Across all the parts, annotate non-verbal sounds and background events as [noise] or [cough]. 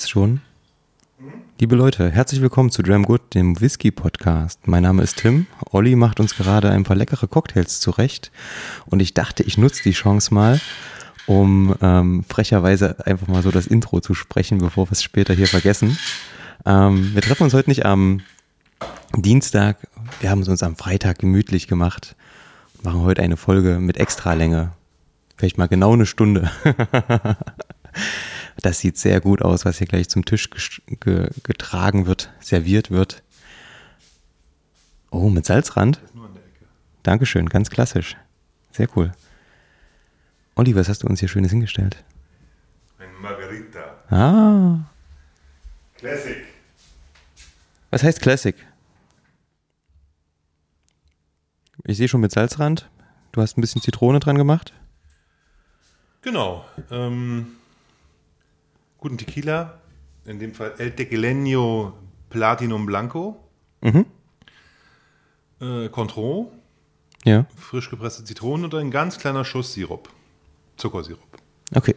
klimpert's schon. Liebe Leute, herzlich willkommen zu Dram Good, dem Whisky-Podcast. Mein Name ist Tim. Olli macht uns gerade ein paar leckere Cocktails zurecht. Und ich dachte, ich nutze die Chance mal, um ähm, frecherweise einfach mal so das Intro zu sprechen, bevor wir es später hier vergessen. Ähm, wir treffen uns heute nicht am Dienstag. Wir haben es uns am Freitag gemütlich gemacht. Machen heute eine Folge mit Extralänge. Vielleicht mal genau eine Stunde. [laughs] Das sieht sehr gut aus, was hier gleich zum Tisch ge getragen wird, serviert wird. Oh, mit Salzrand? Das ist nur an der Ecke. Dankeschön, ganz klassisch. Sehr cool. Olli, was hast du uns hier Schönes hingestellt? Ein Margarita. Ah. Classic. Was heißt Classic? Ich sehe schon mit Salzrand. Du hast ein bisschen Zitrone dran gemacht. Genau. Ähm, guten Tequila, in dem Fall El Tequileño Platinum Blanco. Mhm. Äh, Contro, Ja. frisch gepresste Zitronen und ein ganz kleiner Schuss Sirup. Zuckersirup. Okay.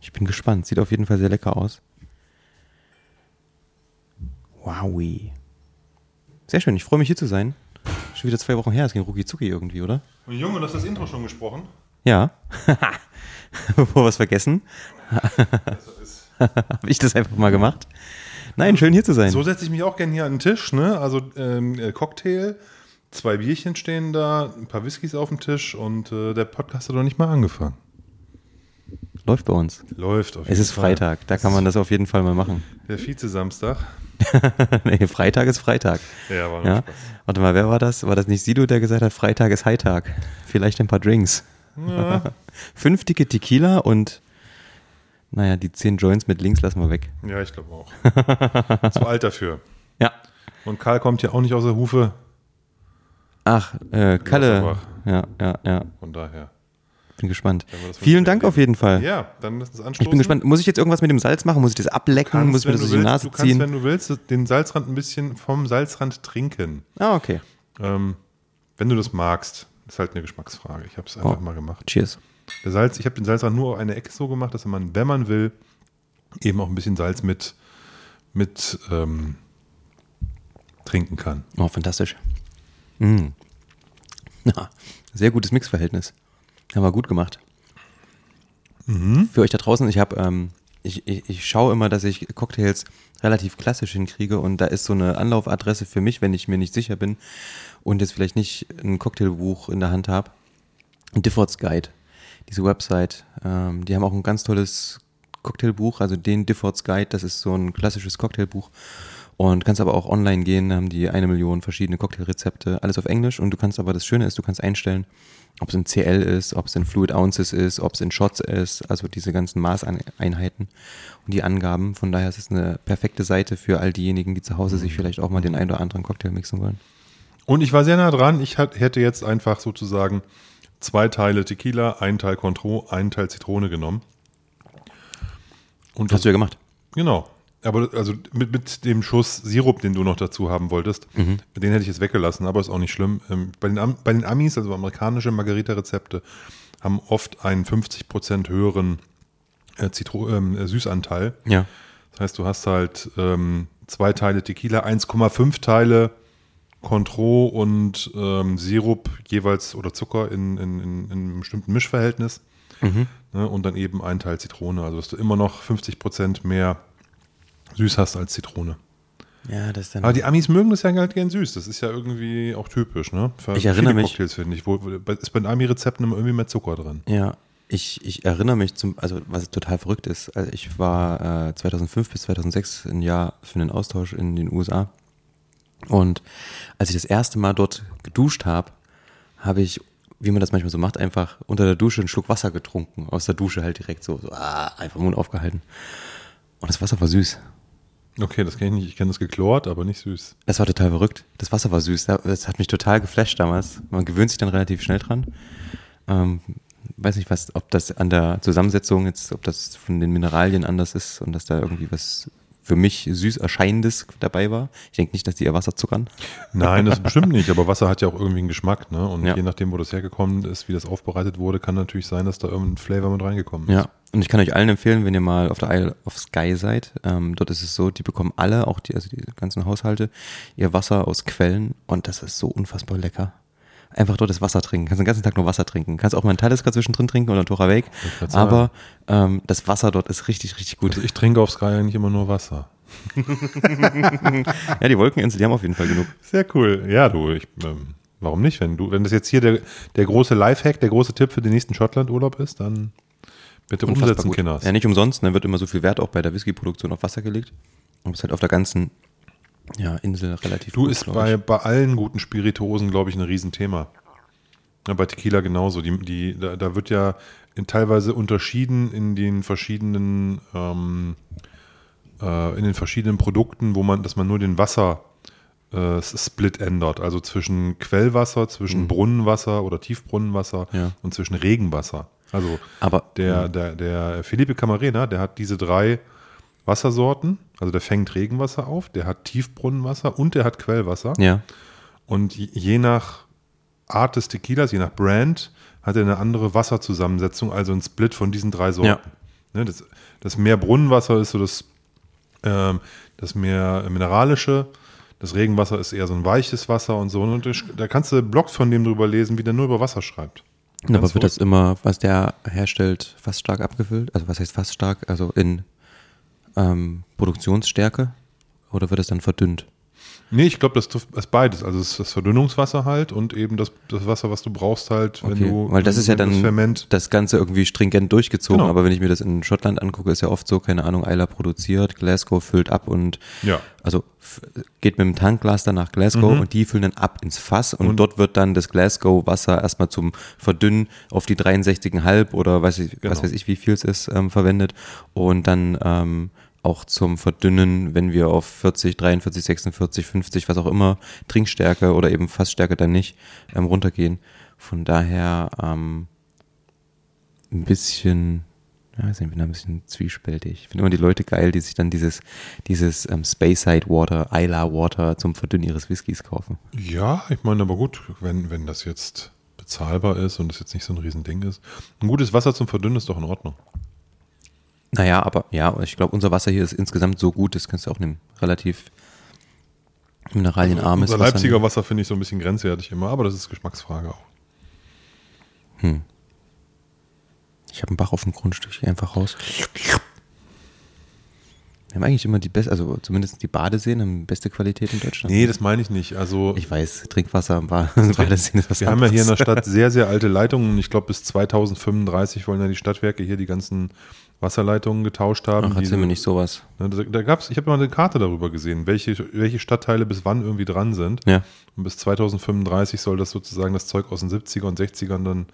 Ich bin gespannt. Sieht auf jeden Fall sehr lecker aus. Wowi. Sehr schön. Ich freue mich hier zu sein. Schon wieder zwei Wochen her. Es ging rucki zucki irgendwie, oder? Und Junge, du hast das Intro schon gesprochen. Ja. [laughs] Bevor wir es vergessen, [laughs] habe ich das einfach mal gemacht. Nein, schön hier zu sein. So setze ich mich auch gerne hier an den Tisch. Ne? Also ähm, äh, Cocktail, zwei Bierchen stehen da, ein paar Whiskys auf dem Tisch und äh, der Podcast hat noch nicht mal angefangen. Läuft bei uns. Läuft auf Es ist Fall. Freitag. Da kann man das auf jeden Fall mal machen. [laughs] Der Vize-Samstag. [laughs] nee, Freitag ist Freitag. Ja, war Ja. Spaß. Warte mal, wer war das? War das nicht Sido, der gesagt hat, Freitag ist Hightag? Vielleicht ein paar Drinks. Ja, Fünf dicke Tequila und naja, die zehn Joints mit links lassen wir weg. ja ich glaube auch. [laughs] Zu alt dafür. Ja. Und Karl kommt ja auch nicht aus der Hufe, Ach, äh, Kalle. Ja, ja, ja. von daher. Bin gespannt. Vielen Dank auf jeden Fall. Ja, dann lass uns anstoßen. Ich bin gespannt. Muss ich jetzt irgendwas mit dem Salz machen? Muss ich das ablecken? Kannst, Muss ich mir das in die Nase du kannst, ziehen? wenn du willst, den Salzrand ein bisschen vom Salzrand trinken. Ah, okay. Ähm, wenn du das magst. Ist halt eine Geschmacksfrage. Ich habe es einfach Oh. mal gemacht. Cheers. Der Salz, ich habe den Salzrand nur auf eine Ecke so gemacht, dass man, wenn man will, eben auch ein bisschen Salz mit, mit ähm, trinken kann. Oh, fantastisch. Mm. [laughs] Ja, sehr gutes Mixverhältnis. Haben wir gut gemacht. Für euch da draußen, ich habe, ähm, ich, ich, ich schaue immer, dass ich Cocktails relativ klassisch hinkriege und da ist so eine Anlaufadresse für mich, wenn ich mir nicht sicher bin und jetzt vielleicht nicht ein Cocktailbuch in der Hand habe. Difford's Guide, diese Website, ähm, die haben auch ein ganz tolles Cocktailbuch, also den Difford's Guide, das ist so ein klassisches Cocktailbuch und kannst aber auch online gehen, haben die eine Million verschiedene Cocktailrezepte, alles auf Englisch und du kannst aber, das Schöne ist, du kannst einstellen, ob es in CL ist, ob es in Fluid Ounces ist, ob es in Shots ist, also diese ganzen Maßeinheiten und die Angaben. Von daher ist es eine perfekte Seite für all diejenigen, die zu Hause sich vielleicht auch mal den einen oder anderen Cocktail mixen wollen. Und ich war sehr nah dran. Ich hätte jetzt einfach sozusagen zwei Teile Tequila, einen Teil Contro, einen Teil Zitrone genommen. Und Hast du ja gemacht. Genau. Aber also mit, mit dem Schuss Sirup, den du noch dazu haben wolltest, den hätte ich jetzt weggelassen, aber ist auch nicht schlimm. Ähm, bei, den, Am- bei den Amis, also amerikanische Margarita-Rezepte, haben oft einen 50% höheren äh, Zitro äh, Süßanteil. Ja. Das heißt, du hast halt ähm, zwei Teile Tequila, 1,5 Teile Contro und ähm, Sirup jeweils oder Zucker in, in, in, in einem bestimmten Mischverhältnis. Ne, und dann eben ein Teil Zitrone. Also dass du immer noch 50% mehr süß hast als Zitrone. Ja, das ist dann. Aber die Amis mögen das ja halt gern süß. Das ist ja irgendwie auch typisch, ne? Für Ich erinnere viele mich- Cocktails, finde ich. Wo, ist bei den Ami-Rezepten immer irgendwie mehr Zucker drin. Ja, ich, ich erinnere mich zum, also was total verrückt ist, also ich war äh, 2005 bis 2006 ein Jahr für einen Austausch in den USA und als ich das erste Mal dort geduscht habe, habe ich, wie man das manchmal so macht, einfach unter der Dusche einen Schluck Wasser getrunken, aus der Dusche halt direkt so, so ah, einfach Mund aufgehalten und das Wasser war süß. Okay, das kenne ich nicht. Ich kenne das geklort, aber nicht süß. Das war total verrückt. Das Wasser war süß. Das hat mich total geflasht damals. Man gewöhnt sich dann relativ schnell dran. Ähm, weiß nicht, was, ob das an der Zusammensetzung jetzt, ob das von den Mineralien anders ist und dass da irgendwie was für mich süß erscheinendes dabei war. Ich denke nicht, dass die ihr Wasser zuckern. Nein, das [laughs] bestimmt nicht, aber Wasser hat ja auch irgendwie einen Geschmack, ne? Und Ja. je nachdem, wo das hergekommen ist, wie das aufbereitet wurde, kann natürlich sein, dass da irgendein Flavor mit reingekommen ist. Ja, und ich kann euch allen empfehlen, wenn ihr mal auf der Isle of Sky seid, ähm, dort ist es so, die bekommen alle, auch die, also die ganzen Haushalte, ihr Wasser aus Quellen und das ist so unfassbar lecker. Einfach dort das Wasser trinken. Kannst den ganzen Tag nur Wasser trinken. Kannst auch mal einen Talisker zwischendrin trinken oder einen Tora Weg. Aber ähm, das Wasser dort ist richtig, richtig gut. Also ich trinke auf Sky eigentlich immer nur Wasser. [laughs] Ja, die Wolkeninsel, die haben auf jeden Fall genug. Sehr cool. Ja, du, ich, ähm, warum nicht? Wenn du, wenn das jetzt hier der, der große Lifehack, der große Tipp für den nächsten Schottland-Urlaub ist, dann bitte Unfassbar umsetzen, gut. Kinders. Ja, nicht umsonst, ne, wird immer so viel Wert auch bei der Whisky-Produktion auf Wasser gelegt. Und ist halt auf der ganzen ja, Insel relativ Du gut, ist bei, ich. bei allen guten Spirituosen, glaube ich, ein Riesenthema. Ja, bei Tequila genauso. Die, die, da, da wird ja in, teilweise unterschieden in den verschiedenen ähm, äh, in den verschiedenen Produkten, wo man, dass man nur den Wasser äh, Split ändert. Also zwischen Quellwasser, zwischen Brunnenwasser oder Tiefbrunnenwasser Ja. und zwischen Regenwasser. Also Aber der, der, der Felipe Camarena, der hat diese drei Wassersorten. Also der fängt Regenwasser auf, der hat Tiefbrunnenwasser und der hat Quellwasser. ja, Und je- nach Art des Tequilas, je nach Brand, hat er eine andere Wasserzusammensetzung, also ein Split von diesen drei Sorten. Ja. Ne, das, das mehr Brunnenwasser ist so das, ähm, das mehr mineralische, das Regenwasser ist eher so ein weiches Wasser und so. Und da kannst du Blogs von dem drüber lesen, wie der nur über Wasser schreibt. aber Ganz wird das immer, was der herstellt, fast stark abgefüllt? Also was heißt fast stark? Also in ähm, Produktionsstärke? Oder wird es dann verdünnt? Nee, ich glaube, das ist beides. Also es ist das Verdünnungswasser halt und eben das, das Wasser, was du brauchst halt, wenn Okay, du weil das ist ja dann das das Ganze irgendwie stringent durchgezogen, Genau. aber wenn ich mir das in Schottland angucke, ist ja oft so, keine Ahnung, Eiler produziert, Glasgow füllt ab und Ja. also geht mit dem Tankglas dann nach Glasgow und die füllen dann ab ins Fass und, dort wird dann das Glasgow Wasser erstmal zum Verdünnen auf die 63,5 oder weiß ich, was Genau. weiß ich, wie viel es ist, ähm, verwendet und dann ähm, auch zum Verdünnen, wenn wir auf 40, 43, 46, 50, was auch immer, Trinkstärke oder eben Fassstärke dann nicht ähm, runtergehen. Von daher ähm, ein bisschen, ja, ich bin da ein bisschen zwiespältig. Ich finde immer die Leute geil, die sich dann dieses, dieses ähm, Speyside Water, Isla Water zum Verdünnen ihres Whiskys kaufen. Ja, ich meine, aber gut, wenn, wenn das jetzt bezahlbar ist und das jetzt nicht so ein Riesending ist. Ein gutes Wasser zum Verdünnen ist doch in Ordnung. Naja, aber ja, ich glaube, unser Wasser hier ist insgesamt so gut, das kannst du auch nehmen. Relativ mineralienarmes Unser Wasser. Leipziger Wasser finde ich so ein bisschen grenzwertig immer, aber das ist Geschmacksfrage auch. Ich habe einen Bach auf dem Grundstück, ich einfach raus. Wir haben eigentlich immer die beste, also zumindest die Badeseen haben beste Qualität in Deutschland. Nee, das meine ich nicht. Also Ich weiß, Trinkwasser am Ba- Badeseen ist was wir haben ja hier in der. Stadt sehr, sehr alte Leitungen und ich glaube bis 2035 wollen ja die Stadtwerke hier die ganzen Wasserleitungen getauscht haben. Ach, erzähl Diese- mir nicht sowas. Ne, Da, da gab's, ich habe mal eine Karte darüber gesehen, welche, welche Stadtteile bis wann irgendwie dran sind. Ja. Und bis 2035 soll das sozusagen das Zeug aus den 70er und 60ern dann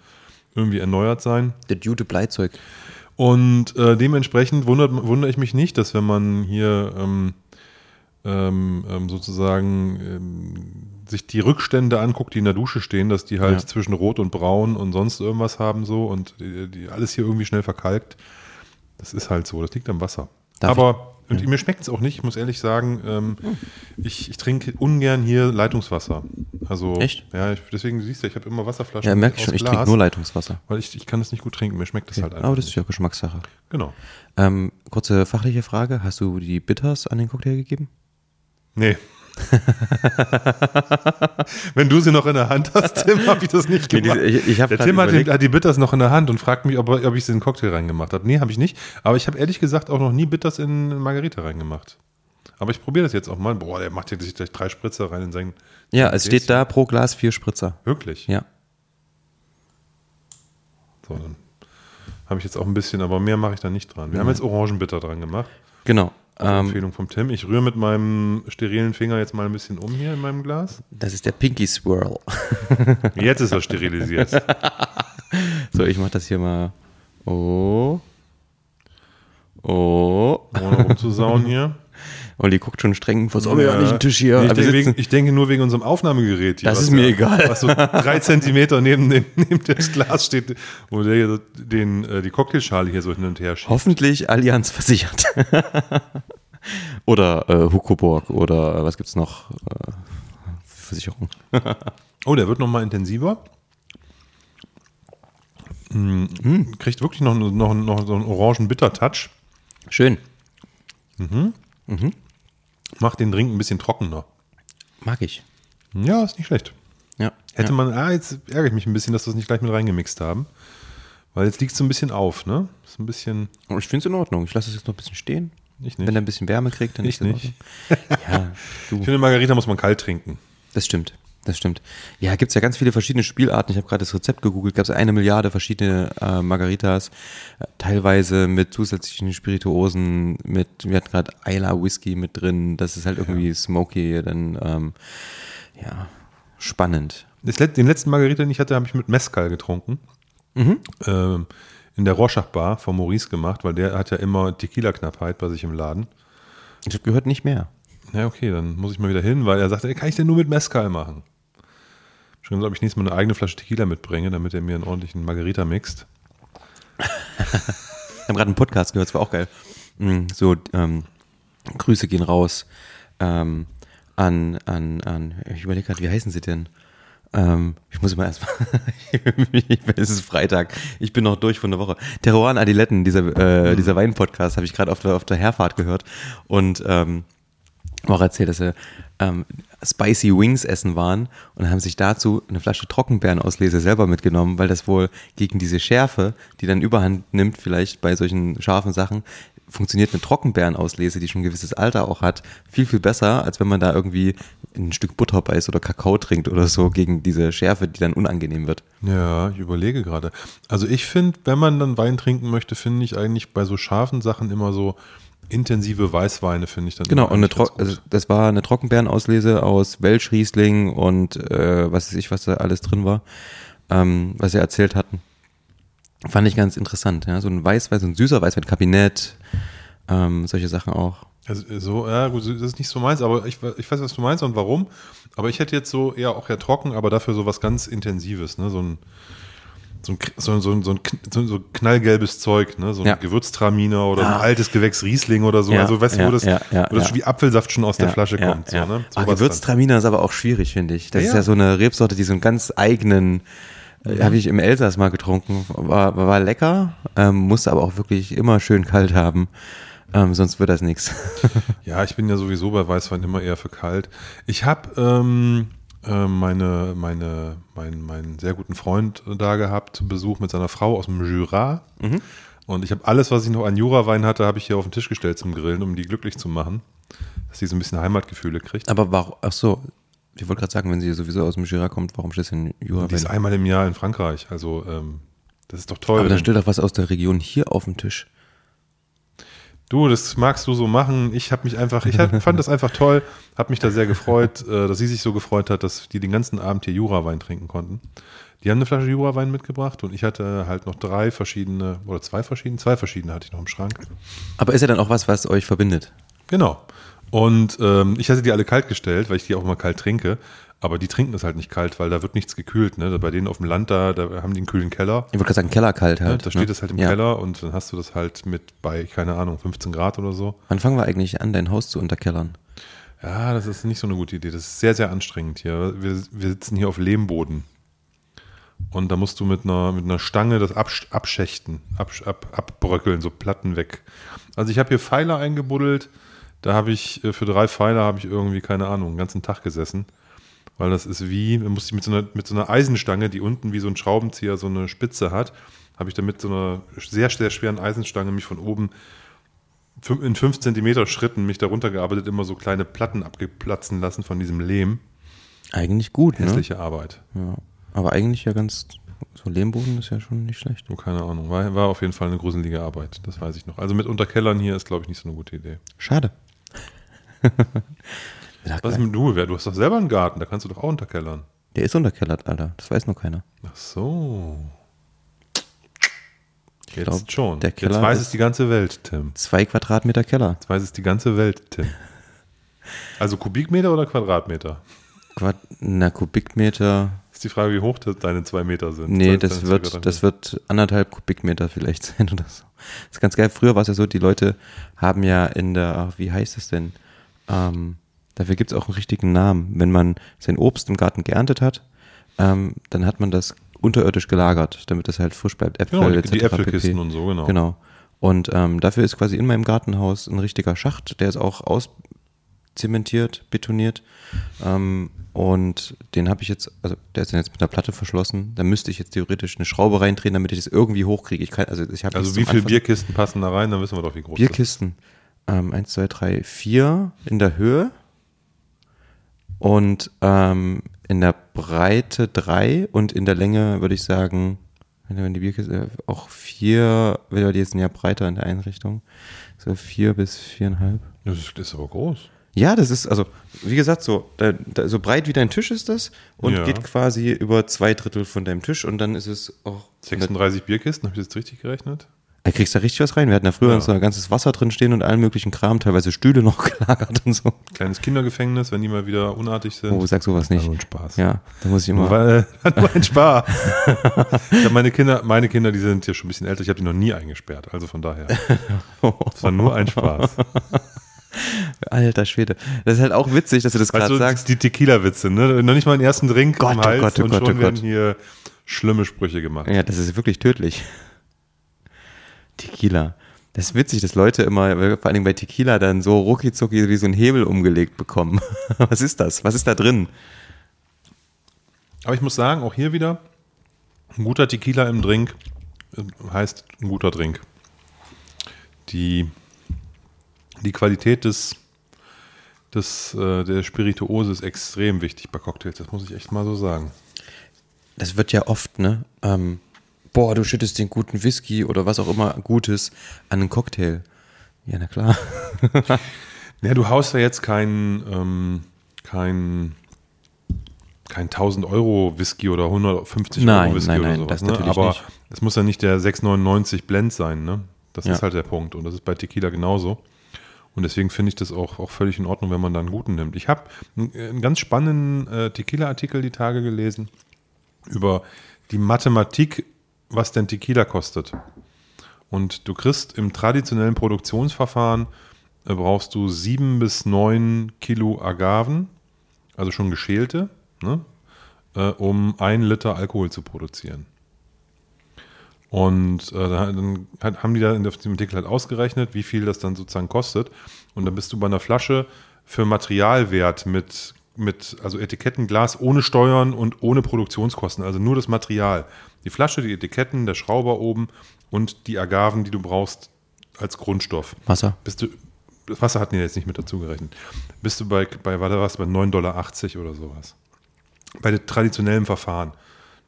irgendwie erneuert sein. Der Jute Bleizeug. Und äh, dementsprechend wundert, wundere ich mich nicht, dass wenn man hier ähm, ähm, ähm, sozusagen ähm, sich die Rückstände anguckt, die in der Dusche stehen, dass die halt Ja. zwischen Rot und Braun und sonst irgendwas haben so und die, die alles hier irgendwie schnell verkalkt. Das ist halt so, das liegt am Wasser. Darf Aber und mir schmeckt es auch nicht, ich muss ehrlich sagen, ähm, ich, ich trinke ungern hier Leitungswasser. Also, Echt? Ja, ich, deswegen siehst du, ich habe immer Wasserflaschen Ja, merke ich schon, ich Glas, trinke nur Leitungswasser. Weil ich, ich kann das nicht gut trinken, mir schmeckt das halt einfach Aber das ist ja Geschmackssache. Genau. Ähm, kurze fachliche Frage. Hast du die Bitters an den Cocktail gegeben? Nee. [laughs] Wenn du sie noch in der Hand hast, Tim, habe ich das nicht gemacht. ich- ich der Tim hat, die- hat die Bitters noch in der Hand und fragt mich, ob, ob ich sie in den Cocktail reingemacht habe. Nee, habe ich nicht. Aber ich habe ehrlich gesagt auch noch nie Bitters in Margarita reingemacht. Aber ich probiere das jetzt auch mal. Boah, der macht ja sich gleich drei Spritzer rein in seinen. Ja, es steht da pro Glas vier Spritzer. Wirklich? Ja. So, dann habe ich jetzt auch ein bisschen, aber mehr mache ich da nicht dran. Wir haben jetzt Orangenbitter dran gemacht. Genau. Auf Ähm, Empfehlung vom Tim. Ich rühre mit meinem sterilen Finger jetzt mal ein bisschen um hier in meinem Glas. das ist der Pinky Swirl. [laughs] Jetzt ist er sterilisiert. [laughs] So, ich mach das hier mal. Oh. Oh. Ohne rumzusauen hier. Olli guckt schon streng. Was soll ja nicht einen Tisch hier? Nee, ich, wir denke wegen, ich denke nur wegen unserem Aufnahmegerät hier. Das ist mir da- egal. Was so drei Zentimeter neben, dem, [laughs] neben das Glas steht, wo der den, äh, die Cocktailschale hier so hin und her schiebt. Hoffentlich Allianz versichert. [laughs] oder äh, Hukoborg oder äh, was gibt's noch? Äh, Versicherung. [laughs] Oh, der wird noch mal intensiver. Mm, Kriegt wirklich noch, noch, noch so einen orangen Bitter-Touch. Schön. Macht den Drink ein bisschen trockener. Mag ich. Ja, ist nicht schlecht. Ja. Hätte ja. man, ah, jetzt ärgere ich mich ein bisschen, dass wir es nicht gleich mit reingemixt haben. Weil jetzt liegt es so ein bisschen auf, ne? Ist ein bisschen, Aber Ich finde es in Ordnung. Ich lasse es jetzt noch ein bisschen stehen. ich nicht. Wenn er ein bisschen Wärme kriegt, dann Ich ist es nicht. Ja, [laughs] du. Ich finde, Margarita muss man kalt trinken. Das stimmt. Das stimmt. Ja, gibt's ja ganz viele verschiedene Spielarten. Ich habe gerade das Rezept gegoogelt. Gab es eine Milliarde verschiedene äh, Margaritas, äh, teilweise mit zusätzlichen Spirituosen, mit, wir hatten gerade Isla Whisky mit drin. Das ist halt irgendwie smoky, dann, ähm, ja, spannend. Let- den letzten Margarita, den ich hatte, habe ich mit Mezcal getrunken. Ähm, in der Rorschach Bar von Maurice gemacht, weil der hat ja immer Tequila-Knappheit bei sich im Laden. Ich habe gehört, nicht mehr. Na okay, dann muss ich mal wieder hin, weil er sagte, kann ich denn nur mit Mezcal machen? Schon gesagt, ob ich nächstes Mal eine eigene Flasche Tequila mitbringe, damit er mir einen ordentlichen Margarita mixt. Wir haben gerade einen Podcast gehört, das war auch geil. Mm, So, ähm, Grüße gehen raus ähm, an, an, an, ich überlege gerade, wie heißen sie denn? Ähm, ich muss immer erstmal, [laughs] es ist Freitag, ich bin noch durch von der Woche. Terroir Adiletten, dieser, äh, dieser Wein-Podcast, habe ich gerade auf der, auf der Herfahrt gehört und ähm, auch erzählt, dass sie ähm, Spicy Wings essen waren und haben sich dazu eine Flasche Trockenbeerenauslese selber mitgenommen, weil das wohl gegen diese Schärfe, die dann Überhand nimmt, vielleicht bei solchen scharfen Sachen, funktioniert eine Trockenbeerenauslese, die schon ein gewisses Alter auch hat, viel, viel besser, als wenn man da irgendwie ein Stück Butter beißt oder Kakao trinkt oder so gegen diese Schärfe, die dann unangenehm wird. Ja, ich überlege gerade. Also ich finde, wenn man dann Wein trinken möchte, finde ich eigentlich bei so scharfen Sachen immer so intensive Weißweine, finde ich dann. Genau, und eine Tro also das war eine Trockenbeerenauslese aus Welschriesling und äh, was weiß ich, was da alles drin war, ähm, was sie erzählt hatten. Fand ich ganz interessant, ja. So ein Weißwein, so ein süßer Weißwein, Kabinett, ähm, solche Sachen auch. Also so, ja gut, das ist nicht so meins, aber ich, ich weiß, was du meinst und warum. Aber ich hätte jetzt so eher auch eher trocken, aber dafür so was ganz Intensives, ne? So ein, so ein, so, so, so ein so, so knallgelbes Zeug, ne? So ein Ja. Gewürztraminer oder Ah. ein altes Gewächs Riesling oder so. Ja, also weißt du, ja, wo das, wo das wie Apfelsaft schon aus der Flasche kommt. So, ne? Ah, Sowas dann. Gewürztraminer ist aber auch schwierig, finde ich. Das ist ja. so eine Rebsorte, die so einen ganz eigenen, äh, habe ich im Elsass mal getrunken, war, war lecker, ähm, musste aber auch wirklich immer schön kalt haben, ähm, sonst wird das nichts. [laughs] Ja, ich bin ja sowieso bei Weißwein immer eher für kalt. Ich habe ähm, äh, meine, meine, mein, meinen sehr guten Freund da gehabt, Besuch mit seiner Frau aus dem Jura. Und ich habe alles, was ich noch an Jurawein hatte, habe ich hier auf den Tisch gestellt zum Grillen, um die glücklich zu machen. Dass sie so ein bisschen Heimatgefühle kriegt. Aber warum, ach so, ich wollte gerade sagen, wenn sie sowieso aus dem Jura kommt, warum steht denn Jura? Die ist einmal im Jahr in Frankreich. Also, ähm, das ist doch toll. Aber dann steht doch was aus der Region hier auf dem Tisch. Du, das magst du so machen. Ich habe mich einfach, ich hab, [laughs] fand das einfach toll, habe mich da sehr gefreut, äh, dass sie sich so gefreut hat, dass die den ganzen Abend hier Jurawein trinken konnten. Die haben eine Flasche Jurawein mitgebracht und ich hatte halt noch drei verschiedene oder zwei verschiedene, zwei verschiedene hatte ich noch im Schrank. Aber ist ja dann auch was, was euch verbindet? Genau. Und ähm, ich hatte die alle kalt gestellt, weil ich die auch immer kalt trinke. Aber die trinken das halt nicht kalt, weil da wird nichts gekühlt. Ne? Bei denen auf dem Land, da, da haben die einen kühlen Keller. Ich wollte gerade sagen, Kellerkalt Ja, halt. da steht ne? es halt im Ja. Keller und dann hast du das halt mit bei, keine Ahnung, 15 Grad oder so. Wann fangen wir eigentlich an, dein Haus zu unterkellern? Ja, das ist nicht so eine gute Idee. Das ist sehr, sehr anstrengend hier. Wir, wir sitzen hier auf Lehmboden. Und da musst du mit einer, mit einer Stange das absch abschächten, absch ab, abbröckeln, so Platten weg. Also ich habe hier Pfeiler eingebuddelt. Da habe ich, äh, für drei Pfeiler habe ich irgendwie, keine Ahnung, einen ganzen Tag gesessen. Weil das ist wie, man muss ich mit so, einer, mit so einer Eisenstange, die unten wie so ein Schraubenzieher so eine Spitze hat, habe ich dann mit so einer sehr, sehr schweren Eisenstange mich von oben in 5 Zentimeter Schritten mich darunter gearbeitet, immer so kleine Platten abgeplatzen lassen von diesem Lehm. Eigentlich gut, ne? Hässliche Arbeit. Ja. Aber eigentlich ja ganz, so Lehmboden ist ja schon nicht schlecht. Oh, keine Ahnung. War, war auf jeden Fall eine gruselige Arbeit. Das weiß ich noch. Also mit Unterkellern hier ist, glaube ich, nicht so eine gute Idee. Schade. [laughs] Was ist mit du? Du hast doch selber einen Garten, da kannst du doch auch unterkellern. Der ist unterkellert, Alter. Das weiß noch keiner. Ach so. Ich Jetzt glaub, schon. der Keller Jetzt weiß es die ganze Welt, Tim. Zwei Quadratmeter Keller. Jetzt weiß es die ganze Welt, Tim. [laughs] Also Kubikmeter oder Quadratmeter? Quad na, Kubikmeter. Ist die Frage, wie hoch das deine zwei Meter sind. Nee, Das- das wird, das wird anderthalb Kubikmeter vielleicht [laughs] sein oder so. Das ist ganz geil. Früher war es ja so, die Leute haben ja in der, ach, wie heißt es denn? Ähm, dafür gibt es auch einen richtigen Namen. Wenn man sein Obst im Garten geerntet hat, ähm, dann hat man das unterirdisch gelagert, damit das halt frisch bleibt. Äpfel, Genau, die, etc. die Äpfelkisten pp. und so, genau. Genau. Und ähm, dafür ist quasi in meinem Gartenhaus ein richtiger Schacht, der ist auch auszementiert, betoniert. Ähm, und den habe ich jetzt, also der ist dann jetzt mit einer Platte verschlossen. Da müsste ich jetzt theoretisch eine Schraube reindrehen, damit ich das irgendwie hochkriege. Ich kann, also ich habe Also wie viele Bierkisten passen da rein? Dann wissen wir doch, wie groß das ist. Bierkisten. Ähm, eins, zwei, drei, vier in der Höhe und ähm, in der Breite drei und in der Länge würde ich sagen, wenn die Bierkiste äh, auch vier, weil die sind ja breiter in der Einrichtung, so vier bis viereinhalb. Das ist, das ist aber groß. Ja, das ist, also, wie gesagt, so, da, da, so breit wie dein Tisch ist das und Ja. geht quasi über zwei Drittel von deinem Tisch und dann ist es auch. 36 Bierkisten, habe ich das jetzt richtig gerechnet? Da kriegst du richtig was rein. Wir hatten ja früher Ja. uns da ganzes Wasser drin stehen und allen möglichen Kram, teilweise Stühle [laughs] noch gelagert und so. Kleines Kindergefängnis, wenn die mal wieder unartig sind. Oh, sag sowas nicht. Also ein Spaß. Ja, da muss ich immer. Weil, nur ein [laughs] Spaß. hab meine Kinder, meine Kinder, die sind ja schon ein bisschen älter. Ich habe die noch nie eingesperrt. Also von daher. Es war nur ein Spaß. [laughs] Alter Schwede. Das ist halt auch witzig, dass du das gerade sagst. die Tequila-Witze, ne? Noch nicht mal den ersten Drink Gott, im oh Hals Gott, oh und Gott, schon oh werden Gott. hier schlimme Sprüche gemacht. Ja, das ist wirklich tödlich. Tequila. Das ist witzig, dass Leute immer, vor allen Dingen bei Tequila, dann so rucki wie so ein Hebel umgelegt bekommen. [laughs] Was ist das? Was ist da drin? Aber ich muss sagen, auch hier wieder, ein guter Tequila im Drink äh, heißt ein guter Drink. Die, die Qualität des, des, äh, der Spirituose ist extrem wichtig bei Cocktails, das muss ich echt mal so sagen. Das wird ja oft, ne? Ähm, boah, du schüttest den guten Whisky oder was auch immer Gutes an einen Cocktail. Ja, na klar. [laughs] Ja, du haust ja jetzt kein, ähm, kein, kein 1000 Euro Whisky oder 150 Nein, Euro Whisky nein, oder nein, sowas. das ne? Aber nicht. es muss ja nicht der 6,99 Blend sein, ne? Das Ja. ist halt der Punkt. Und das ist bei Tequila genauso. Und deswegen finde ich das auch, auch völlig in Ordnung, wenn man da einen guten nimmt. Ich habe einen, einen ganz spannenden äh, Tequila-Artikel die Tage gelesen über die Mathematik, was denn Tequila kostet. Und du kriegst im traditionellen Produktionsverfahren äh, brauchst du sieben bis neun Kilo Agaven, also schon geschälte, ne, äh, um ein Liter Alkohol zu produzieren. Und äh, da- dann hat, haben die da in dem Artikel halt ausgerechnet, wie viel das dann sozusagen kostet. Und dann bist du bei einer Flasche für Materialwert mit, mit also Etikettenglas ohne Steuern und ohne Produktionskosten, also nur das Material. Die Flasche, die Etiketten, der Schrauber oben und die Agaven, die du brauchst als Grundstoff. Wasser. Bist du, das Wasser hatten die jetzt nicht mit dazu gerechnet. Bist du bei, bei was, bei 9,80 Dollar oder sowas. Bei den traditionellen Verfahren.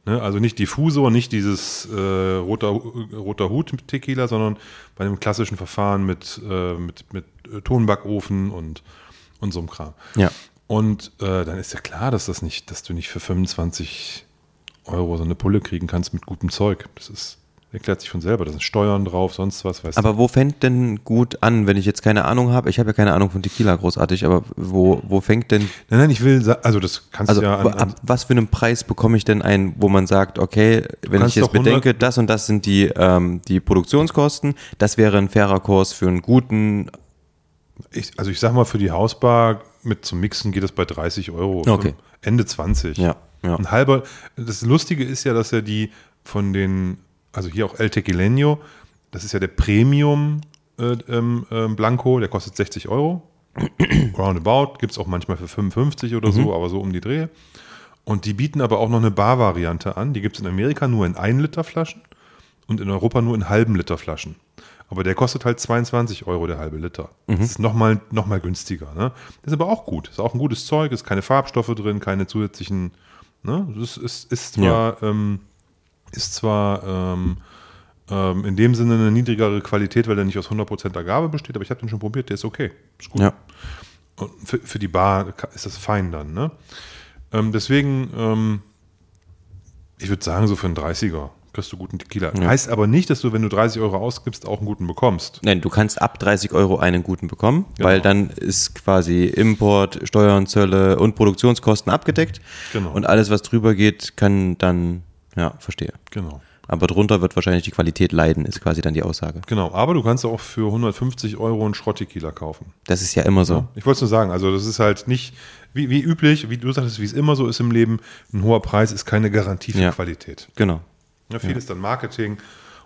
Ne? Also nicht Diffusor, nicht dieses äh, roter, roter Hut-Tequila, sondern bei einem klassischen Verfahren mit, äh, mit, mit äh, Tonbackofen und, und so einem Kram. Ja. Und äh, dann ist ja klar, dass das nicht, dass du nicht für 25 Euro so eine Pulle kriegen kannst mit gutem Zeug. Das ist, erklärt sich von selber. Da sind Steuern drauf, sonst was, weißt du. Aber wo fängt denn gut an, wenn ich jetzt keine Ahnung habe? Ich habe ja keine Ahnung von Tequila großartig, aber wo, wo fängt denn, Nein, nein, ich will, also das kannst also du ja an, an, ab was für einen Preis bekomme ich denn ein, wo man sagt, okay, wenn ich jetzt doch 100 bedenke, das und das sind die, ähm, die Produktionskosten, das wäre ein fairer Kurs für einen guten, ich, also ich sag mal, für die Hausbar mit zum Mixen geht es bei 30 Euro. Okay. Ende 20. Ja, ja. Ein halber, das Lustige ist ja, dass er die von den, also hier auch El Tequileño, das ist ja der Premium äh, ähm, Blanco, der kostet 60 Euro. [clears throat] Roundabout, gibt es auch manchmal für 55 oder Mhm. so, aber so um die Dreh. Und die bieten aber auch noch eine Bar-Variante an. Die gibt es in Amerika nur in 1 Liter Flaschen und in Europa nur in halben Liter Flaschen. Aber der kostet halt 22 Euro der halbe Liter. Das ist nochmal noch mal günstiger. Ne? Das ist aber auch gut. Ist auch ein gutes Zeug, ist keine Farbstoffe drin, keine zusätzlichen. Ne? Das ist, ist zwar, ähm, ist zwar ähm, ähm, in dem Sinne eine niedrigere Qualität, weil der nicht aus 100% Agave besteht, aber ich habe den schon probiert, der ist okay. Ist gut. ja, Und für, für die Bar ist das fein dann. Ne? Ähm, deswegen, ähm, ich würde sagen, so für einen 30er kriegst du guten Tequila. Heißt aber nicht, dass du, wenn du 30 Euro ausgibst, auch einen guten bekommst. Nein, du kannst ab 30 Euro einen guten bekommen, Genau. weil dann ist quasi Import, Steuern, Zölle und Produktionskosten abgedeckt. Genau. Und alles, was drüber geht, kann dann, ja, verstehe. Genau. Aber drunter wird wahrscheinlich die Qualität leiden, ist quasi dann die Aussage. Genau, aber du kannst auch für 150 Euro einen Schrott-Tequila kaufen. Das ist ja immer so. Ich wollte es nur sagen, also das ist halt nicht, wie, wie üblich, wie du sagtest, wie es immer so ist im Leben, ein hoher Preis ist keine Garantie für Ja. Qualität. Genau. Ja, viel ist dann Marketing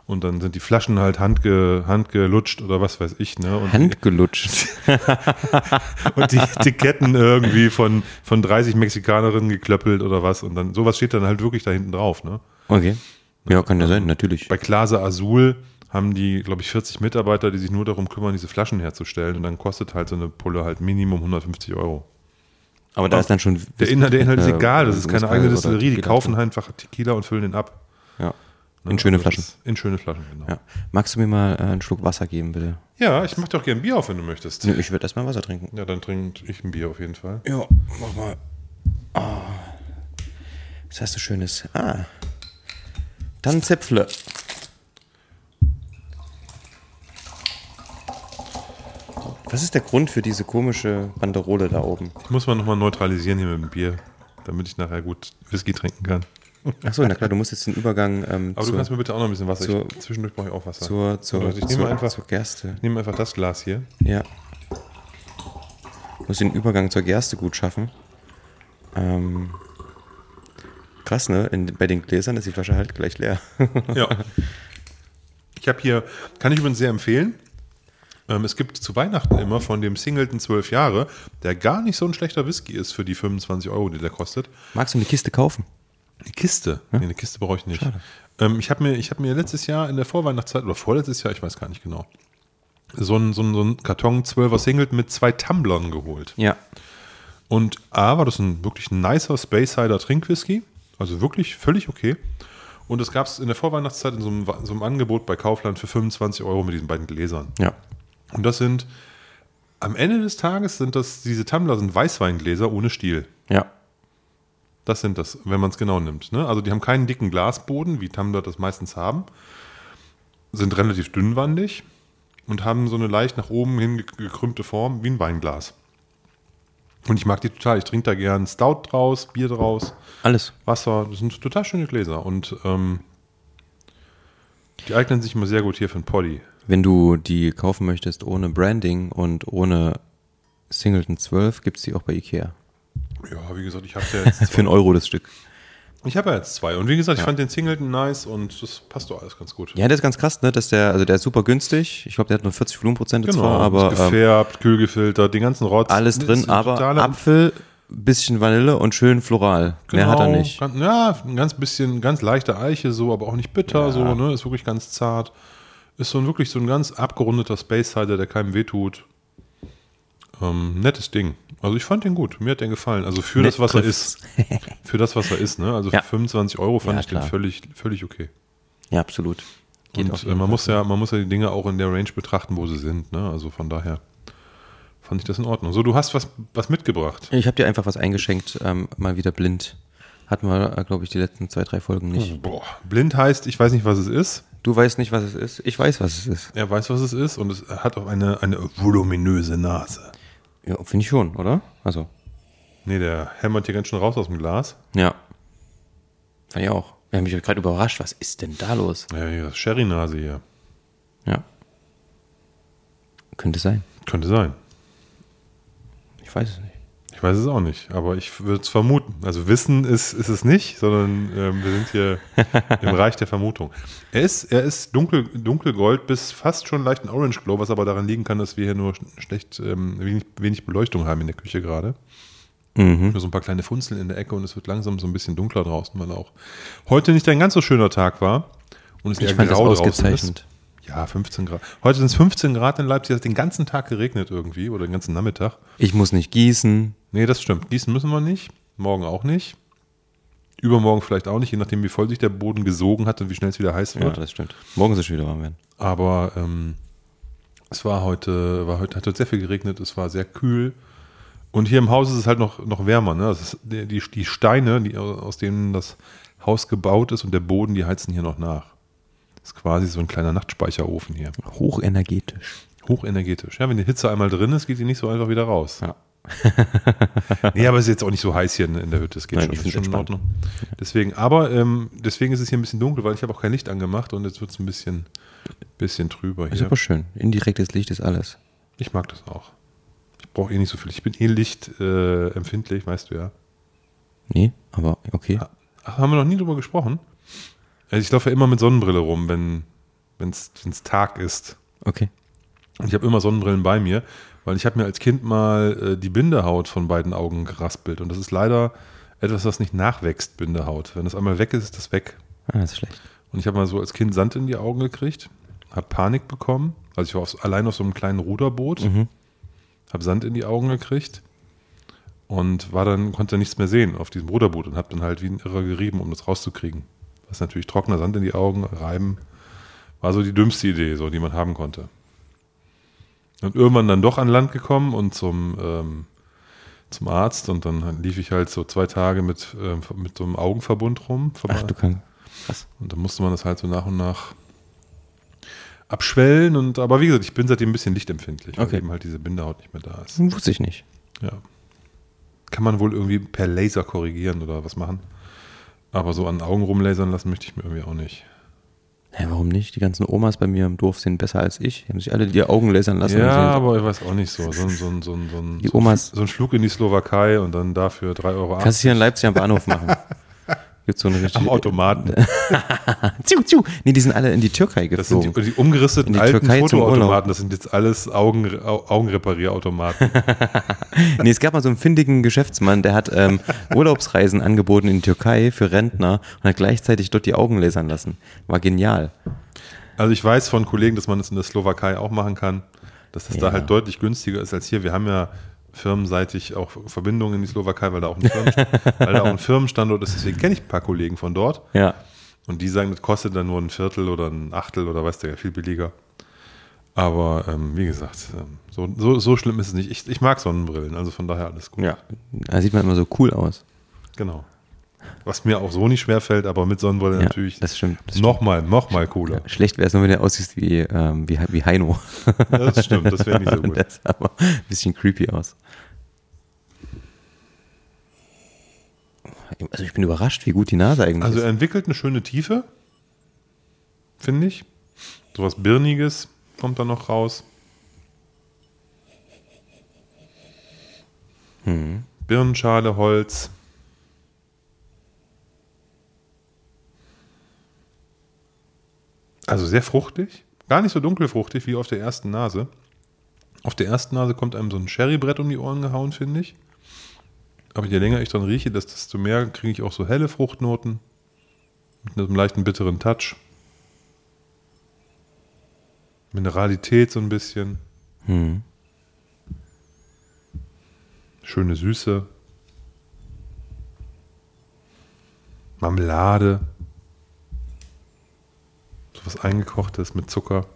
und dann sind die Flaschen halt handge, handgelutscht oder was weiß ich. Ne? Und, Handgelutscht. die, [laughs] und die Etiketten irgendwie von, von 30 Mexikanerinnen geklöppelt oder was. Und dann sowas steht dann halt wirklich da hinten drauf. Ne? Okay. Ja, kann ja sein, natürlich. Bei Klase Azul haben die, glaube ich, 40 Mitarbeiter, die sich nur darum kümmern, diese Flaschen herzustellen. Und dann kostet halt so eine Pulle halt Minimum 150 Euro. Aber da ist dann schon. Der Inhalt, der Inhalt ist egal, das ist keine eigene Distillerie. Die kaufen einfach Tequila und füllen den ab. Ne? In schöne Also Flaschen. In schöne Flaschen, genau. Ja. Magst du mir mal äh, einen Schluck Wasser geben, bitte? Ja, ich mache doch gerne Bier auf, wenn du möchtest. Nö, ich würde erstmal Wasser trinken. Ja, dann trinke ich ein Bier auf jeden Fall. Ja, mach mal. Ah. Was hast du Schönes? Ah. Dann Zäpfle. Was ist der Grund für diese komische Banderole da oben? Ich muss mal nochmal neutralisieren hier mit dem Bier, damit ich nachher gut Whisky trinken kann. Achso, na klar, du musst jetzt den Übergang ähm, Aber du zur, kannst mir bitte auch noch ein bisschen Wasser. zur- ich, zwischendurch brauche ich auch Wasser. zur, zur, ich zur, nehme einfach, zur Gerste. ich nehme einfach das Glas hier. Ja. Du musst den Übergang zur Gerste gut schaffen. Ähm, krass, ne? In, bei den Gläsern ist die Flasche halt gleich leer. [laughs] Ja. Ich habe hier, kann ich übrigens sehr empfehlen. Ähm, es gibt zu Weihnachten immer von dem Singleton 12 Jahre, der gar nicht so ein schlechter Whisky ist für die 25 Euro, die der kostet. Magst du eine Kiste kaufen? Eine Kiste. Nee, eine Kiste brauche ich nicht. Ähm, ich habe mir, ich hab mir letztes Jahr in der Vorweihnachtszeit oder vorletztes Jahr, ich weiß gar nicht genau, so einen so einen- so einen Karton 12er Singleton mit zwei Tumblern geholt. Ja. Und A war das ein wirklich nicer Space Cider Trinkwhisky, also wirklich völlig okay. Und das gab es in der Vorweihnachtszeit in so einem, so einem Angebot bei Kaufland für 25 Euro mit diesen beiden Gläsern. Ja. Und das sind, am Ende des Tages sind das, diese Tumbler sind Weißweingläser ohne Stiel. Ja. Das sind das, wenn man es genau nimmt. Ne? Also die haben keinen dicken Glasboden, wie Tumbler das meistens haben, sind relativ dünnwandig und haben so eine leicht nach oben hin ge- gekrümmte Form wie ein Weinglas. Und ich mag die total. Ich trinke da gern Stout draus, Bier draus, Alles. Wasser. Das sind total schöne Gläser. Und ähm, die eignen sich immer sehr gut hier für ein Poddy. Wenn du die kaufen möchtest ohne Branding und ohne Singleton 12, gibt es die auch bei Ikea. Ja, wie gesagt, ich habe ja jetzt [laughs] Für einen Euro das Stück. Ich habe ja jetzt zwei. Und wie gesagt, ich fand den Singleton nice und das passt doch alles ganz gut. Ja, der ist ganz krass, ne? Dass der, also der ist super günstig. Ich glaube, der hat nur 40 Volumenprozent zwar, aber ähm, gefärbt, kühl gefiltert, den ganzen Rotz. alles drin, aber Apfel, bisschen Vanille und schön floral. Mehr hat er Genau, nicht. Ganz, ja, ein ganz bisschen, ganz leichte Eiche so, aber auch nicht bitter Ja. so, ne? Ist wirklich ganz zart. Ist so ein wirklich so ein ganz abgerundeter Space Cider, der keinem wehtut. Ähm, nettes Ding. Also ich fand den gut. Mir hat der gefallen. Also für Nett das, was er ist. Für das, was er ist, ne? Also Ja. für 25 Euro fand Ja, ich den klar. völlig, völlig okay. Ja, absolut. Geht Und äh, man Fall. muss ja, man muss ja die Dinge auch in der Range betrachten, wo sie sind, ne? Also von daher fand ich das in Ordnung. So, du hast was, was mitgebracht. Ich habe dir einfach was eingeschenkt, ähm, mal wieder blind. Hatten wir, glaube ich, die letzten zwei, drei Folgen nicht. Boah, blind heißt, ich weiß nicht, was es ist. Du weißt nicht, was es ist. Ich weiß, was es ist. Er weiß, was es ist und es hat auch eine, eine voluminöse Nase. Ja, finde ich schon, oder? Also, Nee, der hämmert hier ganz schön raus aus dem Glas. ja. Fand ich auch. Ich habe mich gerade überrascht. Was ist denn da los? Ja, hier, das Sherry-Nase hier. Ja. Könnte sein. Könnte sein. Ich weiß es nicht. Ich weiß es auch nicht, aber ich würde es vermuten. Also wissen ist, ist es nicht, sondern ähm, wir sind hier [laughs] im Reich der Vermutung. Er ist, er ist dunkel, dunkelgold bis fast schon leicht ein Orange Glow, was aber daran liegen kann, dass wir hier nur schlecht, ähm, wenig, wenig Beleuchtung haben in der Küche gerade. Mhm. Nur so ein paar kleine Funzeln in der Ecke und es wird langsam so ein bisschen dunkler draußen, weil auch heute nicht ein ganz so schöner Tag war. Und es Ich eher fand das grau ausgezeichnet. Ja, 15 Grad. Heute sind es 15 Grad in Leipzig, es hat den ganzen Tag geregnet irgendwie oder den ganzen Nachmittag. Ich muss nicht gießen. Nee, das stimmt. Gießen müssen wir nicht. Morgen auch nicht. Übermorgen vielleicht auch nicht, je nachdem, wie voll sich der Boden gesogen hat und wie schnell es wieder heiß Ja, wird. das stimmt. Morgen soll es wieder warm werden. Aber ähm, es war heute, war heute, hat heute sehr viel geregnet, es war sehr kühl. Und hier im Haus ist es halt noch, noch wärmer. Ne? Das ist, die, die, die Steine, die, aus denen das Haus gebaut ist und der Boden, die heizen hier noch nach. Das ist quasi so ein kleiner Nachtspeicherofen hier. Hochenergetisch. Hochenergetisch. Ja, wenn die Hitze einmal drin ist, geht die nicht so einfach wieder raus. Ja. [laughs] Nee, aber es ist jetzt auch nicht so heiß hier in, in der Hütte. Es geht Nein, schon, ist schon in. Ordnung. Deswegen, aber ähm, deswegen ist es hier ein bisschen dunkel, weil ich habe auch kein Licht angemacht und jetzt wird es ein bisschen, bisschen trüber Ist hier. aber schön. Indirektes Licht ist alles. Ich mag das auch. Ich brauche eh nicht so viel. Ich bin eh lichtempfindlich, äh, weißt du ja. Nee, aber okay. Ach, haben wir noch nie drüber gesprochen? Also ich laufe ja immer mit Sonnenbrille rum, wenn es Tag ist. Okay. Und ich habe immer Sonnenbrillen bei mir, weil ich habe mir als Kind mal äh, die Bindehaut von beiden Augen geraspelt. Und das ist leider etwas, was nicht nachwächst, Bindehaut. Wenn das einmal weg ist, ist das weg. Ah, das ist schlecht. Und ich habe mal so als Kind Sand in die Augen gekriegt, habe Panik bekommen. Also ich war auf, allein auf so einem kleinen Ruderboot, Mhm. habe Sand in die Augen gekriegt und war dann konnte nichts mehr sehen auf diesem Ruderboot und habe dann halt wie ein Irrer gerieben, um das rauszukriegen. Das ist natürlich trockener Sand in die Augen, reiben. War so die dümmste Idee, so die man haben konnte. Und irgendwann dann doch an Land gekommen und zum ähm, zum Arzt und dann lief ich halt so zwei Tage mit, ähm, mit so einem Augenverbund rum. Ach, du kannst. Krass. Und dann musste man das halt so nach und nach abschwellen. Und aber wie gesagt, ich bin seitdem ein bisschen lichtempfindlich, weil Okay. eben halt diese Bindehaut nicht mehr da ist. Wusste ich nicht. Ja. Kann man wohl irgendwie per Laser korrigieren oder was machen. Aber so an Augen rumlasern lassen möchte ich mir irgendwie auch nicht. Hä, warum nicht? Die ganzen Omas bei mir im Dorf sind besser als ich. Die haben sich alle die Augen lasern lassen. ja, aber ich weiß auch nicht so. So ein, so ein, so ein, so Die Omas- so ein Flug in die Slowakei und dann dafür 3,80 Euro Kannst du hier in Leipzig am Bahnhof machen. [laughs] Gibt so eine am richtige. Automaten. [laughs] Ziu, ziu. Nee, die sind alle in die Türkei Das sind geflogen. die, die umgerüsteten In die alten Türkei Fotoautomaten. Das sind jetzt alles Augen, Au- Augenreparierautomaten. [laughs] Nee, es gab mal so einen findigen Geschäftsmann, der hat ähm, Urlaubsreisen angeboten in die Türkei für Rentner und hat gleichzeitig dort die Augen lasern lassen. War genial. Also ich weiß von Kollegen, dass man das in der Slowakei auch machen kann, dass das Ja. da halt deutlich günstiger ist als hier. Wir haben ja firmenseitig auch Verbindungen in die Slowakei, weil da auch ein, Firmenstand, [laughs] weil da auch ein Firmenstandort ist. Deswegen kenne ich ein paar Kollegen von dort. Ja. Und die sagen, das kostet dann nur ein Viertel oder ein Achtel oder weiß der ja viel billiger. Aber ähm, wie gesagt, ähm, so, so, so schlimm ist es nicht. Ich, ich mag Sonnenbrillen, also von daher alles gut. Ja. Da sieht man immer so cool aus. Genau. Was mir auch so nicht schwer fällt, aber mit Sonnenbrille Ja, natürlich das stimmt. Das nochmal, nochmal cooler. Schlecht wäre es nur, wenn der aussieht wie, ähm, wie, wie Heino. Ja, das stimmt, das wäre nicht so [laughs] gut. Das sah aber ein bisschen creepy aus. Also ich bin überrascht, wie gut die Nase eigentlich Also ist. er entwickelt eine schöne Tiefe, finde ich. Sowas Birniges kommt da noch raus. Hm. Birnenschale, Holz. Also sehr fruchtig. Gar nicht so dunkelfruchtig wie auf der ersten Nase. Auf der ersten Nase kommt einem so ein Sherrybrett um die Ohren gehauen, finde ich. Aber je länger ich dran rieche, desto mehr kriege ich auch so helle Fruchtnoten. Mit einem leichten bitteren Touch. Mineralität so ein bisschen. Hm. Schöne Süße. Marmelade. So was eingekochtes mit Zucker.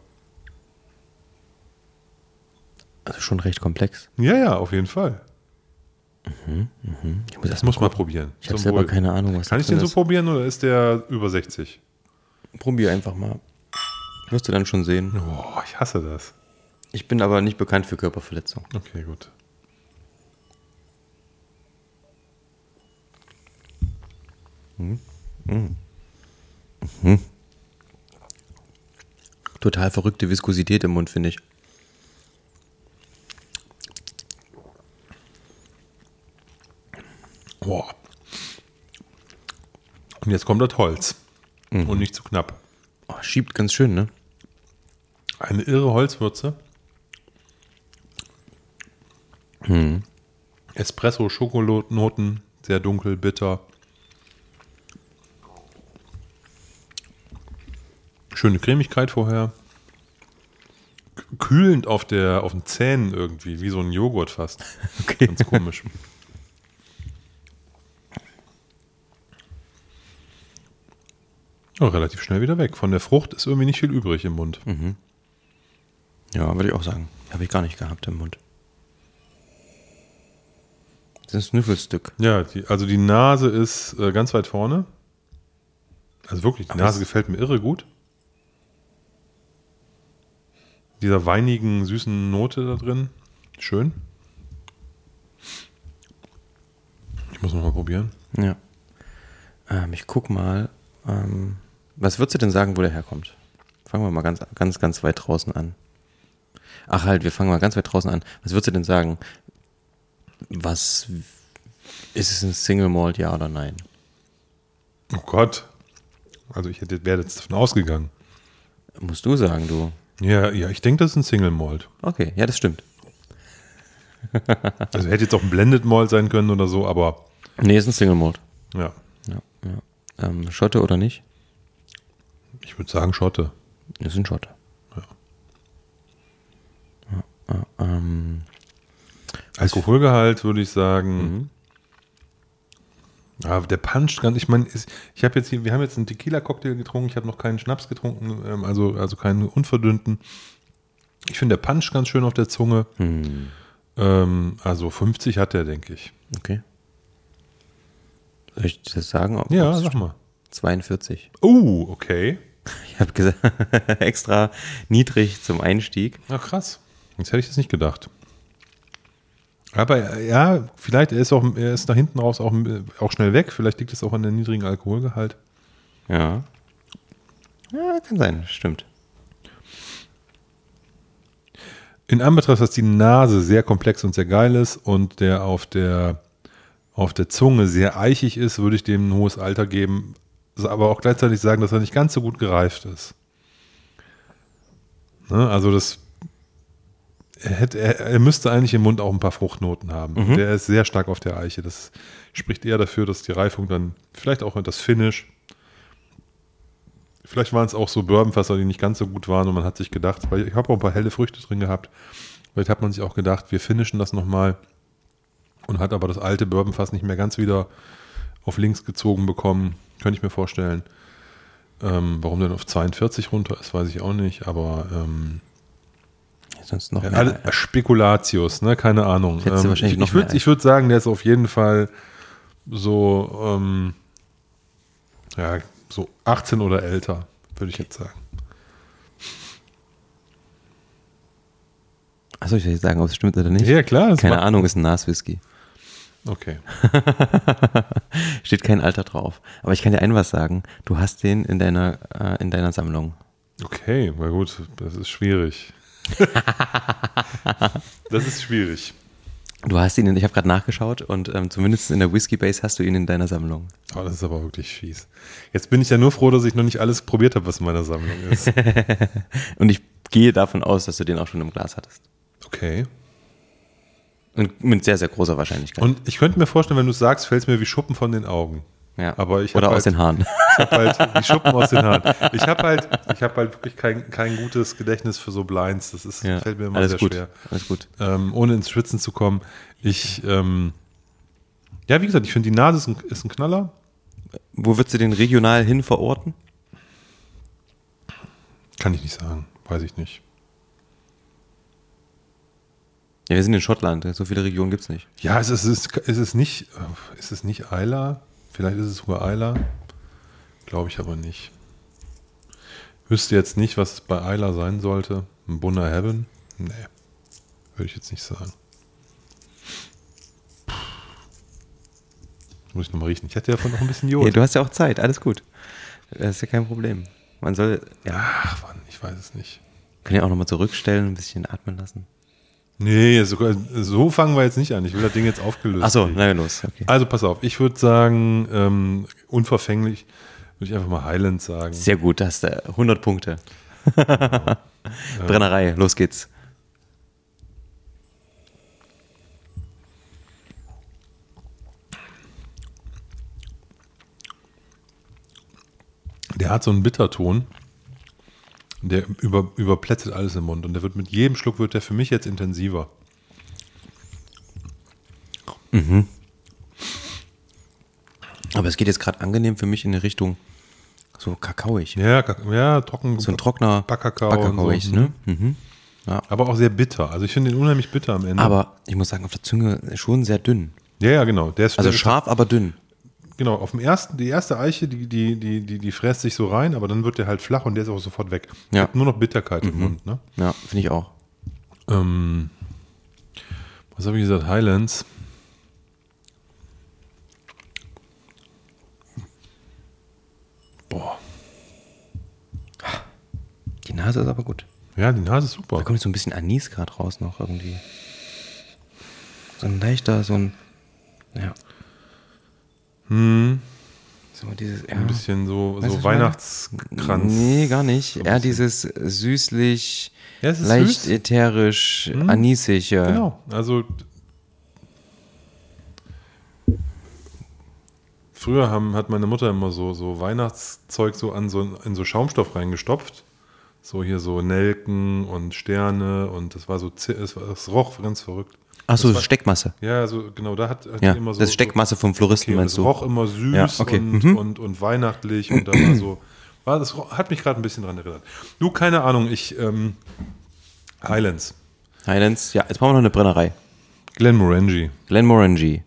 Also schon recht komplex. Ja, ja, auf jeden Fall. Ich muss, Das muss mal probieren. Ich habe selber keine Ahnung, was Kann ich den so ist. probieren oder ist der über 60? Probier einfach mal. Wirst du dann schon sehen. Oh, ich hasse das. Ich bin aber nicht bekannt für Körperverletzung. Okay, gut. Total verrückte Viskosität im Mund, finde ich. Boah. Und jetzt kommt das Holz. Und nicht zu knapp. Oh, schiebt ganz schön, ne? Eine irre Holzwürze. Espresso, Schokolonoten, sehr dunkel, bitter. Schöne Cremigkeit vorher. Kühlend auf, der, auf den Zähnen irgendwie, wie so ein Joghurt fast. [laughs] Okay. Ganz komisch. Oh, relativ schnell wieder weg. Von der Frucht ist irgendwie nicht viel übrig im Mund. Ja, würde ich auch sagen. Habe ich gar nicht gehabt im Mund. Das ist ein Schnüffelstück. Ja, die, also die Nase ist äh, ganz weit vorne. Also wirklich, die Aber Nase gefällt mir irre gut. Dieser weinigen, süßen Note da drin. Schön. Ich muss noch mal probieren. Ja. Ähm, ich guck mal. Ähm, was würdest du denn sagen, wo der herkommt? Fangen wir mal ganz, ganz, ganz weit draußen an. Ach halt, wir fangen mal ganz weit draußen an. Was würdest du denn sagen? Was ist es ein Single Malt, ja oder nein? Oh Gott. Also ich hätte, wäre jetzt davon ausgegangen. Musst du sagen, du. Ja, ja, ich denke, das ist ein Single Malt. Okay, ja, das stimmt. Also hätte jetzt auch ein Blended Malt sein können oder so, aber Nee, ist ein Single Malt. ja. Ja, ja. Ähm, Schotte oder nicht? Ich würde sagen Schotte. Ist ein Schotte. Ja, ja, ähm, Alkoholgehalt würde ich sagen. Ja, der puncht ganz, ich meine, ich habe jetzt hier, wir haben jetzt einen Tequila-Cocktail getrunken, ich habe noch keinen Schnaps getrunken, ähm, also, also keinen unverdünnten. Ich finde, der puncht ganz schön auf der Zunge. hm, Ähm, also 50 hat der, denke ich. okay. Soll ich das sagen? Ob- Ja, sag mal. 42. Oh, okay. [laughs] Ich habe gesagt, [laughs] extra niedrig zum Einstieg. Ach, krass. Jetzt hätte ich das nicht gedacht. Aber ja, vielleicht er ist auch, er ist nach hinten raus auch, auch schnell weg. Vielleicht liegt es auch an der niedrigen Alkoholgehalt. Ja. Ja, kann sein, stimmt. In Anbetracht, dass die Nase sehr komplex und sehr geil ist und der auf der, auf der Zunge sehr eichig ist, würde ich dem ein hohes Alter geben. Aber auch gleichzeitig sagen, dass er nicht ganz so gut gereift ist. Ne? Also das. Er, hätte, er, er müsste eigentlich im Mund auch ein paar Fruchtnoten haben. Der ist sehr stark auf der Eiche. Das spricht eher dafür, dass die Reifung dann, vielleicht auch das Finish, Vielleicht waren es auch so Bourbonfässer, die nicht ganz so gut waren und man hat sich gedacht, weil ich habe auch ein paar helle Früchte drin gehabt. Vielleicht hat man sich auch gedacht, wir finishen das nochmal und hat aber das alte Bourbonfass nicht mehr ganz wieder auf links gezogen bekommen. Könnte ich mir vorstellen. Ähm, warum denn auf 42 runter ist, weiß ich auch nicht, aber ähm, Sonst noch ja, mehr. alle, Spekulatius, ne? Keine Ahnung. Ähm, wahrscheinlich ich noch ich würde würd sagen, der ist auf jeden Fall so, ähm, ja, so 18 oder älter, würde ich jetzt sagen. Achso, ich soll jetzt sagen, ob es stimmt oder nicht. Ja, klar. Keine Ahnung, ist ein Nas-Whisky. Okay. [laughs] Steht kein Alter drauf. Aber ich kann dir ein was sagen. Du hast den in deiner, äh, in deiner Sammlung. Okay, na gut, das ist schwierig. [laughs] das ist schwierig. Du hast ihn, in, ich habe gerade nachgeschaut und ähm, zumindest in der Whisky Base hast du ihn in deiner Sammlung. Oh, das ist aber wirklich fies. Jetzt bin ich ja nur froh, dass ich noch nicht alles probiert habe, was in meiner Sammlung ist. [laughs] Und ich gehe davon aus, dass du den auch schon im Glas hattest. Okay. Und mit sehr, sehr großer Wahrscheinlichkeit. Und ich könnte mir vorstellen, wenn du es sagst, fällt es mir wie Schuppen von den Augen. Ja. aber ich Oder hab aus halt- den Haaren. Ich habe halt die Schuppen aus den Haaren. [laughs] Ich habe halt, ich habe halt wirklich kein, kein gutes Gedächtnis für so Blinds. Das ist, Ja. fällt mir immer Alles sehr gut. schwer. Alles gut. Ähm, ohne ins Schwitzen zu kommen. Ich, ähm, ja, wie gesagt, ich finde die Nase ist ein, ist ein Knaller. Wo würdest du den regional hin verorten? Kann ich nicht sagen. Weiß ich nicht. Ja, wir sind in Schottland. So viele Regionen gibt es nicht. Ja, es ist, es ist, es ist nicht, äh, ist es nicht Isla? Vielleicht ist es sogar Isla. Glaube ich aber nicht. Wüsste jetzt nicht, was es bei Isla sein sollte. Ein Bunner Heaven? Nee. Würde ich jetzt nicht sagen. Muss ich nochmal riechen. Ich hätte davon noch ein bisschen Jod. Hey, du hast ja auch Zeit. Alles gut. Das ist ja kein Problem. Man soll, ja, Ach, Mann, ich weiß es nicht. kann ja auch nochmal zurückstellen, ein bisschen atmen lassen. Nee, so, so fangen wir jetzt nicht an. Ich will das Ding jetzt aufgelöst. Achso, na ja, los. Okay. Also pass auf, ich würde sagen, ähm, unverfänglich, würde ich einfach mal Highland sagen. Sehr gut, da hast du 100 Punkte. [laughs] Brennerei, los geht's. Der hat so einen Bitterton, der über, überplättet alles im Mund und der wird mit jedem Schluck wird der für mich jetzt intensiver. Aber es geht jetzt gerade angenehm für mich in die Richtung so kakaoig. Ja, ja trocken. So ein trockener Backkakao Backkakaoig, so. ne? Mhm. Ja. Aber auch sehr bitter. Also ich finde den unheimlich bitter am Ende. Aber ich muss sagen, auf der Zunge schon sehr dünn. ja, ja, genau. Der ist Also scharf, aber dünn. Genau, auf dem ersten, die erste Eiche, die, die, die, die, die fräst sich so rein, aber dann wird der halt flach und der ist auch sofort weg. Ja. Hat nur noch Bitterkeit im Mund, ne? Ja, finde ich auch. Ähm, was habe ich gesagt? Highlands. Boah. Die Nase ist aber gut. Ja, die Nase ist Da super. kommt so ein bisschen Anis gerade raus noch irgendwie. So ein leichter, so ein. Ja. Hm, So dieses. Ja. ein bisschen so, so? Weihnachtskranz. Nee, gar nicht. So Eher dieses süßlich, Ja, leicht süß. ätherisch, Mhm. anisig. Ja. Genau, also früher haben, hat meine Mutter immer so, so Weihnachtszeug so an so in so Schaumstoff reingestopft. So hier so Nelken und Sterne und das war so, es, war, es roch ganz verrückt. Ach so, Das war- Steckmasse. Ja, so genau, da hat, hat Ja, immer so. das ist Steckmasse vom Floristen, okay, meinst es du? roch immer süß Ja, okay, und, mhm. und, und weihnachtlich und da war so, war, das hat mich gerade ein bisschen dran erinnert. Du, keine Ahnung, ich, ähm, Highlands, Highlands, ja, jetzt brauchen wir noch eine Brennerei. Glenmorangie, Glenmorangie.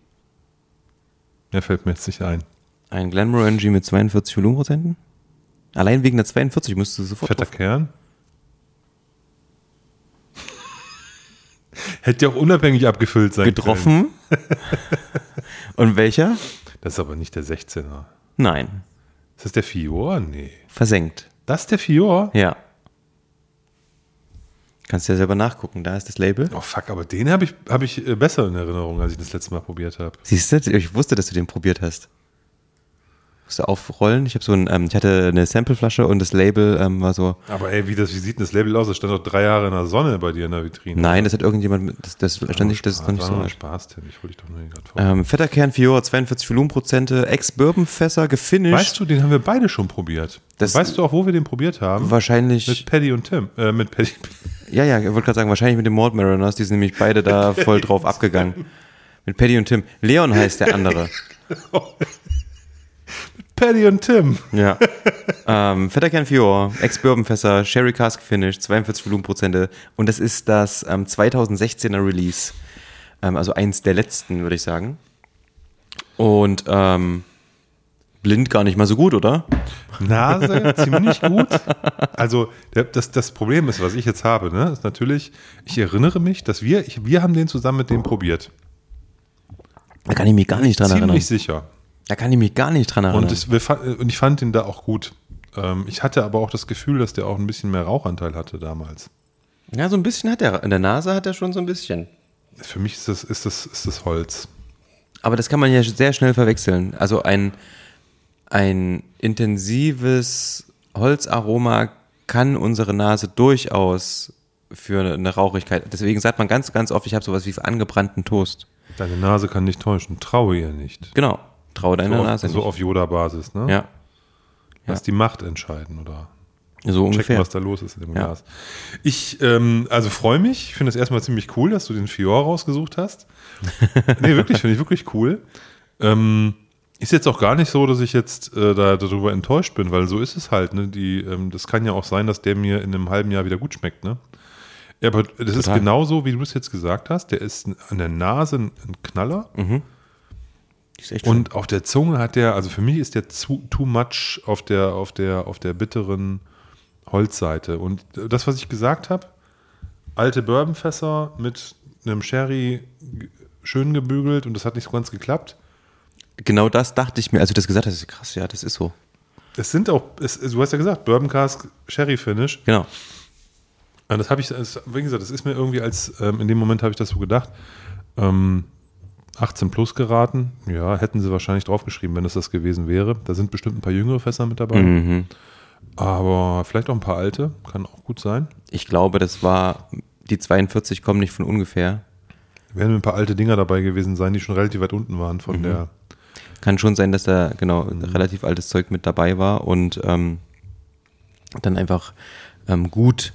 mehr fällt mir jetzt nicht ein. Ein Glenmorangie mit 42 Volumenprozenten? Allein wegen der 42 müsstest du sofort Fetter drauf. Kern. Hätte ja auch unabhängig abgefüllt sein können. getroffen. Und welcher? Das ist aber nicht der 16er. Nein, Ist das der Fior? Nee. versenkt. Das ist der Fior? Ja. Kannst du ja selber nachgucken, da ist das Label. Oh fuck, aber den habe ich, hab ich äh, besser in Erinnerung, als ich das letzte Mal probiert habe. Siehst du, ich wusste, dass du den probiert hast. Du aufrollen? Ich habe so ein, ähm, ich hatte eine Sampleflasche und das Label ähm, war so, Aber ey, wie, das, wie sieht denn das Label aus? Das stand doch drei Jahre in der Sonne bei dir in der Vitrine. nein, das hat irgendjemand, das, das stand nicht, das ist noch nicht so alt. Spaß, Tim. Ich hol dich doch nur gerade vor. Ähm, fetter Kern Fiora, 42 Volumenprozente, Ex-Bourbon-Fässer, gefinished. weißt du, den haben wir beide schon probiert. Das- weißt du auch, wo wir den probiert haben? wahrscheinlich, Mit Paddy und Tim. Äh, mit Paddy. [laughs] ja, ja, ich wollte gerade sagen, wahrscheinlich mit den Malt Mariners, die sind nämlich beide da voll drauf [laughs] abgegangen. Mit Paddy und Tim. Leon heißt der andere. [laughs] Paddy und Tim. Ja. ähm, Fetter Kern Fior, Ex-Bourbon-Fässer, Sherry Cask Finish, 42 Volumenprozente. Und das ist das ähm, 2016er Release. Ähm, also eins der letzten, würde ich sagen. Und ähm, blind gar nicht mal so gut, oder? Nase ziemlich gut. Also das, das Problem ist, was ich jetzt habe, ne, ist natürlich, ich erinnere mich, dass wir, ich, wir haben den zusammen mit dem probiert. Da kann ich mich gar nicht dran Ziemlich erinnern. sicher. Da kann ich mich gar nicht dran erinnern. Und, fa- und ich fand den da auch gut. Ähm, ich hatte aber auch das Gefühl, dass der auch ein bisschen mehr Rauchanteil hatte damals. ja, so ein bisschen hat er. In der Nase hat er schon so ein bisschen. Für mich ist das, ist das, ist das Holz. Aber das kann man ja sehr schnell verwechseln. Also ein, ein intensives Holzaroma kann unsere Nase durchaus für eine Rauchigkeit. Deswegen sagt man ganz, ganz oft, ich habe sowas wie angebrannten Toast. Deine Nase kann nicht täuschen. Traue ihr nicht. Genau. Traue deiner so Nase auf, so auf Yoda-Basis, ne? Ja, Lass die Macht entscheiden oder so checken, ungefähr. was da los ist in dem Ja. Glas. Ich, ähm, also freue mich. Ich finde es erstmal ziemlich cool, dass du den Fior rausgesucht hast. [laughs] nee, wirklich, finde ich wirklich cool. Ähm, ist jetzt auch gar nicht so, dass ich jetzt äh, da, darüber enttäuscht bin, weil so ist es halt. Ne? Die, ähm, das kann ja auch sein, dass der mir in einem halben Jahr wieder gut schmeckt. Ne? Ja, aber das ist Total. genauso, wie du es jetzt gesagt hast. Der ist an der Nase ein Knaller. Ist schön. Und auf der Zunge hat der, also für mich ist der zu, too much auf der, auf der, auf der bitteren Holzseite. Und das, was ich gesagt habe, alte Bourbonfässer mit einem Sherry schön gebügelt und das hat nicht so ganz geklappt. genau das dachte ich mir, als du das gesagt hast. Krass, ja, das ist so. Es sind auch, es, du hast ja gesagt, Bourbon Cask Sherry Finish. Genau. Und das habe ich, das, wie gesagt, das ist mir irgendwie als, ähm, in dem Moment habe ich das so gedacht, ähm, 18 plus geraten. Ja, hätten sie wahrscheinlich draufgeschrieben, wenn es das gewesen wäre. Da sind bestimmt ein paar jüngere Fässer mit dabei. Mhm. Aber vielleicht auch ein paar alte, kann auch gut sein. Ich glaube, das war, die 42 kommen nicht von ungefähr. Werden ein paar alte Dinger dabei gewesen sein, die schon relativ weit unten waren von der. Kann schon sein, dass da genau Mhm. relativ altes Zeug mit dabei war und ähm, dann einfach ähm, gut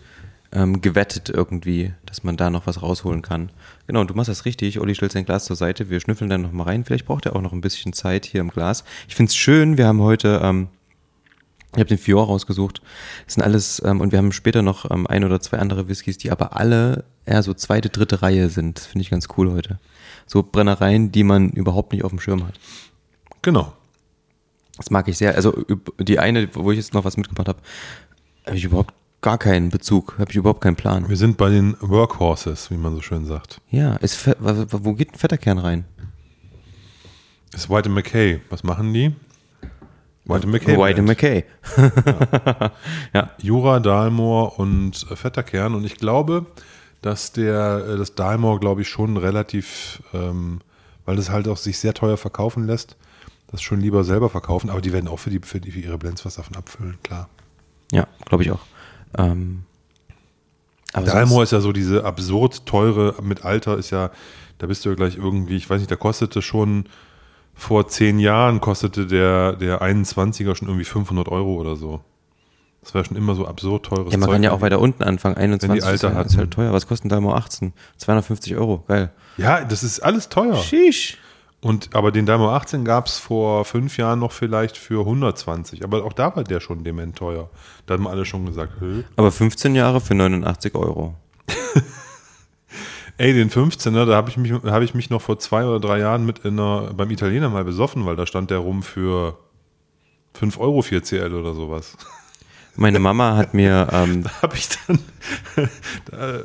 ähm, gewettet irgendwie, dass man da noch was rausholen kann. Genau, und du machst das richtig. Olli stellt sein Glas zur Seite. Wir schnüffeln dann noch mal rein. Vielleicht braucht er auch noch ein bisschen Zeit hier im Glas. Ich finde es schön. Wir haben heute, ähm, ich habe den Fior rausgesucht. Das sind alles, ähm, und wir haben später noch ähm, ein oder zwei andere Whiskys, die aber alle eher so zweite, dritte Reihe sind. Finde ich ganz cool heute. So Brennereien, die man überhaupt nicht auf dem Schirm hat. Genau. Das mag ich sehr. Also die eine, wo ich jetzt noch was mitgebracht habe, habe ich überhaupt gar keinen Bezug, habe ich überhaupt keinen Plan. Wir sind bei den Workhorses, wie man so schön sagt. Ja, ist wo geht ein fetter Kern rein? Ist White McKay. Was machen die? White McKay. White. McKay. [laughs] Jura, Dalmor und äh, fetter Kern. Und ich glaube, dass der, äh, das Dalmor, glaube ich, schon relativ, ähm, weil das halt auch sich sehr teuer verkaufen lässt, das schon lieber selber verkaufen. Aber die werden auch für, die, für, die, für ihre Blends was davon abfüllen, klar. Ja, glaube ich auch. Ähm, aber Dalmor ist ja so diese absurd teure, mit Alter ist ja, da bist du ja gleich irgendwie, ich weiß nicht, da kostete schon vor zehn Jahren kostete der, der 21er schon irgendwie 500 Euro oder so. Das war schon immer so absurd teures ja, man kann ja auch weiter unten anfangen. 21 Alte ist, halt, hatten. ist halt teuer. Was kostet ein Dalmor 18? 250 Euro. Geil. Ja, das ist alles teuer. Sheesh. Und, aber den Dalmor 18 gab es vor fünf Jahren noch vielleicht für 120. Aber auch da war der schon dement teuer. Da haben alle schon gesagt, Hö. Aber 15 Jahre für 89 Euro. [laughs] ey, den 15er, da habe ich, mich- hab ich mich noch vor zwei oder drei Jahren mit in einer, beim Italiener mal besoffen, weil da stand der rum für 5 Euro 4CL oder sowas. Meine Mama hat mir, [laughs] ähm, Da habe ich dann, [laughs] da,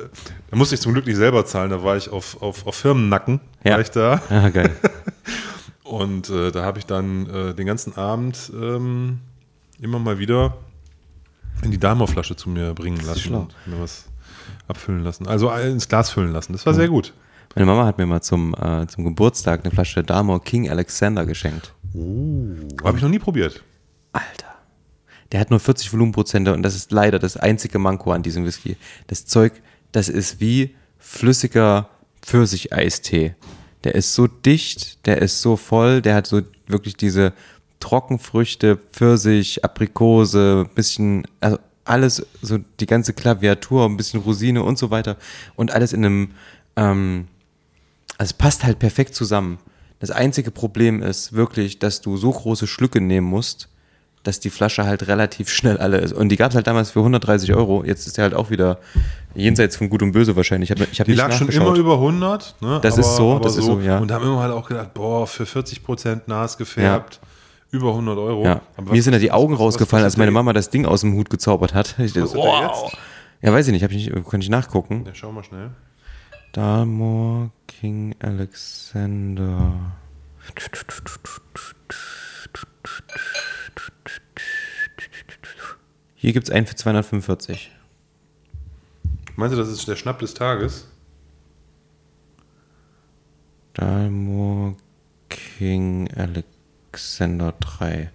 da musste ich zum Glück nicht selber zahlen, da war ich auf, auf, auf Firmennacken, Ja. war ich da. ah, geil. [laughs] Und äh, da habe ich dann äh, den ganzen Abend ähm, immer mal wieder in die Dalmor-Flasche zu mir bringen lassen und mir was abfüllen lassen. Also äh, ins Glas füllen lassen. Das war sehr gut. Meine Mama hat mir mal zum, äh, zum Geburtstag eine Flasche Dalmor King Alexander geschenkt. Habe ich noch nie probiert. Alter. Der hat nur 40 Volumenprozente und das ist leider das einzige Manko an diesem Whisky. Das Zeug, das ist wie flüssiger Pfirsicheistee. Der ist so dicht, der ist so voll, der hat so wirklich diese Trockenfrüchte, Pfirsich, Aprikose, bisschen, also alles, so die ganze Klaviatur, ein bisschen Rosine und so weiter. Und alles in einem, ähm, also es passt halt perfekt zusammen. Das einzige Problem ist wirklich, dass du so große Schlücke nehmen musst, dass die Flasche halt relativ schnell alle ist. Und die gab es halt damals für 130 Euro. Jetzt ist der halt auch wieder jenseits von Gut und Böse wahrscheinlich. Ich habe ich hab Die lag schon immer über 100. Ne? Das ist so, das ist so, ja. Und da haben wir halt auch gedacht, boah, für 40 Prozent Nas gefärbt, über 100 Euro. Ja. Aber Mir sind ja die Augen was- rausgefallen, was als meine Mama das Ding aus dem Hut gezaubert hat. Ich dachte, jetzt? Ja, weiß ich nicht, hab ich nicht, kann ich nachgucken. Ja, schau mal schnell. Dalmor King Alexander. Hier gibt es einen für 245. Meinst du, das ist der Schnapp des Tages? Dalmor King Alexander 3.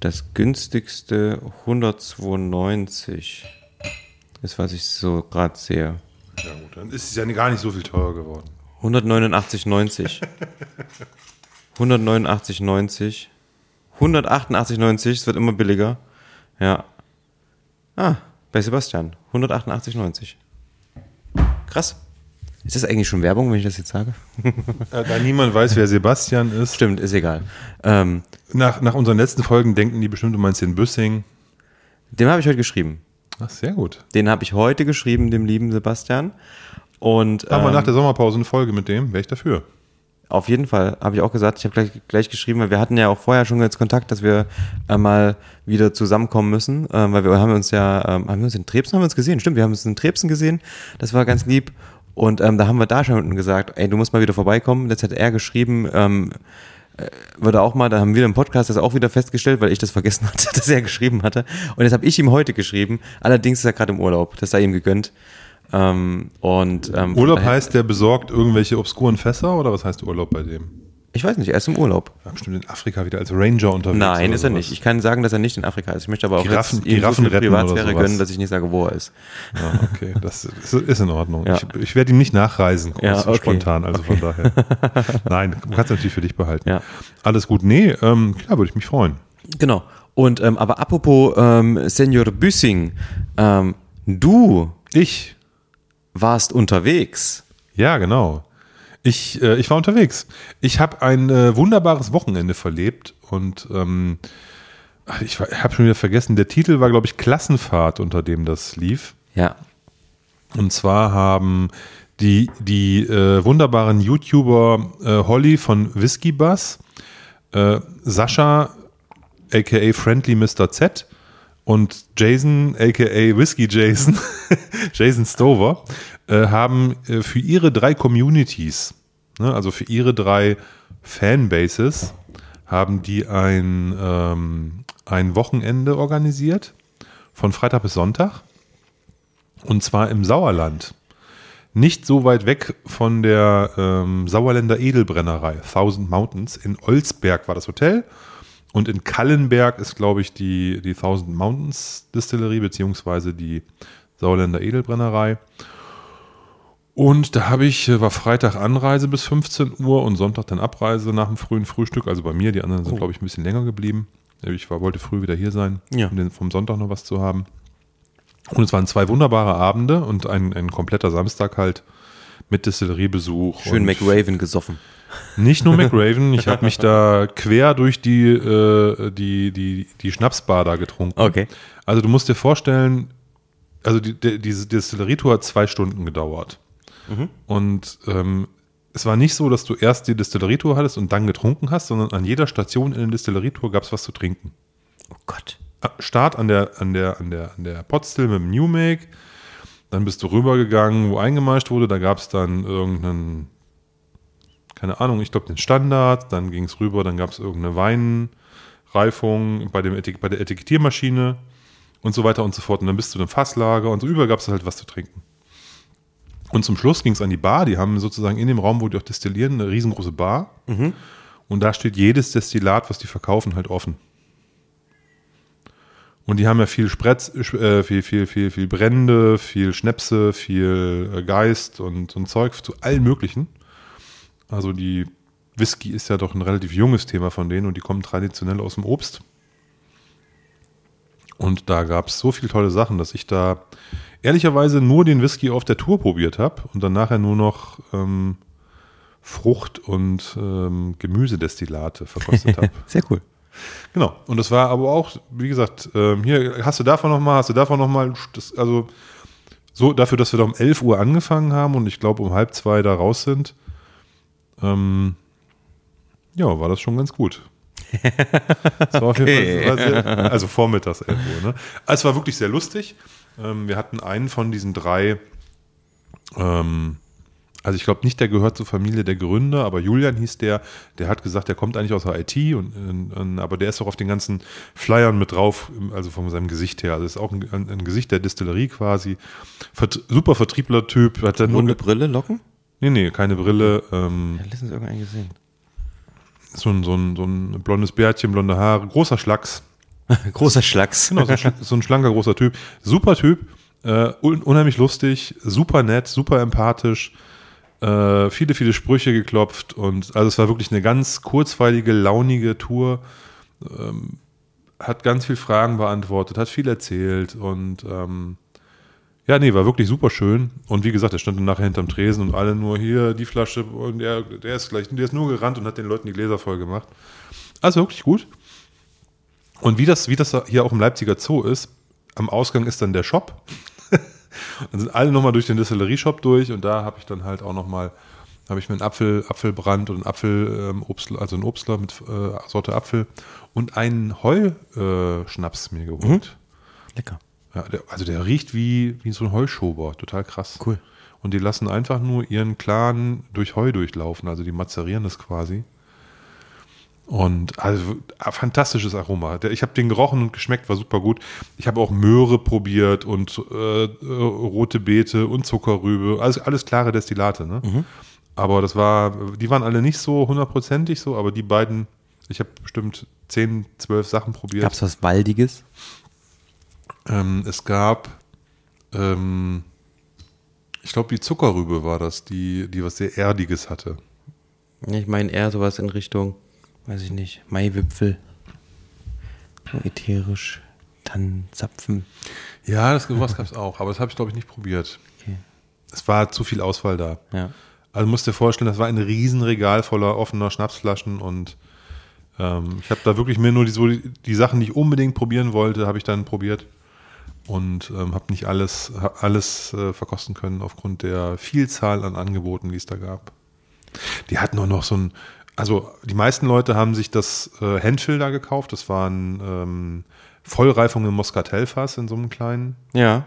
Das günstigste 192 ist, was ich so gerade sehe. Ja gut, dann ist es ja gar nicht so viel teurer geworden. 189,90. 189,90. [laughs] 188,90. Es wird immer billiger. Ja. Ah, bei Sebastian. 188,90. Krass. Ist das eigentlich schon Werbung, wenn ich das jetzt sage? Äh, Da niemand weiß, wer Sebastian ist. Stimmt, ist egal. Ähm, Nach, nach unseren letzten Folgen denken die bestimmt, du meinst den Büssing. dem habe ich heute geschrieben. Ach, sehr gut. Den habe ich heute geschrieben, dem lieben Sebastian. Und Machen wir ähm, nach der Sommerpause eine Folge mit dem, wäre ich dafür. Auf jeden Fall, habe ich auch gesagt. Ich habe gleich, gleich geschrieben, weil wir hatten ja auch vorher schon jetzt Kontakt, dass wir äh, mal wieder zusammenkommen müssen, ähm, weil wir haben uns ja, ähm, haben wir uns in Trebsen haben wir uns gesehen, stimmt, wir haben uns in Trebsen gesehen, das war ganz lieb. Und ähm, da haben wir da schon gesagt, ey, du musst mal wieder vorbeikommen. Jetzt hat er geschrieben, ähm, äh, würde auch mal, da haben wir im Podcast das auch wieder festgestellt, weil ich das vergessen [laughs] hatte, dass er geschrieben hatte. Und jetzt habe ich ihm heute geschrieben. Allerdings ist er gerade im Urlaub, das sei ihm gegönnt. Ähm, und ähm, Urlaub heißt, der besorgt irgendwelche obskuren Fässer oder was heißt Urlaub bei dem? Ich weiß nicht, er ist im Urlaub. War bestimmt in Afrika wieder als Ranger unterwegs. Nein, ist er nicht. Ich kann sagen, dass er nicht in Afrika ist. Ich möchte aber auch Giraffen- jetzt ihm so Giraffen viel Privatsphäre gönnen, dass ich nicht sage, wo er ist. Ja, okay, das ist, ist in Ordnung. Ja. Ich, ich werde ihm nicht nachreisen, Ja, kurz, okay. spontan, also von daher. Nein, du kannst natürlich für dich behalten. Ja. Alles gut. Nee, ähm, klar, würde ich mich freuen. Genau. Und ähm, aber apropos ähm, Senior Büssing, ähm, du Ich, warst unterwegs. ja, genau. Ich, äh, ich war unterwegs. Ich habe ein äh, wunderbares Wochenende verlebt und ähm, ich habe schon wieder vergessen, der Titel war, glaube ich, Klassenfahrt, unter dem das lief. Ja. Und zwar haben die, die äh, wunderbaren YouTuber äh, Holly von Whisky Buzz, äh, Sascha aka Friendly Mr. Z und Jason, aka Whiskey Jason, [laughs] Jason Stover, äh, haben äh, für ihre drei Communities, ne, also für ihre drei Fanbases, haben die ein, ähm, ein Wochenende organisiert, von Freitag bis Sonntag, und zwar im Sauerland. Nicht so weit weg von der ähm, Sauerländer Edelbrennerei, Thousand Mountains. In Olsberg war das Hotel. Und in Kallenberg ist, glaube ich, die, die Thousand Mountains Distillerie, beziehungsweise die Sauerländer Edelbrennerei. Und da habe ich, war Freitag Anreise bis 15 Uhr und Sonntag dann Abreise nach dem frühen Frühstück. Also bei mir, die anderen sind, Oh. glaube ich, ein bisschen länger geblieben. Ich war, wollte früh wieder hier sein, Ja. um den, vom Sonntag noch was zu haben. Und es waren zwei wunderbare Abende und ein, ein kompletter Samstag halt mit Distilleriebesuch. Schön McRaven gesoffen. Nicht nur McRaven, ich habe mich [laughs] da quer durch die, äh, die, die, die Schnapsbar da getrunken. Okay. Also du musst dir vorstellen, also die, die, diese Destillerietour hat zwei Stunden gedauert. Und ähm, es war nicht so, dass du erst die Destillerietour hattest und dann getrunken hast, sondern an jeder Station in der Destillerietour gab es was zu trinken. Oh Gott. Start an der, an der, an der, an der Potstill mit dem New Make. Dann bist du rübergegangen, wo eingemeischt wurde. Da gab es dann irgendeinen, keine Ahnung, ich glaube den Standard. Dann ging es rüber, dann gab es irgendeine Weinreifung bei, dem Etik bei der Etikettiermaschine und so weiter und so fort. Und dann bist du im Fasslager und so über gab es halt was zu trinken. Und zum Schluss ging es an die Bar. Die haben sozusagen in dem Raum, wo die auch destillieren, eine riesengroße Bar. Und da steht jedes Destillat, was die verkaufen, halt offen. Und die haben ja viel Spretz, äh, viel, viel, viel, viel Brände, viel Schnäpse, viel äh, Geist und, und Zeug zu allen möglichen. Also die Whisky ist ja doch ein relativ junges Thema von denen und die kommen traditionell aus dem Obst. Und da gab es so viele tolle Sachen, dass ich da ehrlicherweise nur den Whisky auf der Tour probiert habe und dann nachher nur noch ähm, Frucht- und ähm, Gemüsedestillate verkostet habe. [laughs] Sehr cool. Genau. Und das war aber auch, wie gesagt, ähm, hier hast du davon nochmal, hast du davon nochmal, also so dafür, dass wir da um 11 Uhr angefangen haben und ich glaube um halb zwei da raus sind, ähm, ja, war das schon ganz gut. Jeden Okay. Sehr, also vormittags 11 Uhr. Ne? Also Es war wirklich sehr lustig. Ähm, wir hatten einen von diesen drei, ähm, also ich glaube nicht, der gehört zur Familie der Gründer, aber Julian hieß der, der hat gesagt, der kommt eigentlich aus der IT, und, und, und, aber der ist auch auf den ganzen Flyern mit drauf, also von seinem Gesicht her. Also ist auch ein, ein, Gesicht der Distillerie quasi. Vert, super Vertriebler-Typ. Hat dann Runde Brille, Locken? Nee, nee, keine Brille. Ähm, Ja, letztens irgendeinen gesehen. so, ein, so, ein, so ein blondes Bärtchen, blonde Haare, großer Schlacks. [laughs] Großer Schlacks. Genau, so ein, schla- so ein schlanker, großer Typ. Super Typ, äh, un unheimlich lustig, super nett, super empathisch, äh, viele, viele Sprüche geklopft und also es war wirklich eine ganz kurzweilige, launige Tour. Ähm, hat ganz viel Fragen beantwortet, hat viel erzählt und ähm, ja, nee, war wirklich super schön. Und wie gesagt, er stand dann nachher hinterm Tresen und alle nur hier die Flasche und der, der ist gleich, der ist nur gerannt und hat den Leuten die Gläser voll gemacht. Also wirklich gut. Und wie das, wie das hier auch im Leipziger Zoo ist, am Ausgang ist dann der Shop. [laughs] dann sind alle nochmal durch den Distillerie-Shop durch und da habe ich dann halt auch nochmal, habe ich mir einen Apfel, Apfelbrand und einen Apfel, ähm, Obstler, also einen Obstler mit äh, Sorte Apfel und einen Heuschnaps äh, mir geholt. Lecker. Ja, der, also der riecht wie, wie so ein Heuschober, total krass. Cool. Und die lassen einfach nur ihren Clan durch Heu durchlaufen, also die mazerieren das quasi. Und also ein fantastisches Aroma. Der- Ich habe den gerochen und geschmeckt, war super gut. Ich habe auch Möhre probiert und äh, äh, rote Beete und Zuckerrübe. Alles, alles klare Destillate, ne? Aber das war, die waren alle nicht so hundertprozentig so, aber die beiden, ich habe bestimmt 10, 12 Sachen probiert. Gab's was Waldiges? Ähm, es gab, ähm, ich glaube, die Zuckerrübe war das, die, die was sehr Erdiges hatte. Ich meine eher sowas in Richtung, weiß ich nicht, Maiwipfel. So ätherisch. Tannenzapfen. Ja, das, sowas gab es auch, aber das habe ich, glaube ich, nicht probiert. Okay. Es war zu viel Auswahl da. Ja. Also musst dir vorstellen, das war ein Riesenregal voller offener Schnapsflaschen und ähm, ich habe da wirklich mir nur die, so die, die Sachen, die ich unbedingt probieren wollte, habe ich dann probiert und ähm, habe nicht alles, alles äh, verkosten können aufgrund der Vielzahl an Angeboten, die es da gab. Die hatten auch noch so ein, also die meisten Leute haben sich das äh, Handfill da gekauft. Das waren ähm, Vollreifung im Moskatelfass in so einem kleinen Ja.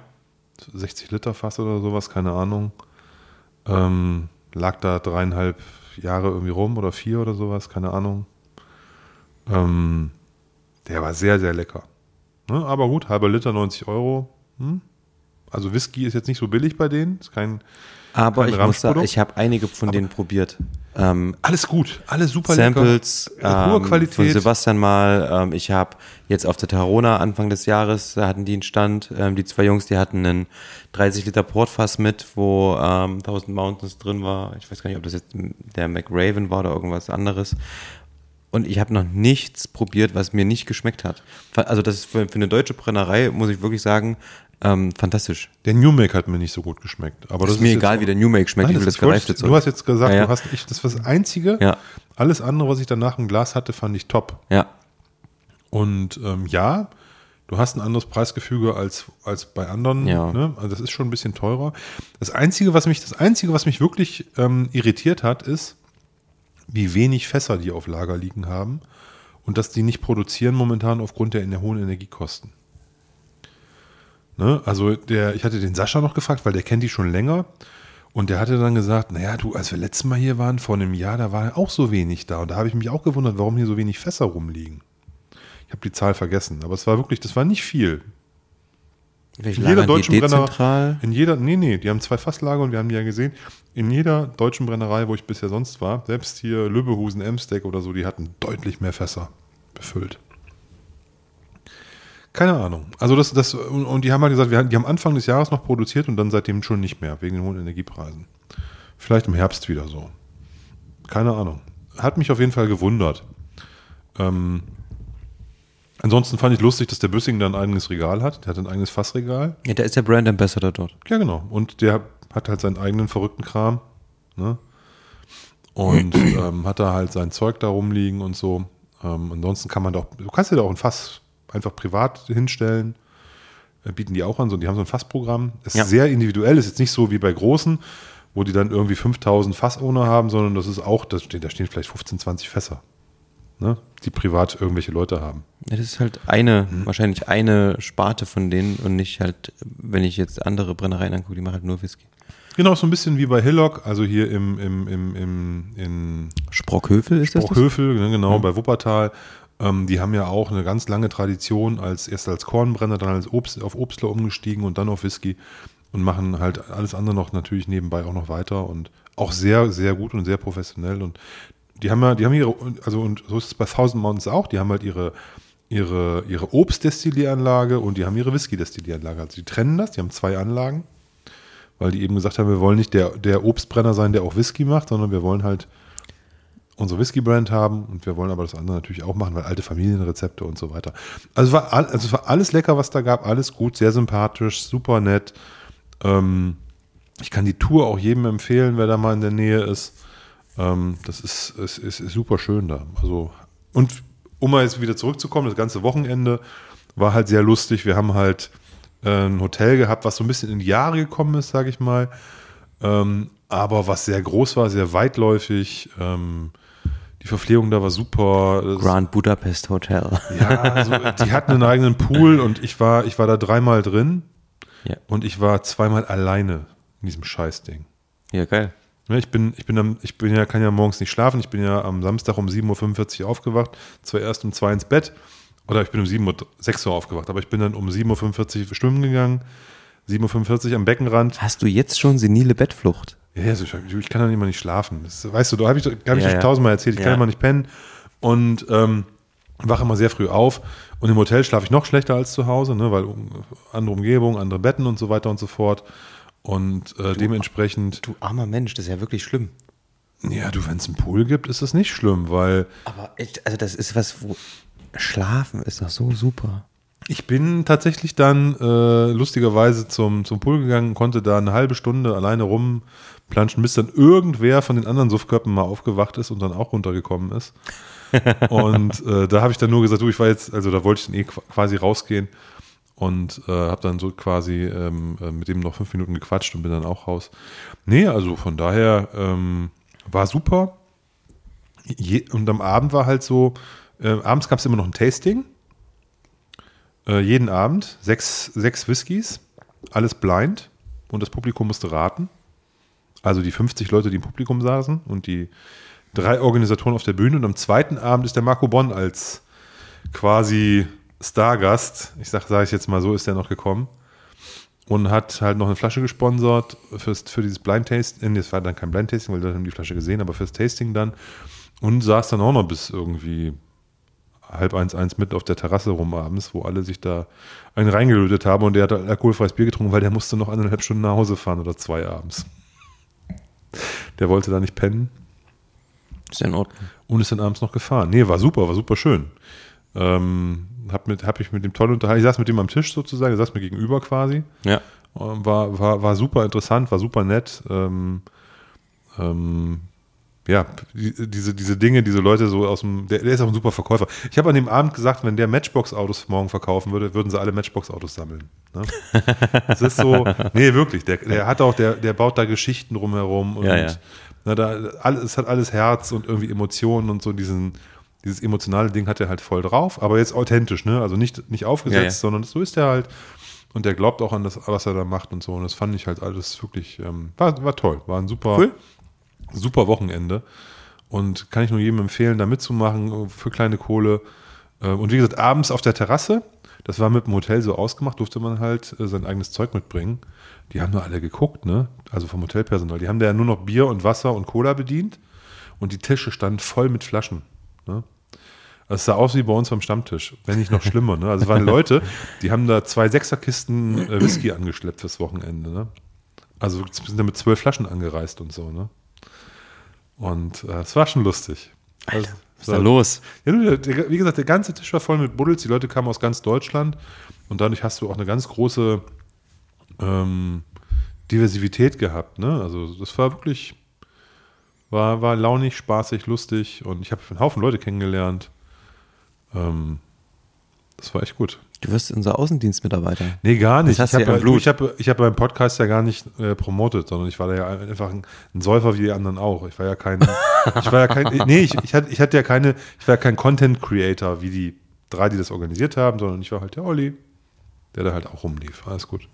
60 Liter Fass oder sowas, keine Ahnung. Ähm, lag da dreieinhalb Jahre irgendwie rum oder vier oder sowas, keine Ahnung. Ähm, der war sehr, sehr lecker. Ne? Aber gut, halber Liter, 90 Euro. Hm? Also Whisky ist jetzt nicht so billig bei denen. Ist kein, Aber Kein ich muss sagen, ich habe einige von denen probiert. Ähm, alles gut, alles super Samples lecker. hohe ähm, Qualität. von Sebastian mal. Ähm, ich habe jetzt auf der Tarona Anfang des Jahres, da hatten die einen Stand. Ähm, die zwei Jungs, die hatten einen 30 Liter Portfass mit, wo ähm, 1000 Mountains drin war. Ich weiß gar nicht, ob das jetzt der McRaven war oder irgendwas anderes. Und ich habe noch nichts probiert, was mir nicht geschmeckt hat. Also das ist für, für eine deutsche Brennerei, muss ich wirklich sagen, ähm, fantastisch. Der New Make hat mir nicht so gut geschmeckt. Aber Das ist mir jetzt egal, wie der New Make schmeckt, Nein, ich will das das ist- Du hast jetzt gesagt, Ja, ja. du hast ich, das war das Einzige. Ja. Alles andere, was ich danach im Glas hatte, fand ich top. Ja, Und ähm, ja, du hast ein anderes Preisgefüge als, als bei anderen. Ja. Ne? Also das ist schon ein bisschen teurer. Das Einzige, was mich, das Einzige, was mich wirklich ähm, irritiert hat, ist, wie wenig Fässer die auf Lager liegen haben und dass die nicht produzieren momentan aufgrund der, der hohen Energiekosten. Ne? Also der, ich hatte den Sascha noch gefragt, weil der kennt die schon länger. Und der hatte dann gesagt, naja, du, als wir letztes Mal hier waren, vor einem Jahr, da war auch so wenig da. Und da habe ich mich auch gewundert, warum hier so wenig Fässer rumliegen. Ich habe die Zahl vergessen, aber es war wirklich, das war nicht viel. Vielleicht In jeder deutschen Brennerei, in jeder, nee, nee, die haben zwei Fasslager und wir haben die ja gesehen, in jeder deutschen Brennerei, wo ich bisher sonst war, selbst hier Lübbehusen, Emsteck oder so, die hatten deutlich mehr Fässer befüllt. Keine Ahnung. Also das, das, und, die haben halt gesagt, wir, die haben Anfang des Jahres noch produziert und dann seitdem schon nicht mehr, wegen den hohen Energiepreisen. Vielleicht im Herbst wieder so. Keine Ahnung. Hat mich auf jeden Fall gewundert. Ähm, ansonsten fand ich lustig, dass der Büssing da ein eigenes Regal hat. Der hat ein eigenes Fassregal. Ja, der ist der Brand Ambassador dort. Ja, genau. Und der hat halt seinen eigenen verrückten Kram. Ne? Und [clears throat] ähm, hat da halt sein Zeug da rumliegen und so. Ähm, ansonsten kann man doch, du kannst dir da auch ein Fass einfach privat hinstellen. Äh, bieten die auch an, so, die haben so ein Fassprogramm. Es ist Ja. sehr individuell, ist jetzt nicht so wie bei großen, wo die dann irgendwie 5000 Fassowner haben, sondern das ist auch, das steht, da stehen vielleicht 15, 20 Fässer, ne? die privat irgendwelche Leute haben. Ja, das ist halt eine, Mhm. wahrscheinlich eine Sparte von denen und nicht halt, wenn ich jetzt andere Brennereien angucke, die machen halt nur Whisky. Genau, so ein bisschen wie bei Hillock, also hier im, im, im, im in Sprockhövel ist das? das? Sprockhövel, ne, genau, bei Wuppertal. Ähm, die haben ja auch eine ganz lange Tradition, als erst als Kornbrenner, dann als Obst, auf Obstler umgestiegen und dann auf Whisky und machen halt alles andere noch natürlich nebenbei auch noch weiter und auch sehr, sehr gut und sehr professionell. Und die haben ja, die haben ihre, also und so ist es bei Thousand Mountains auch, die haben halt ihre, ihre, ihre Obstdestillieranlage und die haben ihre Whisky-Destillieranlage. Also die trennen das, die haben zwei Anlagen, weil die eben gesagt haben, wir wollen nicht der, der Obstbrenner sein, der auch Whisky macht, sondern wir wollen halt unsere Whisky-Brand haben und wir wollen aber das andere natürlich auch machen, weil alte Familienrezepte und so weiter. Also war, all- also es war alles lecker, was da gab, alles gut, sehr sympathisch, super nett. Ähm, ich kann die Tour auch jedem empfehlen, wer da mal in der Nähe ist. Ähm, das ist, ist, ist, ist super schön da. Also, und um mal jetzt wieder zurückzukommen, das ganze Wochenende war halt sehr lustig. Wir haben halt äh, ein Hotel gehabt, was so ein bisschen in die Jahre gekommen ist, sage ich mal. Ähm, aber was sehr groß war, sehr weitläufig. Ähm, die Verpflegung da war super. Grand Budapest Hotel. ja, also, die hatten einen eigenen Pool und ich war, ich war da dreimal drin Ja, und ich war zweimal alleine in diesem Scheißding. ja geil. Ich bin, ich bin, ich bin ja, kann ja morgens nicht schlafen. Ich bin ja am Samstag um 7.45 Uhr aufgewacht, zwar erst um 2 ins Bett, oder ich bin um 7 Uhr, 6 Uhr aufgewacht, aber ich bin dann um 7.45 Uhr schwimmen gegangen, 7.45 Uhr am Beckenrand. Hast du jetzt schon senile Bettflucht? Ja, also ich, ich kann dann immer nicht schlafen. Das, weißt du, da habe ich, hab Ja, ja. tausendmal erzählt, ich kann Ja. immer nicht pennen und ähm, wache immer sehr früh auf. Und im Hotel schlafe ich noch schlechter als zu Hause, ne, weil andere Umgebung, andere Betten und so weiter und so fort. Und äh, dementsprechend, Du armer Mensch, das ist ja wirklich schlimm. ja, du, wenn es einen Pool gibt, ist das nicht schlimm, weil Aber also das ist was, wo Schlafen ist doch so super. ich bin tatsächlich dann äh, lustigerweise zum, zum Pool gegangen, konnte da eine halbe Stunde alleine rumplanschen, bis dann irgendwer von den anderen Suffköppen mal aufgewacht ist und dann auch runtergekommen ist. [laughs] und äh, da habe ich dann nur gesagt, du, ich war jetzt, also da wollte ich dann eh qu- quasi rausgehen und äh, habe dann so quasi ähm, äh, mit dem noch fünf Minuten gequatscht und bin dann auch raus. Nee, also von daher ähm, war super. Je, und am Abend war halt so, äh, abends gab es immer noch ein Tasting. Äh, jeden Abend sechs, sechs Whiskys, alles blind und das Publikum musste raten. Also die 50 Leute, die im Publikum saßen und die drei Organisatoren auf der Bühne. Und am zweiten Abend ist der Marco Bonn als quasi Stargast, ich sage sag ich jetzt mal so, ist der noch gekommen und hat halt noch eine Flasche gesponsert fürs, für dieses Blind Tasting. Das war dann kein Blind Tasting, weil wir haben die Flasche gesehen, aber fürs Tasting dann. Und saß dann auch noch bis irgendwie halb eins, eins mit auf der Terrasse rum abends, wo alle sich da einen reingelötet haben und der hat alkoholfreies Bier getrunken, weil der musste noch eineinhalb Stunden nach Hause fahren oder zwei abends. Der wollte da nicht pennen. Ist ja in Ordnung. Und ist dann abends noch gefahren. Nee, war super, war super schön. Ähm, hab, mit, hab ich mit dem toll unterhalten. Ich saß mit dem am Tisch sozusagen, er saß mir gegenüber quasi. Ja. Ähm, War, war, war super interessant, war super nett. Ähm, ähm, ja, die- diese, diese Dinge, diese Leute so aus dem, der, der ist auch ein super Verkäufer. Ich habe an dem Abend gesagt, wenn der Matchbox-Autos morgen verkaufen würde, würden sie alle Matchbox-Autos sammeln. Ne? [laughs] Das ist so, nee, wirklich, der, der hat auch, der, der baut da Geschichten drumherum und Ja, ja. Na, da, alles, es hat alles Herz und irgendwie Emotionen und so diesen, dieses emotionale Ding hat er halt voll drauf, aber jetzt authentisch, ne? Also nicht, nicht aufgesetzt, Ja, ja. sondern so ist er halt. Und der glaubt auch an das, was er da macht und so. Und das fand ich halt alles wirklich, ähm, war, war toll. War ein super, Cool. super Wochenende. Und kann ich nur jedem empfehlen, da mitzumachen für kleine Kohle. Äh, Und wie gesagt, abends auf der Terrasse, das war mit dem Hotel so ausgemacht, durfte man halt äh, sein eigenes Zeug mitbringen. Die haben nur alle geguckt, ne? Also vom Hotelpersonal. Die haben da ja nur noch Bier und Wasser und Cola bedient. Und die Tische standen voll mit Flaschen. Ne? Es sah aus wie bei uns am Stammtisch, wenn nicht noch schlimmer. Ne? Also es waren [laughs] Leute, die haben da zwei Sechserkisten äh, Whisky angeschleppt fürs Wochenende. Ne? Also sind da mit zwölf Flaschen angereist und so. Ne? Und äh, es war schon lustig. Also, Was ist da los? ja, wie gesagt, der ganze Tisch war voll mit Buddels. Die Leute kamen aus ganz Deutschland und dadurch hast du auch eine ganz große ähm, Diversität gehabt. Ne? Also das war wirklich, war, war launig, spaßig, lustig und ich habe einen Haufen Leute kennengelernt. Ähm, das war echt gut. Du wirst unser Außendienstmitarbeiter. Nee, gar nicht. Das hast ich ja habe Blut. ich hab, ich hab beim Podcast ja gar nicht äh, promotet, sondern ich war da ja einfach ein, ein Säufer wie die anderen auch. Ich war ja kein, [laughs] ich war ja kein, nee, ich, ich, hatte, ich hatte ja keine, ich war ja kein Content Creator wie die drei, die das organisiert haben, sondern ich war halt der Olli, der da halt auch rumlief. Alles gut.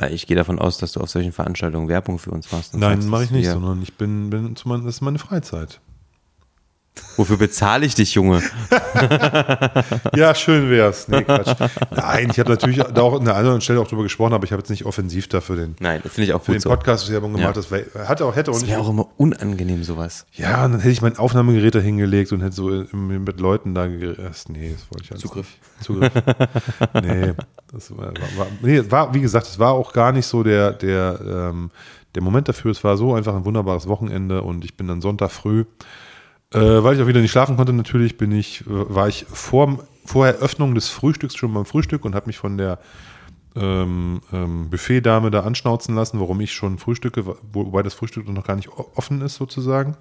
Ja, Ich gehe davon aus, dass du auf solchen Veranstaltungen Werbung für uns machst. Nein, mache ich nicht, sondern ich bin, bin zu mein, das ist meine Freizeit. Wofür bezahle ich dich, Junge? [laughs] Ja, schön wär's. Nee, Quatsch. Nein, ich habe natürlich da auch an der anderen Stelle auch drüber gesprochen, aber ich habe jetzt nicht offensiv dafür den, Nein, das finde ich auch für den so. Podcast Werbung gemacht. Ja. Das wär, hat auch, hätte auch Das nicht wäre auch immer unangenehm, sowas. Ja, und dann hätte ich mein Aufnahmegerät da hingelegt und hätte so mit Leuten da geredet. Nee, das wollte ich alles Zugriff. nicht. Zugriff. [laughs] nee, das war, war, nee, war, wie gesagt, es war auch gar nicht so der, der, ähm, der Moment dafür. Es war so einfach ein wunderbares Wochenende und ich bin dann Sonntag früh, äh, weil ich auch wieder nicht schlafen konnte, natürlich bin ich, äh, war ich vor, vor Eröffnung des Frühstücks schon beim Frühstück und habe mich von der ähm, ähm, Buffetdame da anschnauzen lassen, warum ich schon frühstücke, wo- wobei das Frühstück noch gar nicht offen ist sozusagen.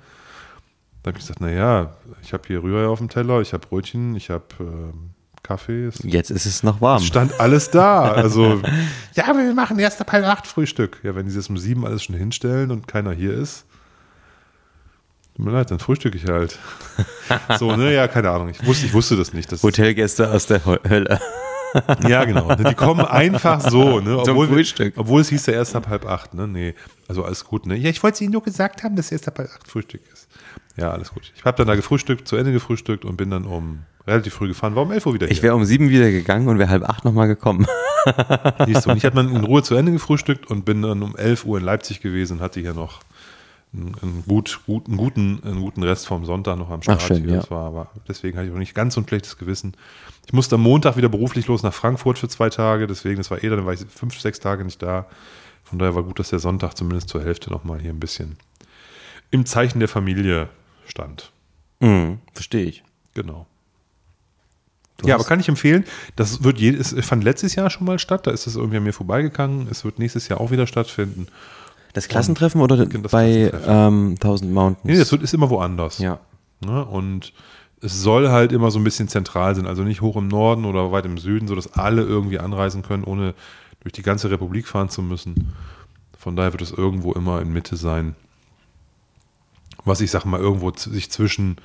Da habe ich gesagt, naja, ich habe hier Rührei auf dem Teller, ich habe Brötchen, ich habe ähm, Kaffee. Jetzt ist es noch warm. stand alles da. Also, [laughs] ja, wir machen erst ab halb acht Frühstück. Ja, wenn die das um sieben alles schon hinstellen und keiner hier ist, tut mir leid, dann frühstücke ich halt. [laughs] so, ne, ja, keine Ahnung. Ich wusste, ich wusste das nicht. Das Hotelgäste aus der Hölle. [laughs] ja, genau. Die kommen einfach so, ne? Obwohl, Frühstück. obwohl es hieß ja erst ab halb acht, ne? Nee, also alles gut, ne? Ja, ich wollte Ihnen nur gesagt haben, dass erst ab halb acht Frühstück ist. Ja, alles gut. Ich habe dann da gefrühstückt, zu Ende gefrühstückt und bin dann um relativ früh gefahren, war um elf Uhr wieder Ich wäre um sieben wieder gegangen und wäre halb acht nochmal gekommen. Siehst du, und ich habe [laughs] dann in Ruhe zu Ende gefrühstückt und bin dann um 11 Uhr in Leipzig gewesen und hatte hier noch einen, einen, gut, gut, einen, guten, einen guten Rest vom Sonntag noch am Start. schön, hier. ja. das war, aber deswegen hatte ich auch nicht ganz so ein schlechtes Gewissen. Ich musste am Montag wieder beruflich los nach Frankfurt für zwei Tage, deswegen, das war eh, dann war ich fünf, sechs Tage nicht da. Von daher war gut, dass der Sonntag zumindest zur Hälfte nochmal hier ein bisschen im Zeichen der Familie stand. Mhm, verstehe ich. Genau. Du ja, aber kann ich empfehlen. Das wird jedes, es fand letztes Jahr schon mal statt. Da ist es irgendwie an mir vorbeigegangen. Es wird nächstes Jahr auch wieder stattfinden. Das Klassentreffen oder Das bei Klassentreffen. ähm, 1000 Mountains? Nee, das ist immer woanders. ja. Ne? Und es soll halt immer so ein bisschen zentral sein. Also nicht hoch im Norden oder weit im Süden, sodass alle irgendwie anreisen können, ohne durch die ganze Republik fahren zu müssen. Von daher wird es irgendwo immer in Mitte sein. was ich sag mal irgendwo sich zwischen,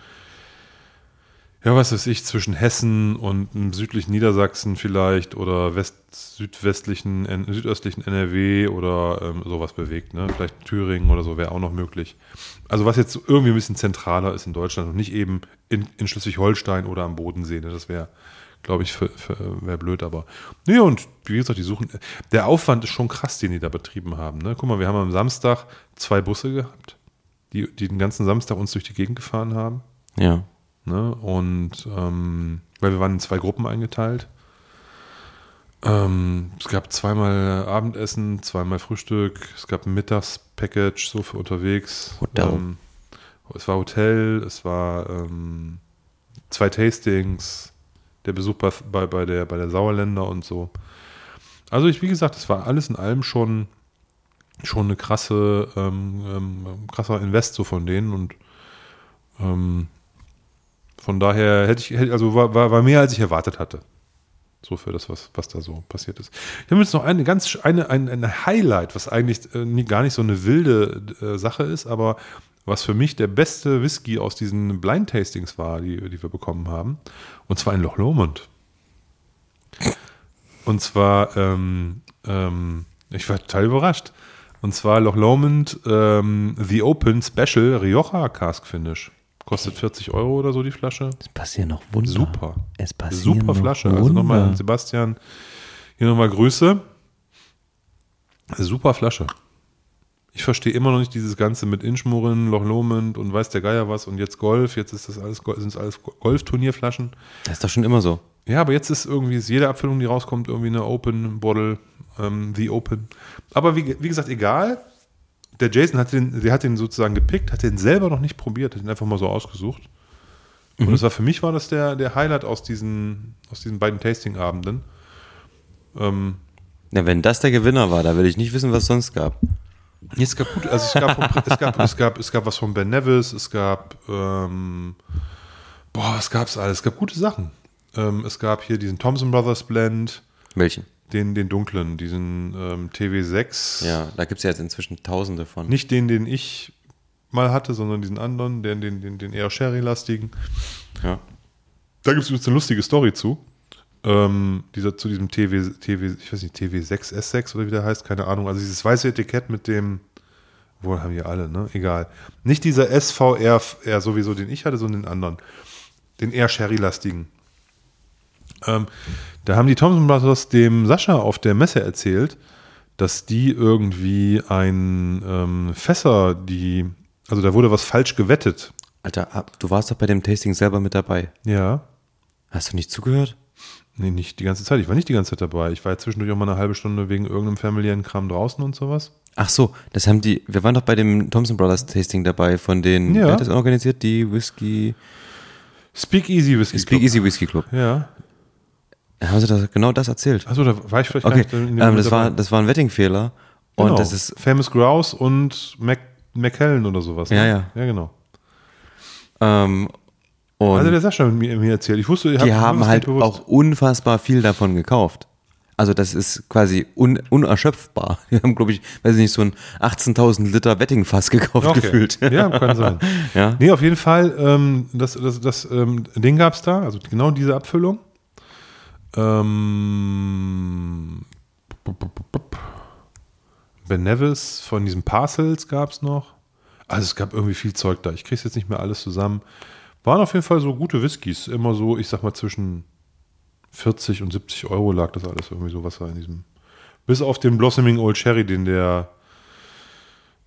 ja, was weiß ich, zwischen Hessen und dem südlichen Niedersachsen vielleicht oder West, südwestlichen, südöstlichen NRW oder ähm, sowas bewegt. Ne? Vielleicht Thüringen oder so wäre auch noch möglich. Also was jetzt irgendwie ein bisschen zentraler ist in Deutschland und nicht eben in, in Schleswig-Holstein oder am Bodensee. Ne? Das wäre, glaube ich, wäre blöd. Aber nee, und wie gesagt, die suchen. Der Aufwand ist schon krass, den die da betrieben haben. Ne? Guck mal, wir haben am Samstag zwei Busse gehabt, die, die den ganzen Samstag uns durch die Gegend gefahren haben. Ja. Ne? Und ähm, weil wir waren in zwei Gruppen eingeteilt. Ähm, es gab zweimal Abendessen, zweimal Frühstück, es gab ein Mittagspackage so für unterwegs. Hotel. Ähm, es war Hotel, es war ähm, zwei Tastings, der Besuch bei, bei, bei, der, bei der Sauerländer und so. Also ich, wie gesagt, es war alles in allem schon, schon eine krasse, ähm, ähm, krasser Invest so von denen und ähm, von daher hätte ich, also war, war, war mehr als ich erwartet hatte. So für das, was, was da so passiert ist. Ich habe jetzt noch eine ganz, eine, ein, ein Highlight, was eigentlich äh, gar nicht so eine wilde äh, Sache ist, aber was für mich der beste Whisky aus diesen Blind Tastings war, die, die wir bekommen haben. Und zwar in Loch Lomond. Und zwar, ähm, ähm, ich war total überrascht. Und zwar Loch Lomond ähm, The Open Special Rioja Cask Finish. Kostet 40 Euro oder so die Flasche. Es passieren noch Wunder. Super. Es passieren Super noch Flasche. Wunder. Also nochmal an Sebastian. Hier nochmal Grüße. Super Flasche. Ich verstehe immer noch nicht dieses Ganze mit Inschmurren, Loch Lomond und weiß der Geier was und jetzt Golf. Jetzt ist das alles, sind es alles Golfturnierflaschen. Das ist doch schon immer so. Ja, aber jetzt ist irgendwie ist jede Abfüllung, die rauskommt, irgendwie eine Open Bottle, ähm, The Open. Aber wie, wie gesagt, egal. Der Jason hat den, der hat den sozusagen gepickt, hat den selber noch nicht probiert, hat ihn einfach mal so ausgesucht. Und das war für mich war das der, der Highlight aus diesen, aus diesen beiden Tasting-Abenden. Ähm, Ja, wenn das der Gewinner war, da will ich nicht wissen, was es sonst gab. es gab gut, also es gab, vom, es gab, es gab, es gab was von Ben Nevis, es gab, ähm, boah, was gab's alles? Es gab gute Sachen. Ähm, es gab hier diesen Thompson Brothers Blend, Welchen? Den, den dunklen, diesen ähm, TV6. Ja, da gibt es ja jetzt inzwischen tausende von. Nicht den, den ich mal hatte, sondern diesen anderen, den, den, den, den eher Sherry-lastigen. Ja. Da gibt es übrigens eine lustige Story zu. Ähm, dieser, zu diesem TV, TV, ich weiß nicht, TV6, S6 oder wie der heißt, keine Ahnung. Also dieses weiße Etikett mit dem, wohl haben wir alle, ne? Egal. Nicht dieser SVR, sowieso, den ich hatte, sondern den anderen. Den eher Sherry-lastigen. Ähm, da haben die Thompson Brothers dem Sascha auf der Messe erzählt, dass die irgendwie ein ähm, Fässer, die, also da wurde was falsch gewettet. Alter, du warst doch bei dem Tasting selber mit dabei. Ja. Hast du nicht zugehört? Nee, nicht die ganze Zeit. Ich war nicht die ganze Zeit dabei. Ich war ja zwischendurch auch mal eine halbe Stunde wegen irgendeinem familiären Kram draußen und sowas. Ach so, das haben die, wir waren doch bei dem Thompson Brothers Tasting dabei von den, Ja. wer hat das organisiert? Die Whisky, Speak Easy Whisky Speak Club. Easy Whisky Club. Ja. Haben sie das, genau das erzählt? Achso, da war ich vielleicht Okay, gar nicht in ähm, das, war, das war ein Wettingfehler. Und Genau. das ist, Famous Grouse und Mac McKellen oder sowas. ne? Ja, ja. Ja, genau. ähm, und Also der Sascha hat mir, mir erzählt. Ich wusste, ich die hab- haben halt auch unfassbar viel davon gekauft. Also das ist quasi un, unerschöpfbar. [laughs] Die haben, glaube ich, weiß ich nicht, so ein 18.000 Liter Wettingfass gekauft Okay. gefühlt. Ja, kann sein. [laughs] Ja. Nee, auf jeden Fall, ähm, das, das, das ähm, Ding gab es da, also genau diese Abfüllung. Ähm. Ben Nevis von diesen Parcels gab es noch. Also es gab irgendwie viel Zeug da. Ich krieg's jetzt nicht mehr alles zusammen. Waren auf jeden Fall so gute Whiskys. Immer so, ich sag mal, zwischen 40 und 70 Euro lag das alles irgendwie so, was da in diesem. Bis auf den Blossoming Old Cherry, den der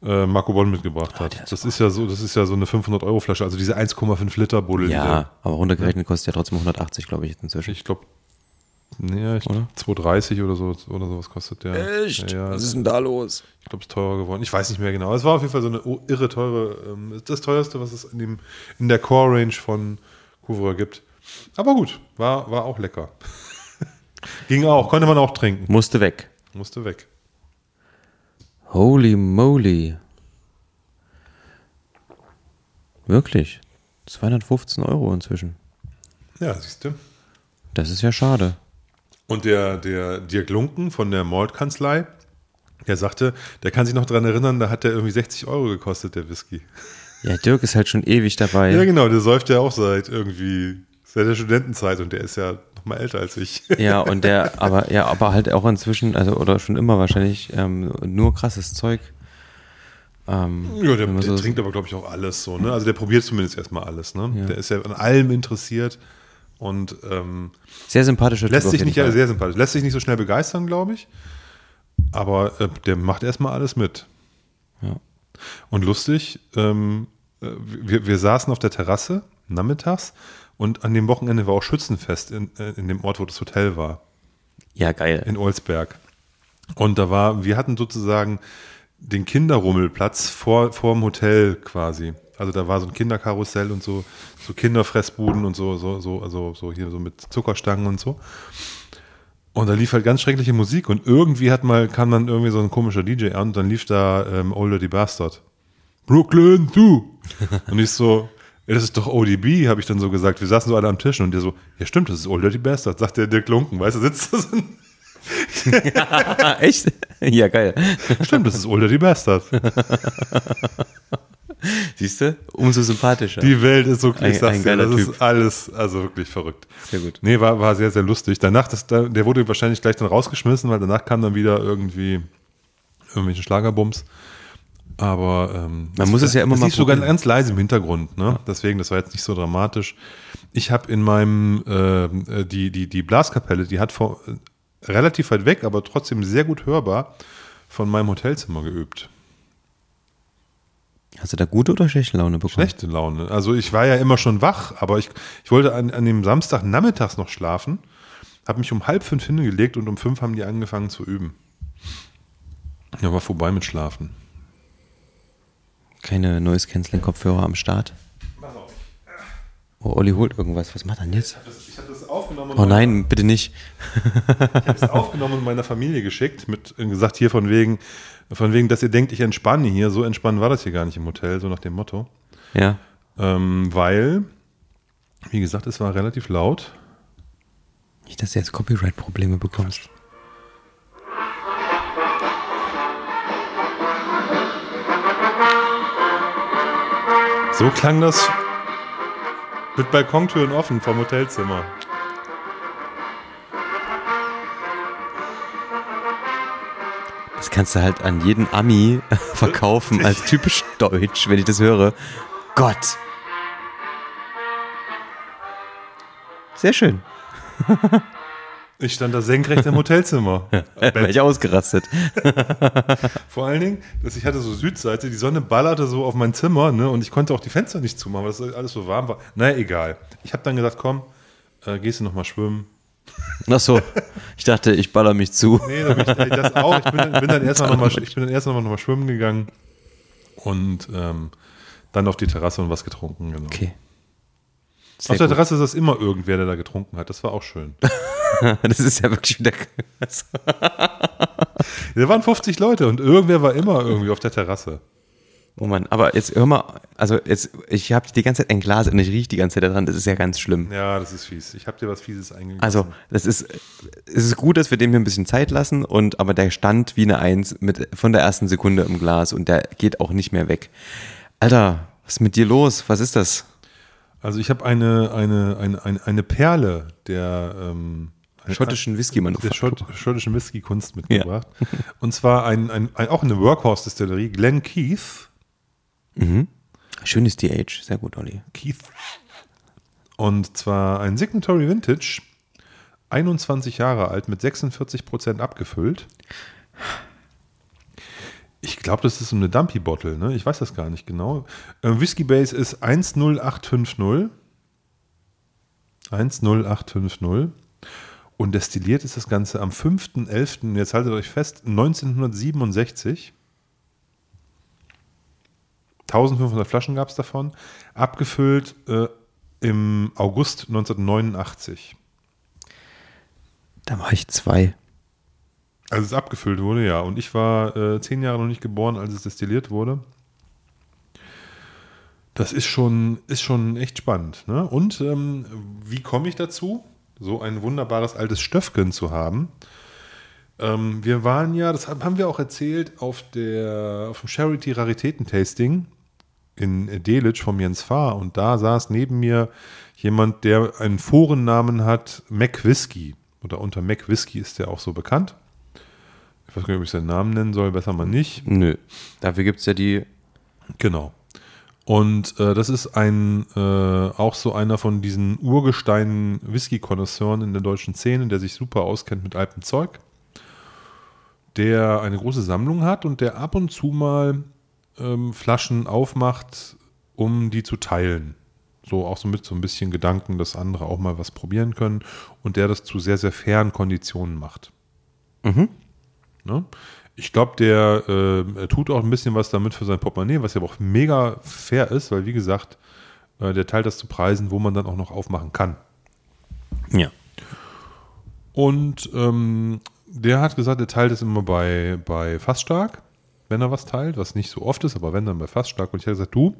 äh, Marco Bonn mitgebracht hat. der ist das ist ja so, das ist ja so eine 500 Euro Flasche, also diese 1,5 Liter Buddel. Ja, aber runtergerechnet kostet ja trotzdem 180, glaube ich, jetzt inzwischen. Ich glaube, nee, ich, Oder? 2,30 oder so oder sowas kostet der. Ja, ja, Was ist denn da los? ich glaube, es ist teurer geworden. Ich weiß nicht mehr genau. Es war auf jeden Fall so eine oh, irre teure, ähm, das teuerste, was es in, dem, in der Core-Range von Couvreur gibt. Aber gut, war, war auch lecker. [laughs] Ging auch, konnte man auch trinken. Musste weg. Musste weg. Holy moly. Wirklich. 215 Euro inzwischen. Ja, siehst du. Das ist ja schade. Und der, der Dirk Lunken von der Malt-Kanzlei, der sagte, der kann sich noch dran erinnern, da hat der irgendwie 60 Euro gekostet, der Whisky. Ja, Dirk ist halt schon ewig dabei. Ja, genau, der säuft ja auch seit irgendwie, seit der Studentenzeit und der ist ja noch mal älter als ich. Ja, [laughs] und der, aber ja, aber halt auch inzwischen, also oder schon immer wahrscheinlich ähm, nur krasses Zeug. Ähm, Ja, der so- trinkt aber, glaube ich, auch alles so. Ne? Also der probiert zumindest erstmal alles. Ne? Ja. Der ist ja an allem interessiert und ähm, Sehr sympathischer lässt Typ sich nicht, Fall. sehr sympathisch, lässt sich nicht so schnell begeistern, glaube ich. Aber äh, der macht erstmal alles mit. Ja. Und lustig, ähm, äh, wir, wir saßen auf der Terrasse nachmittags und an dem Wochenende war auch Schützenfest in, äh, in dem Ort, wo das Hotel war. ja, geil. in Olsberg. Und da war, wir hatten sozusagen den Kinderrummelplatz vor, vor dem Hotel quasi. Also da war so ein Kinderkarussell und so, so Kinderfressbuden und so, so, so, also so hier so mit Zuckerstangen und so. Und da lief halt ganz schreckliche Musik und irgendwie hat mal, kam dann irgendwie so ein komischer DJ an und dann lief da ähm, Old Dirty Bastard. Brooklyn, du! [laughs] und ich so, ja, das ist doch ODB, habe ich dann so gesagt. Wir saßen so alle am Tisch und der so, ja stimmt, das ist Old Dirty Bastard, sagt der Dirk Lunken, weißt du, sitzt da so ein [laughs] echt? Ja, geil. Stimmt, das ist Older die Bastard. [laughs] [laughs] Siehst du? Umso sympathischer. Die Welt ist so, ich sag's dir, das Typ. ist alles, also wirklich verrückt. Sehr gut. Nee, war, war sehr, sehr lustig. Danach, das, da- der wurde wahrscheinlich gleich dann rausgeschmissen, weil danach kam dann wieder irgendwie irgendwelche Schlagerbums. Aber ähm, Man muss es ja immer das mal lief sogar ganz leise im Hintergrund, ne? Deswegen, das war jetzt nicht so dramatisch. Ich habe in meinem äh, die, die, die Blaskapelle, die hat vor, äh, relativ weit weg, aber trotzdem sehr gut hörbar, von meinem Hotelzimmer geübt. Hast du da gute oder schlechte Laune bekommen? Schlechte Laune. Also ich war ja immer schon wach, aber ich, ich wollte an, an dem Samstag nachmittags noch schlafen, habe mich um halb fünf hingelegt und um fünf haben die angefangen zu üben. Ja, war vorbei mit Schlafen. Keine Noise Canceling Kopfhörer am Start. Oh, Olli holt irgendwas. Was macht er denn jetzt? Ich habe das aufgenommen Oh nein, bitte nicht. [laughs] Ich habe es aufgenommen und meiner Familie geschickt, mit äh, gesagt hier von wegen, von wegen, dass ihr denkt, ich entspanne hier. So entspannen war das hier gar nicht im Hotel, so nach dem Motto. Ja. Ähm, weil, wie gesagt, es war relativ laut. Nicht, dass du jetzt Copyright-Probleme bekommst. So klang das mit Balkontüren offen vom Hotelzimmer. Das kannst du halt an jeden Ami [laughs] verkaufen als typisch deutsch, wenn ich das höre. Gott. Sehr schön. Ich stand da senkrecht im Hotelzimmer. [laughs] Wäre ich ausgerastet. [laughs] Vor allen Dingen, dass ich hatte so Südseite, die Sonne ballerte so auf mein Zimmer, ne, und ich konnte auch die Fenster nicht zumachen, weil das alles so warm war. Naja, egal. Ich habe dann gesagt, komm, äh, gehst du noch mal schwimmen? Ach so. Ich dachte, ich baller mich zu. Nee, ich, das auch. Ich bin, dann- bin dann erstmal noch mal, ich bin dann erst noch mal, schwimmen gegangen und ähm, dann auf die Terrasse und was getrunken. Genau. Okay. auf Sehr der gut. Terrasse ist das immer irgendwer, der da getrunken hat. Das war auch schön. [laughs] Das ist ja wirklich wieder. [laughs] Da waren 50 Leute und irgendwer war immer irgendwie auf der Terrasse. Oh Mann, aber jetzt hör mal, also jetzt, ich habe die ganze Zeit ein Glas und ich rieche die ganze Zeit daran, das ist ja ganz schlimm. Ja, das ist fies. Ich habe dir was Fieses eingegeben. Also, das ist, es ist gut, dass wir dem hier ein bisschen Zeit lassen und, aber der stand wie eine Eins mit, von der ersten Sekunde im Glas und der geht auch nicht mehr weg. Alter, was ist mit dir los? Was ist das? Also ich habe eine, eine, eine, eine, eine Perle der, ähm, Schottischen whisky der manufaktur Schott, schottischen Whisky-Kunst mitgebracht. Und zwar ein, ein, ein, auch eine Workhorse-Distillerie, Glen Keith. Schönes DH, sehr gut, Olli. Keith. Und zwar ein Signatory Vintage, 21 Jahre alt, mit 46% abgefüllt. Ich glaube, das ist so eine Dumpy Bottle, ne? Ich weiß das gar nicht genau. Äh, Whisky Base ist 10850. 10850. Und destilliert ist das Ganze am 5.11., jetzt haltet euch fest, 1967. 1500 Flaschen gab es davon. Abgefüllt äh, im August 1989. Da war ich zwei. Als es abgefüllt wurde, ja. Und ich war äh, zehn Jahre noch nicht geboren, als es destilliert wurde. Das ist schon, ist schon echt spannend. Ne? Und ähm, wie komme ich dazu, so ein wunderbares altes Stöffken zu haben? Ähm, wir waren ja, das haben wir auch erzählt, auf, der, auf dem Charity Raritäten Tasting in Delitzsch vom Jens Fahr und da saß neben mir jemand, der einen Forennamen hat, Mac Whisky. Oder unter Mac Whisky ist der auch so bekannt. Ich weiß gar nicht, ob ich seinen Namen nennen soll, besser mal nicht. Nö. Dafür gibt es ja die. Genau. Und äh, das ist ein äh, auch so einer von diesen Urgesteinen Whisky-Konnoisseuren in der deutschen Szene, der sich super auskennt mit altem Zeug, der eine große Sammlung hat und der ab und zu mal ähm, Flaschen aufmacht, um die zu teilen. So auch so mit so ein bisschen Gedanken, dass andere auch mal was probieren können und der das zu sehr, sehr fairen Konditionen macht. Mhm. Ne? Ich glaube, der äh, tut auch ein bisschen was damit für sein Portemonnaie, was ja auch mega fair ist, weil wie gesagt, äh, der teilt das zu Preisen, wo man dann auch noch aufmachen kann. Ja. Und ähm, der hat gesagt, er teilt es immer bei, bei Fassstark, wenn er was teilt, was nicht so oft ist, aber wenn dann bei Fassstark. Und ich habe gesagt, du,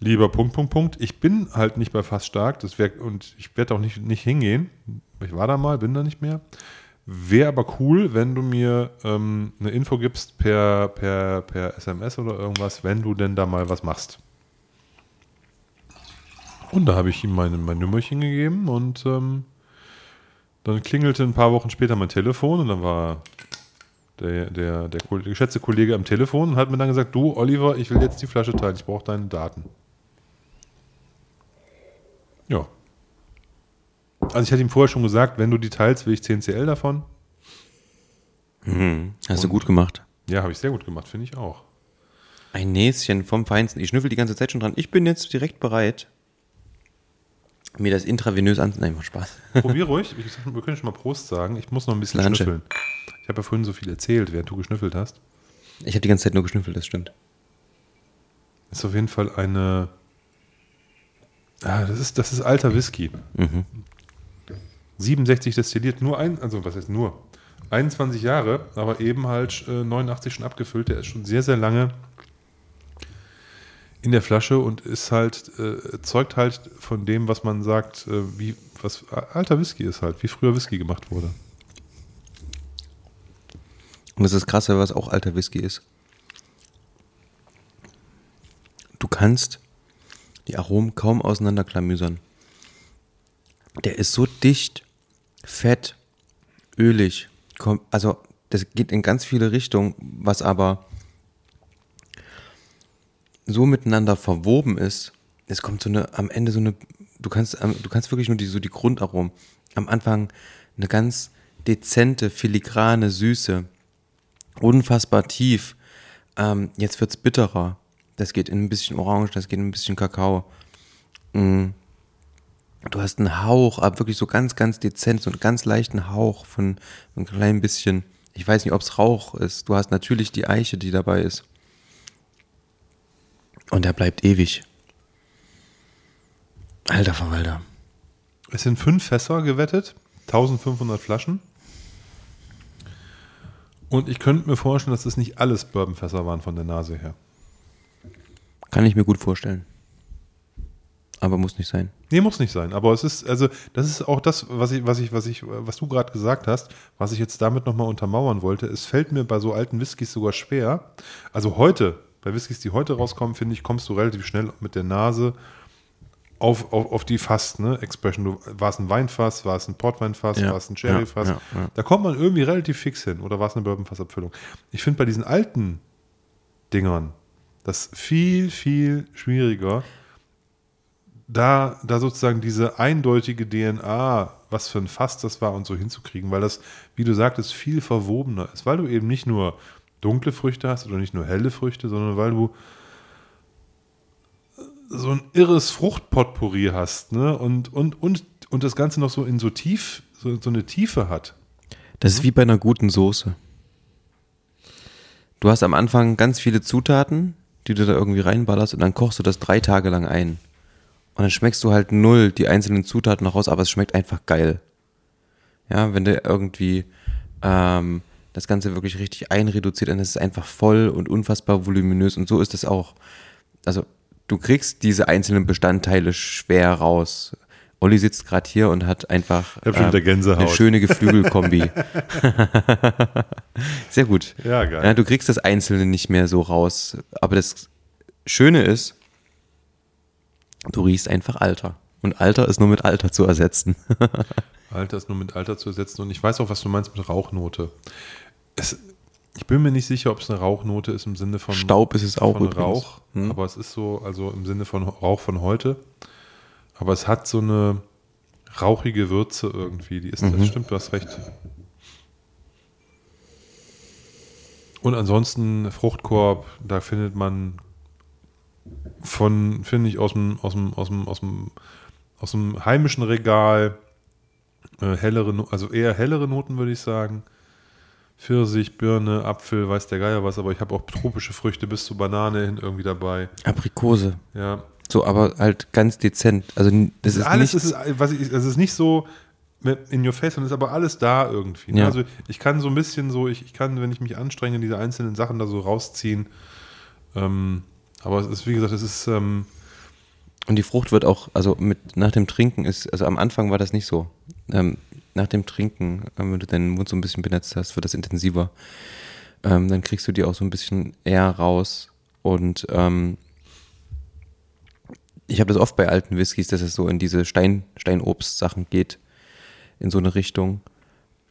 lieber Punkt, Punkt, Punkt, ich bin halt nicht bei Fassstark das wär, und ich werde auch nicht, nicht hingehen. Ich war da mal, bin da nicht mehr. Wäre aber cool, wenn du mir ähm, eine Info gibst per, per, per SMS oder irgendwas, wenn du denn da mal was machst. Und da habe ich ihm mein, mein Nummerchen gegeben und ähm, dann klingelte ein paar Wochen später mein Telefon und dann war der, der, der, der geschätzte Kollege am Telefon und hat mir dann gesagt, du Oliver, ich will jetzt die Flasche teilen, ich brauche deine Daten. Ja, also ich hatte ihm vorher schon gesagt, wenn du die teilst, will ich 10 CL davon. Mhm. Hast du gut gemacht. Ja, habe ich sehr gut gemacht, finde ich auch. Ein Näschen vom Feinsten. Ich schnüffel die ganze Zeit schon dran. Ich bin jetzt direkt bereit, mir das intravenös an... Nein, macht Spaß. Probier [laughs] ruhig. Ich sag, wir können schon mal Prost sagen. Ich muss noch ein bisschen Lanche. schnüffeln. Ich habe ja vorhin so viel erzählt, während du geschnüffelt hast. Ich habe die ganze Zeit nur geschnüffelt, das stimmt. Ist auf jeden Fall eine... Ah, das ist, das ist alter Whisky. Mhm. 67 destilliert, nur ein, also was heißt nur? 21 Jahre, aber eben halt äh, 89 schon abgefüllt. Der ist schon sehr, sehr lange in der Flasche und ist halt, äh, zeugt halt von dem, was man sagt, äh, wie, was alter Whisky ist halt, wie früher Whisky gemacht wurde. Und das ist krass, was auch alter Whisky ist. Du kannst die Aromen kaum auseinanderklamüsern. Der ist so dicht, fett, ölig. Also, das geht in ganz viele Richtungen, was aber so miteinander verwoben ist. Es kommt so eine, am Ende so eine, du kannst, du kannst wirklich nur die, so die Grundaromen. Am Anfang eine ganz dezente, filigrane Süße. Unfassbar tief. Ähm, jetzt wird's bitterer. Das geht in ein bisschen Orange, das geht in ein bisschen Kakao. Mm. Du hast einen Hauch, aber wirklich so ganz, ganz dezent, so einen ganz leichten Hauch von so ein klein bisschen. Ich weiß nicht, ob es Rauch ist. Du hast natürlich die Eiche, die dabei ist. Und der bleibt ewig. Alter Verwalter. Es sind fünf Fässer gewettet, 1500 Flaschen. Und ich könnte mir vorstellen, dass das nicht alles Bourbonfässer waren von der Nase her. Kann ich mir gut vorstellen. Aber muss nicht sein. Nee, muss nicht sein. Aber es ist, also, das ist auch das, was ich, was ich, was ich, was du gerade gesagt hast, was ich jetzt damit nochmal untermauern wollte. Es fällt mir bei so alten Whiskys sogar schwer. Also heute, bei Whiskys, die heute rauskommen, finde ich, kommst du relativ schnell mit der Nase auf, auf, auf die Fass, ne? Expression. Du, war es ein Weinfass, war es ein Portweinfass, Ja, war es ein Sherryfass? ja, ja, ja. Da kommt man irgendwie relativ fix hin. Oder war es eine Bourbonfassabfüllung? Ich finde bei diesen alten Dingern das viel, viel schwieriger, da, da sozusagen diese eindeutige DNA, was für ein Fass das war und so hinzukriegen, weil das, wie du sagtest, viel verwobener ist, weil du eben nicht nur dunkle Früchte hast oder nicht nur helle Früchte, sondern weil du so ein irres Fruchtpotpourri hast, ne? Und, und, und, und das Ganze noch so in so tief, so, so eine Tiefe hat. Das ist wie bei einer guten Soße. Du hast am Anfang ganz viele Zutaten, die du da irgendwie reinballerst und dann kochst du das drei Tage lang ein. Und dann schmeckst du halt null die einzelnen Zutaten noch raus, aber es schmeckt einfach geil. Ja, wenn du irgendwie ähm, das Ganze wirklich richtig einreduziert, dann ist es einfach voll und unfassbar voluminös und so ist es auch. Also du kriegst diese einzelnen Bestandteile schwer raus. Olli sitzt gerade hier und hat einfach Gänsehaut. eine schöne Geflügelkombi. [laughs] Sehr gut. Ja, geil. Ja, du kriegst das Einzelne nicht mehr so raus, aber das Schöne ist, du riechst einfach Alter. Und Alter ist nur mit Alter zu ersetzen. [laughs] Alter ist nur mit Alter zu ersetzen. Und ich weiß auch, was du meinst mit Rauchnote. Es, ich bin mir nicht sicher, ob es eine Rauchnote ist im Sinne von Staub ist es auch von übrigens. Rauch, Hm. aber es ist so, also im Sinne von Rauch von heute. Aber es hat so eine rauchige Würze irgendwie. Die ist, Mhm. das stimmt, du hast recht. Und ansonsten Fruchtkorb, da findet man von, finde ich, aus dem, aus dem, aus dem, aus dem, aus dem heimischen Regal äh, hellere, also eher hellere Noten, würde ich sagen. Pfirsich, Birne, Apfel, weiß der Geier was, aber ich habe auch tropische Früchte bis zu Banane hin irgendwie dabei. Aprikose. Ja. So, aber halt ganz dezent. Also das ist alles nicht, ist, was ich, es ist nicht so in your face, sondern ist aber alles da irgendwie. ne? Ja. Also ich kann so ein bisschen so, ich, ich kann, wenn ich mich anstrenge, diese einzelnen Sachen da so rausziehen. Ähm, aber es ist, wie gesagt, es ist, ähm, Und die Frucht wird auch, also mit nach dem Trinken ist, also am Anfang war das nicht so. Ähm, nach dem Trinken, ähm, wenn du deinen Mund so ein bisschen benetzt hast, wird das intensiver. Ähm, dann kriegst du die auch so ein bisschen eher raus. Und ähm, ich habe das oft bei alten Whiskys, dass es so in diese Stein, Steinobst-Sachen geht, in so eine Richtung.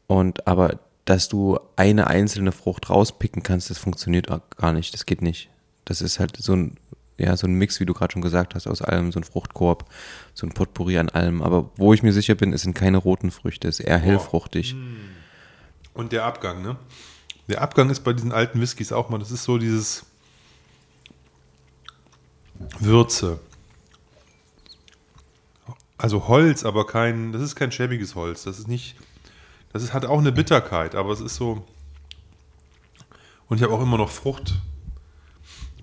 Und aber, dass du eine einzelne Frucht rauspicken kannst, das funktioniert gar nicht. Das geht nicht. Das ist halt so ein, ja, so ein Mix, wie du gerade schon gesagt hast, aus allem, so ein Fruchtkorb, so ein Potpourri an allem. Aber wo ich mir sicher bin, es sind keine roten Früchte, es ist eher hellfruchtig. und der Abgang, ne? Der Abgang ist bei diesen alten Whiskys auch mal, das ist so dieses Würze. Also Holz, aber kein, das ist kein schäbiges Holz. Das ist nicht, das ist, hat auch eine Bitterkeit, aber es ist so. Und ich habe auch immer noch Frucht.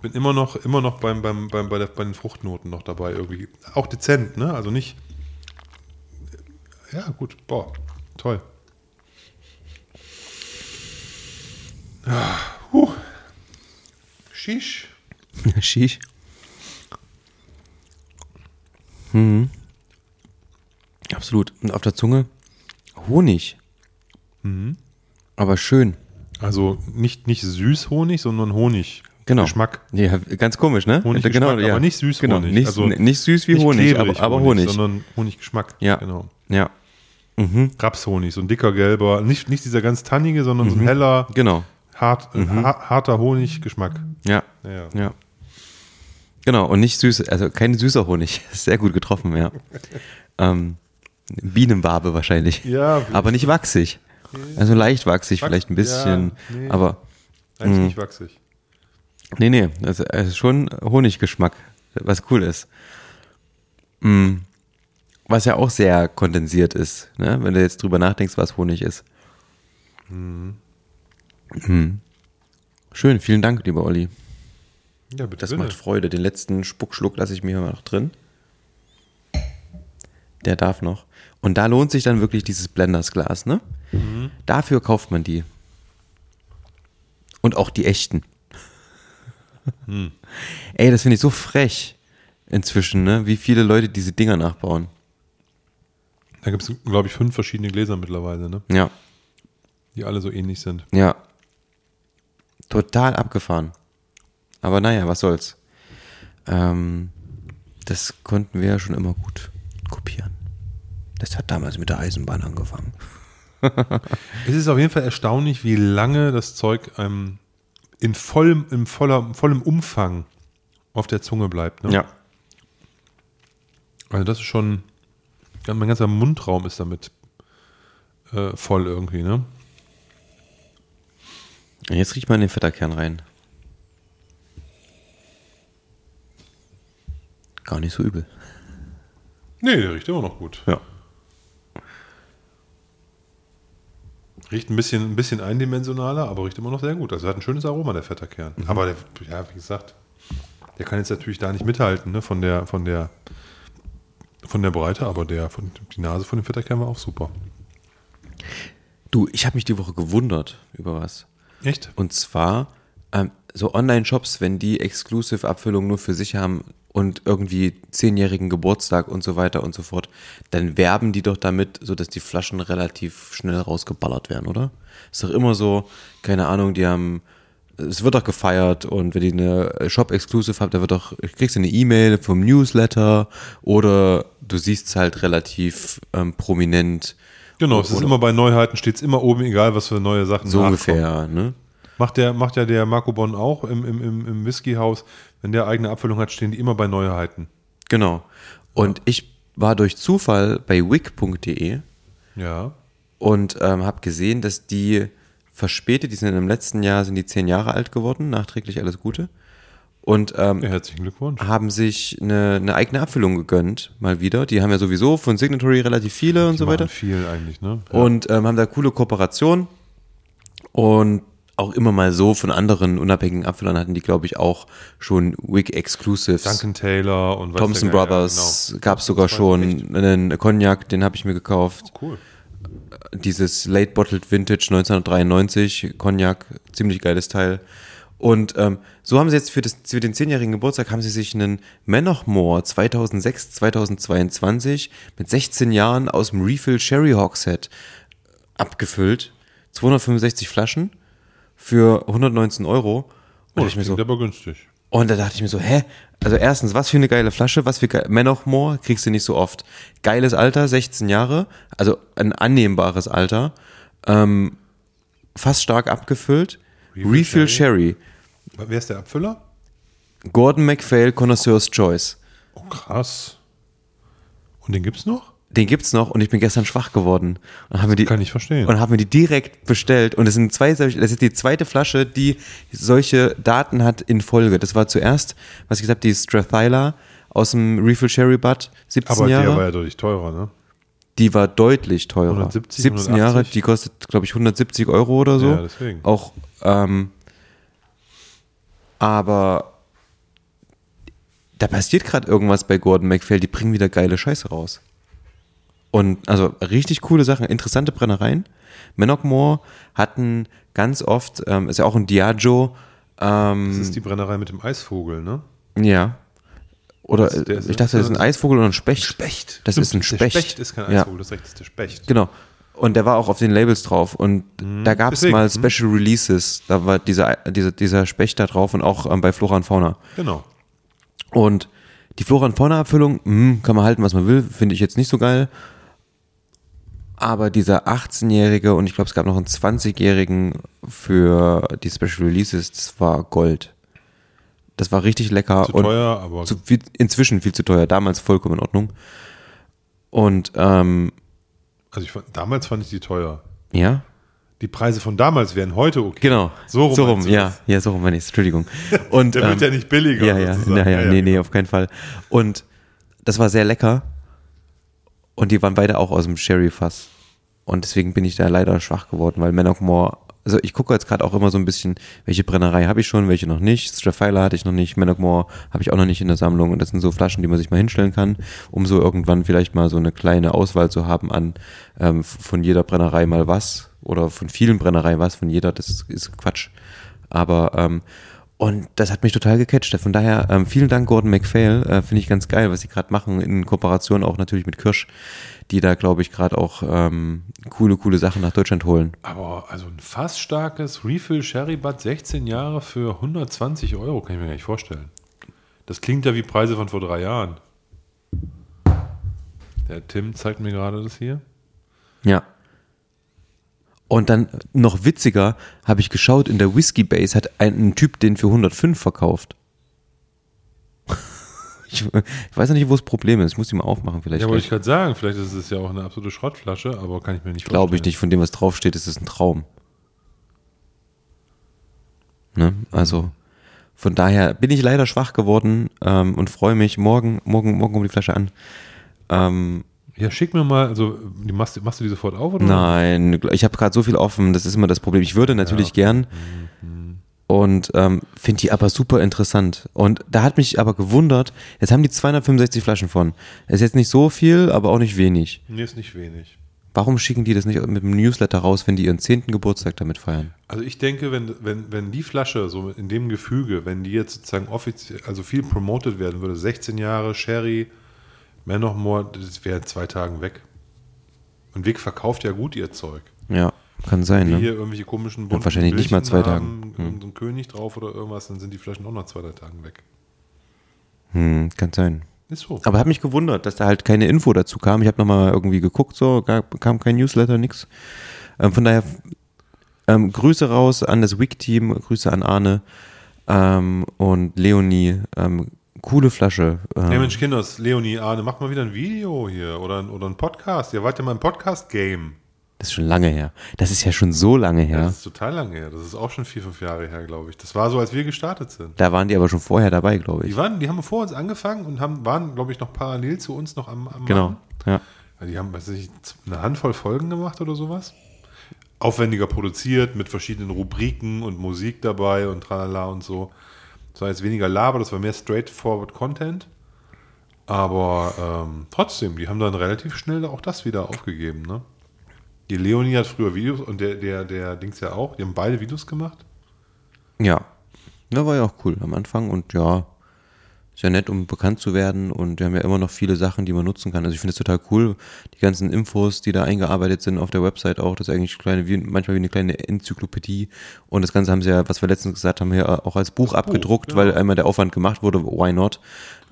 Ich bin immer noch, immer noch beim, beim, beim, bei, der, bei den Fruchtnoten noch dabei irgendwie. Auch dezent, ne? Also nicht. Ja, gut. Boah, toll. Ah, huh. Shish. [laughs] Shish. Mhm. Absolut. Und auf der Zunge Honig. Aber schön. Also nicht, nicht süß Honig, sondern Honig. Genau. Geschmack. Ja, ganz komisch, ne? Honig genau, aber nicht süß genau. Honig. Nicht, Also nicht süß wie Nicht Honig, aber, aber Honig. sondern Honiggeschmack. Ja. Genau. Ja, Rapshonig, so ein dicker gelber, nicht, nicht dieser ganz tannige, sondern so ein heller, genau. hart, äh, ha harter Honiggeschmack. Ja, Ja, ja. ja. Genau, und nicht süß, also kein süßer Honig. [laughs] Sehr gut getroffen, ja. ähm, Bienenwabe wahrscheinlich. Ja, aber nicht wachsig. Also leicht wachsig, Wachs- vielleicht ein bisschen. ja, nee. Aber Eigentlich Mhm. nicht wachsig. Nee, nee, das ist schon Honiggeschmack, was cool ist. Mm. Was ja auch sehr kondensiert ist, ne? wenn du jetzt drüber nachdenkst, was Honig ist. Mhm. Schön, vielen Dank, lieber Olli. Ja, bitte. Das bitte. macht Freude. Den letzten Spuckschluck lasse ich mir mal noch drin. Der darf noch. Und da lohnt sich dann wirklich dieses Blendersglas, ne? Dafür kauft man die. Und auch die echten. Ey, das finde ich so frech inzwischen, ne? Wie viele Leute diese Dinger nachbauen. Da gibt es, glaube ich, fünf verschiedene Gläser mittlerweile, ne? Ja, die alle so ähnlich sind. ja. Total abgefahren. Aber naja, was soll's. Ähm, das konnten wir ja schon immer gut kopieren. Das hat damals mit der Eisenbahn angefangen. [laughs] Es ist auf jeden Fall erstaunlich, wie lange das Zeug ähm, in vollem, in voller, vollem Umfang auf der Zunge bleibt. Ne? Ja. Also das ist schon, mein ganzer Mundraum ist damit äh, voll irgendwie, ne? Jetzt riecht man den Fetterkern rein. Gar nicht so übel. Nee, der riecht immer noch gut. Ja. Riecht ein bisschen, ein bisschen eindimensionaler, aber riecht immer noch sehr gut. Also hat ein schönes Aroma, der Fetterkern. Aber der, ja, wie gesagt, der kann jetzt natürlich da nicht mithalten, ne, von der, von der, von der Breite, aber der, von, die Nase von dem Fetterkern war auch super. Du, ich habe mich die Woche gewundert über was. Echt? Und zwar ähm, so Online-Shops, wenn die Exclusive-Abfüllungen nur für sich haben und irgendwie zehnjährigen Geburtstag und so weiter und so fort, dann werben die doch damit, so dass die Flaschen relativ schnell rausgeballert werden, oder? Ist doch immer so, keine Ahnung, die haben es wird auch gefeiert und wenn die eine Shop-Exclusive habt, da wird auch, kriegst du eine E-Mail vom Newsletter oder du siehst es halt relativ ähm, prominent. Genau, es ist immer bei Neuheiten, steht es immer oben, egal was für neue Sachen So nachkommen. ungefähr, ne? Macht, der, macht ja der Marco Bonn auch im, im, im, Whiskyhaus. Wenn der eigene Abfüllung hat, stehen die immer bei Neuheiten. Genau. Und ich war durch Zufall bei wig.de Ja. und ähm, habe gesehen, dass die verspätet, die sind im letzten Jahr, sind die zehn Jahre alt geworden, nachträglich alles Gute. Und ähm, ja herzlichen Glückwunsch. haben sich eine, eine eigene Abfüllung gegönnt, mal wieder. Die haben ja sowieso von Signatory relativ viele und so weiter. Viel eigentlich, ne? Und ähm, haben da coole Kooperationen und auch immer mal so von anderen unabhängigen Abfüllern hatten die, glaube ich, auch schon Wig Exclusives. Duncan Taylor und Thompson Brothers genau. gab es sogar schon. Einen Cognac, den habe ich mir gekauft. Cool. Dieses Late Bottled Vintage 1993 Cognac, ziemlich geiles Teil. Und ähm, so haben sie jetzt für, das, für den 10-jährigen Geburtstag haben sie sich einen Manochmore 2006, 2022 mit 16 Jahren aus dem Refill Sherry Hogshead abgefüllt. 265 Flaschen für 119 Euro. Und, Oh, das mir so, klingt aber günstig. und da dachte ich mir so, hä? Also erstens, was für eine geile Flasche, was für geil, Manochmore kriegst du nicht so oft. Geiles Alter, 16 Jahre, also ein annehmbares Alter, ähm, fast stark abgefüllt. Refill Refill, Sherry? Sherry. Wer ist der Abfüller? Gordon MacPhail Connoisseur's Choice. Oh, krass. Und den gibt's noch? Den gibt's noch und ich bin gestern schwach geworden und habe mir die Kann ich verstehen. und habe mir die direkt bestellt und es sind zwei solche, das ist die zweite Flasche, die solche Daten hat in Folge. Das war zuerst, was ich gesagt habe, die Strathyla aus dem Refill Sherry Butt, 17 aber Jahre. der war ja deutlich teurer, ne? Die war deutlich teurer. 170, 17 Jahre, 180? die kostet, glaube ich, 170 Euro oder so. Ja, deswegen. Auch, ähm, aber da passiert gerade irgendwas bei Gordon MacPhail, die bringen wieder geile Scheiße raus. Und also richtig coole Sachen, interessante Brennereien. Menockmore hatten ganz oft, ähm, ist ja auch ein Diageo, ähm, Das ist die Brennerei mit dem Eisvogel, ne? ja. Oder Das- der ich dachte, das ist ein Eisvogel oder ein Specht. Specht. Das ist ein Der Specht. Specht ist kein Ja. Eisvogel, das recht, das ist der Specht. Genau. Und der war auch auf den Labels drauf. Und da gab es mal hm. Special Releases. Da war dieser, dieser, dieser Specht da drauf und auch ähm, bei Flora und Fauna. Genau. Und die Flora und Fauna-Abfüllung, hm, kann man halten, was man will, finde ich jetzt nicht so geil. Aber dieser 18-Jährige und ich glaube, es gab noch einen 20-Jährigen für die Special Releases, das war Gold. Das war richtig lecker. Zu und teuer, aber zu viel, inzwischen viel zu teuer, damals vollkommen in Ordnung. Und ähm, also ich fand, damals fand ich die teuer. ja, Die Preise von damals wären heute okay. Genau. So rum. So rum, ja. das? Ja, so rum meine ich Entschuldigung. Und, [laughs] Der wird ja nicht billiger, Ja, ja, sozusagen. ja, ja, Ja, ja, nee, nee, genau. auf keinen Fall. Und das war sehr lecker. Und die waren beide auch aus dem Sherry-Fass. Und deswegen bin ich da leider schwach geworden, weil Manockmore, also ich gucke jetzt gerade auch immer so ein bisschen, welche Brennerei habe ich schon, welche noch nicht. Strafeiler hatte ich noch nicht, Manockmore habe ich auch noch nicht in der Sammlung. Und das sind so Flaschen, die man sich mal hinstellen kann, um so irgendwann vielleicht mal so eine kleine Auswahl zu haben an ähm, von jeder Brennerei mal was oder von vielen Brennereien was, von jeder, das ist Quatsch. Aber ähm, und das hat mich total gecatcht. Von daher ähm, vielen Dank Gordon MacPhail, äh, finde ich ganz geil, was sie gerade machen in Kooperation auch natürlich mit Kirsch, die da glaube ich gerade auch ähm, coole coole Sachen nach Deutschland holen. Aber also ein fast starkes Refill Sherry Butt 16 Jahre für 120 Euro, kann ich mir gar nicht vorstellen. Das klingt ja wie Preise von vor drei Jahren. Der Tim zeigt mir gerade das hier. Ja. Und dann noch witziger habe ich geschaut, in der Whiskey Base hat ein, ein Typ den für 105 verkauft. [laughs] ich, ich weiß ja nicht, wo das Problem ist. Ich muss die mal aufmachen vielleicht. Ja, wollte ich gerade sagen, vielleicht ist es ja auch eine absolute Schrottflasche, aber kann ich mir nicht Glaube ich vorstellen. nicht. Von dem, was draufsteht, ist es ein Traum. Ne? Also von daher bin ich leider schwach geworden ähm, und freue mich. Morgen, morgen, morgen kommt die Flasche an. Ähm, Ja, schick mir mal, also die machst, machst du die sofort auf oder? nein, ich habe gerade so viel offen. Das ist immer das Problem. Ich würde natürlich gern und ähm, finde die aber super interessant. Und da hat mich aber gewundert. Jetzt haben die 265 Flaschen von. Ist jetzt nicht so viel, aber auch nicht wenig. Nee, ist nicht wenig. Warum schicken die das nicht mit einem Newsletter raus, wenn die ihren 10. Geburtstag damit feiern? Also ich denke, wenn, wenn, wenn die Flasche so in dem Gefüge, wenn die jetzt sozusagen offiziell, also viel promoted werden würde, 16 Jahre Sherry, mehr noch more, das wäre in zwei Tagen weg. Und Wick verkauft ja gut ihr Zeug. Ja. Kann sein, Wie ne? hier irgendwelche komischen bunten wahrscheinlich nicht mal Bildchen zwei haben, Tagen. Hm. irgendein König drauf oder irgendwas, dann sind die Flaschen auch nach zwei, drei Tagen weg. Hm, kann sein. Ist so. Aber hat mich gewundert, dass da halt keine Info dazu kam. Ich habe nochmal irgendwie geguckt, so gab, kam kein Newsletter, nix. Ähm, von daher ähm, Grüße raus an das Wig-Team, Grüße an Arne ähm, und Leonie. Coole Flasche. Ähm, Hey Mensch, Kinders, Leonie, Arne, macht mal wieder ein Video hier oder, ein- oder ein Podcast. Ihr wart ja mal im Podcast-Game. das ist schon lange her. Das ist ja schon so lange her. Das ist total lange her. Das ist auch schon vier, fünf Jahre her, glaube ich. Das war so, als wir gestartet sind. Da waren die aber schon vorher dabei, glaube Die, ich. waren, die haben vor uns angefangen und haben, waren, glaube ich, noch parallel zu uns noch am, am Genau. Machen. Ja. Ja, Die haben, weiß ich, eine Handvoll Folgen gemacht oder sowas. Aufwendiger produziert, mit verschiedenen Rubriken und Musik dabei und tralala und so. Das war jetzt weniger Laber, das war mehr straightforward Content. Aber ähm, trotzdem, die haben dann relativ schnell auch das wieder aufgegeben, ne? Die Leonie hat früher Videos und der, der, der Dings ja auch. Die haben beide Videos gemacht. Ja. Ja, war ja auch cool am Anfang und ja, ist ja nett, um bekannt zu werden und wir haben ja immer noch viele Sachen, die man nutzen kann. Also ich finde es total cool, die ganzen Infos, die da eingearbeitet sind auf der Website auch, das ist eigentlich kleine, wie, manchmal wie eine kleine Enzyklopädie und das Ganze haben sie ja, was wir letztens gesagt haben, hier auch als Buch abgedruckt, ja. weil einmal der Aufwand gemacht wurde, why not?